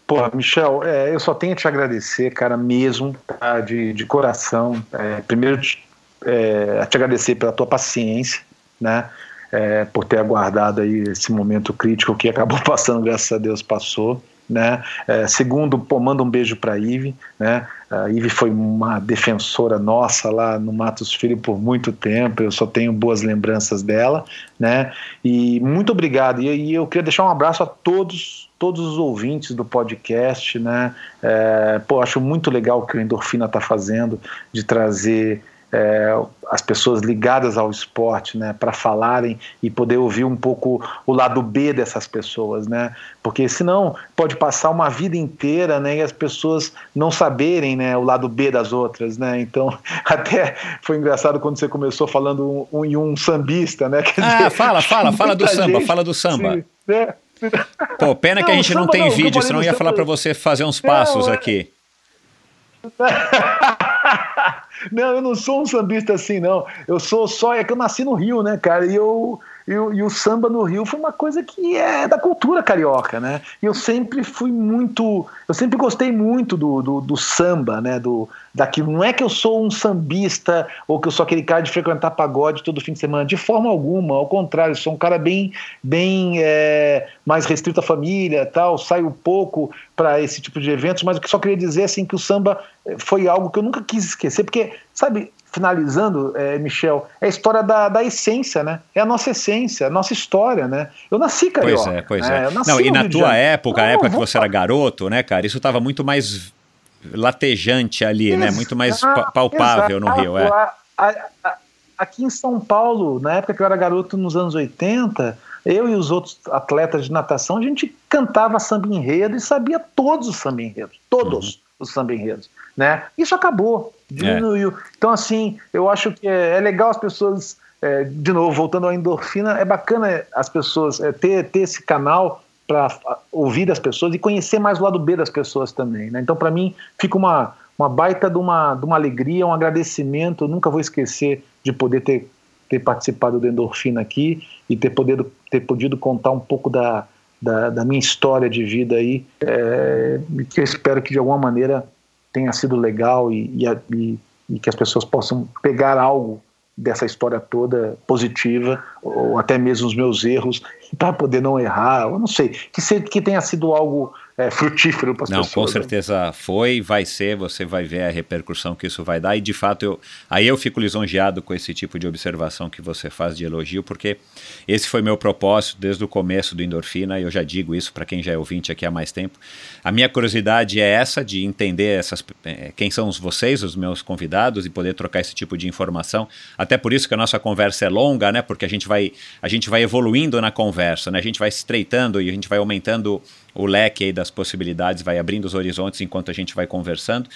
Pô, Michel, é, eu só tenho a te agradecer, cara, mesmo, tá, de, de coração. É, primeiro, te, é, te agradecer pela tua paciência, né? É, por ter aguardado aí esse momento crítico que acabou passando, graças a Deus passou. Né? É, segundo, pô, manda um beijo para a Ive. Né? A Ive foi uma defensora nossa lá no Matos Filho por muito tempo. Eu só tenho boas lembranças dela. Né? E muito obrigado. E, e eu queria deixar um abraço a todos todos os ouvintes do podcast, né? É, pô, acho muito legal o que o Endorfina está fazendo de trazer é, as pessoas ligadas ao esporte, né, para falarem e poder ouvir um pouco o lado B dessas pessoas, né, porque senão pode passar uma vida inteira, né, e as pessoas não saberem, né, o lado B das outras, né, então até foi engraçado quando você começou falando um, um, um sambista, né, Quer ah, dizer, fala, fala, fala do samba, fala do samba. Né? Pô, pena não, que a gente não tem não, vídeo, senão ia falar para você fazer uns passos é, aqui. não, eu não sou um sambista assim, não. Eu sou só. É que eu nasci no Rio, né, cara? E eu e, e, o samba no Rio foi uma coisa que é da cultura carioca, né? E eu sempre fui muito, eu sempre gostei muito do, do, do, samba, né? Do, daquilo. Não é que eu sou um sambista ou que eu sou aquele cara de frequentar pagode todo fim de semana, de forma alguma. Ao contrário, sou um cara bem, bem é, mais restrito à família, tal. Saio pouco para esse tipo de eventos, mas o que só queria dizer assim que o samba foi algo que eu nunca quis esquecer, porque sabe finalizando, é, Michel, é a história da, da essência, né? É a nossa essência, a nossa história, né? Eu nasci carioca. Pois é, pois né? é. Não, e na tua época, a época que você era garoto, né, cara, isso estava muito mais latejante ali, Exato, né? Muito mais palpável no Rio, é. A, a, a, aqui em São Paulo, na época que eu era garoto nos anos 80, eu e os outros atletas de natação, a gente cantava samba enredo e sabia todos os samba enredos, todos uhum. os samba enredos, né? Isso acabou diminuiu. É. Então, assim, eu acho que é, é legal as pessoas, é, de novo, voltando à endorfina, é bacana as pessoas é, ter, ter esse canal para ouvir as pessoas e conhecer mais o lado B das pessoas também. Né? Então, para mim, fica uma, uma baita de uma, de uma alegria, um agradecimento. Eu nunca vou esquecer de poder ter, ter participado do Endorfina aqui e ter, poder, ter podido contar um pouco da, da, da minha história de vida aí, é, que eu espero que de alguma maneira tenha sido legal e, e, e que as pessoas possam pegar algo dessa história toda positiva, ou até mesmo os meus erros, para poder não errar, eu não sei, que, se, que tenha sido algo é, frutífero para as pessoas. Não, com né? certeza né? foi, vai ser, você vai ver a repercussão que isso vai dar, e de fato, eu, aí eu fico lisonjeado com esse tipo de observação que você faz de elogio, porque esse foi meu propósito desde o começo do Endorfina, e eu já digo isso para quem já é ouvinte aqui há mais tempo. A minha curiosidade é essa, de entender essas, é, quem são vocês, os meus convidados, e poder trocar esse tipo de informação, até por isso que a nossa conversa é longa, né, porque a gente vai, a gente vai evoluindo na conversa, né, a gente vai estreitando e a gente vai aumentando o leque aí das possibilidades, vai abrindo os horizontes enquanto a gente vai conversando.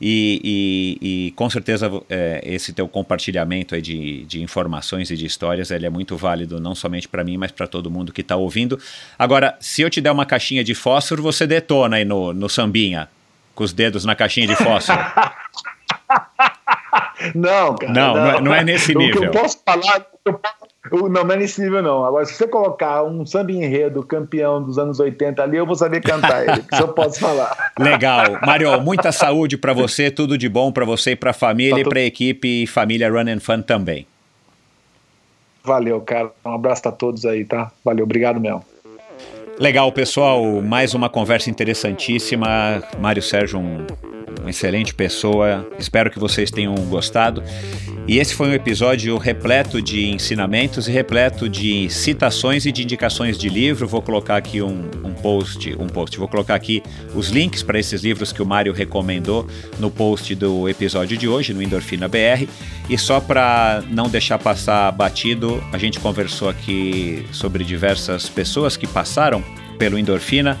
E, e, e com certeza é, esse teu compartilhamento aí de, de informações e de histórias ele é muito válido, não somente para mim, mas para todo mundo que está ouvindo. Agora, se eu te der uma caixinha de fósforo, você detona aí no, no sambinha, com os dedos na caixinha de fósforo. não, cara. Não, não, não, é, é nesse nível. O que eu posso falar, eu posso não, não é nesse nível, não. Agora, se você colocar um samba enredo campeão dos anos 80 ali, eu vou saber cantar ele, isso eu posso falar. Legal. Mário, muita saúde para você, tudo de bom para você e para a família, tá e para a equipe e família Run and Fun também. Valeu, cara. Um abraço a todos aí, tá? Valeu, obrigado mesmo. Legal, pessoal. Mais uma conversa interessantíssima. Mário Sérgio, um uma excelente pessoa. Espero que vocês tenham gostado. E esse foi um episódio repleto de ensinamentos e repleto de citações e de indicações de livro. Vou colocar aqui um, um post, um post. Vou colocar aqui os links para esses livros que o Mário recomendou no post do episódio de hoje no Endorfina BR. E só para não deixar passar batido, a gente conversou aqui sobre diversas pessoas que passaram pelo Endorfina.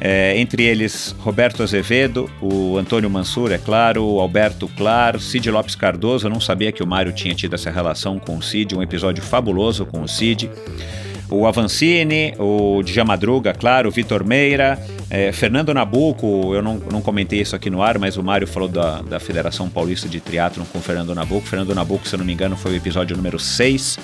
É, entre eles Roberto Azevedo, o Antônio Mansur, é claro, o Alberto Claro, Cid Lopes Cardoso. Eu não sabia que o Mário tinha tido essa relação com o Cid, um episódio fabuloso com o Cid. O Avancini, o Djamadruga, claro, o Vitor Meira, é, Fernando Nabuco, eu não, não comentei isso aqui no ar, mas o Mário falou da, da Federação Paulista de Triatlon com o Fernando Nabuco. Fernando Nabuco, se eu não me engano, foi o episódio número 6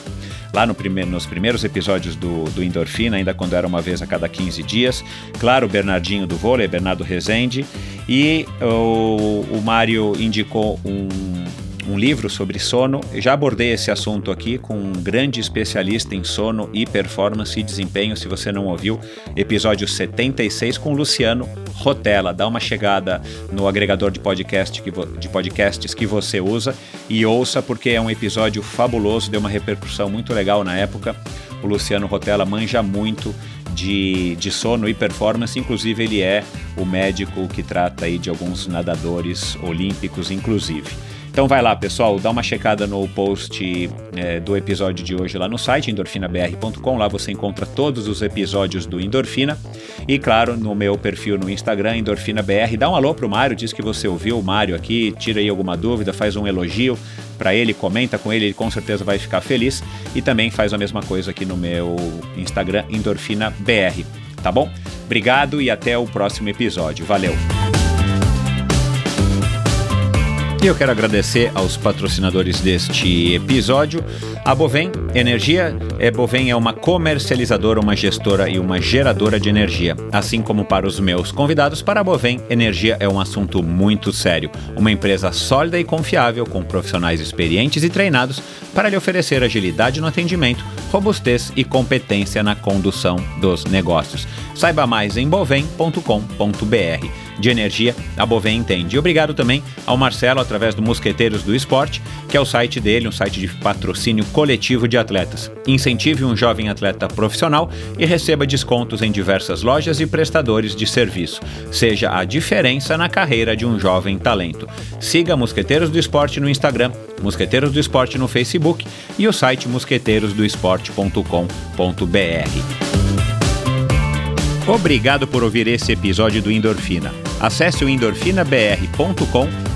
lá no primeiro, nos primeiros episódios do, do Endorfina, ainda quando era uma vez a cada 15 dias. Claro, o Bernardinho do vôlei, Bernardo Rezende. E o, o Mário indicou um um livro sobre sono. Já abordei esse assunto aqui com um grande especialista em sono e performance e desempenho. Se você não ouviu, episódio 76 com Luciano Rotella. Dá uma chegada no agregador de, podcast que de podcasts que você usa e ouça, porque é um episódio fabuloso, deu uma repercussão muito legal na época. O Luciano Rotella manja muito de, de sono e performance, inclusive ele é o médico que trata aí de alguns nadadores olímpicos, inclusive. Então vai lá, pessoal, dá uma checada no post é, do episódio de hoje lá no site endorfinabr.com. Lá você encontra todos os episódios do Endorfina. E claro, no meu perfil no Instagram, EndorfinaBR. Dá um alô pro Mário, diz que você ouviu o Mário aqui, tira aí alguma dúvida, faz um elogio para ele, comenta com ele, ele com certeza vai ficar feliz. E também faz a mesma coisa aqui no meu Instagram, EndorfinaBR. Tá bom? Obrigado e até o próximo episódio. Valeu! E eu quero agradecer aos patrocinadores deste episódio. A Bovem Energia. É, Bovem é uma comercializadora, uma gestora e uma geradora de energia. Assim como para os meus convidados, para a Bovem, energia é um assunto muito sério. Uma empresa sólida e confiável, com profissionais experientes e treinados para lhe oferecer agilidade no atendimento, robustez e competência na condução dos negócios. Saiba mais em bovem.com.br. De energia, a Bovem entende. E obrigado também ao Marcelo, através do Mosqueteiros do Esporte, que é o site dele, um site de patrocínio coletivo de atletas. Incentive um jovem atleta profissional e receba descontos em diversas lojas e prestadores de serviço. Seja a diferença na carreira de um jovem talento. Siga Mosqueteiros do Esporte no Instagram, Mosqueteiros do Esporte no Facebook e o site mosqueteirosdoesporte.com.br. Obrigado por ouvir esse episódio do Endorfina. Acesse o endorfinabr.com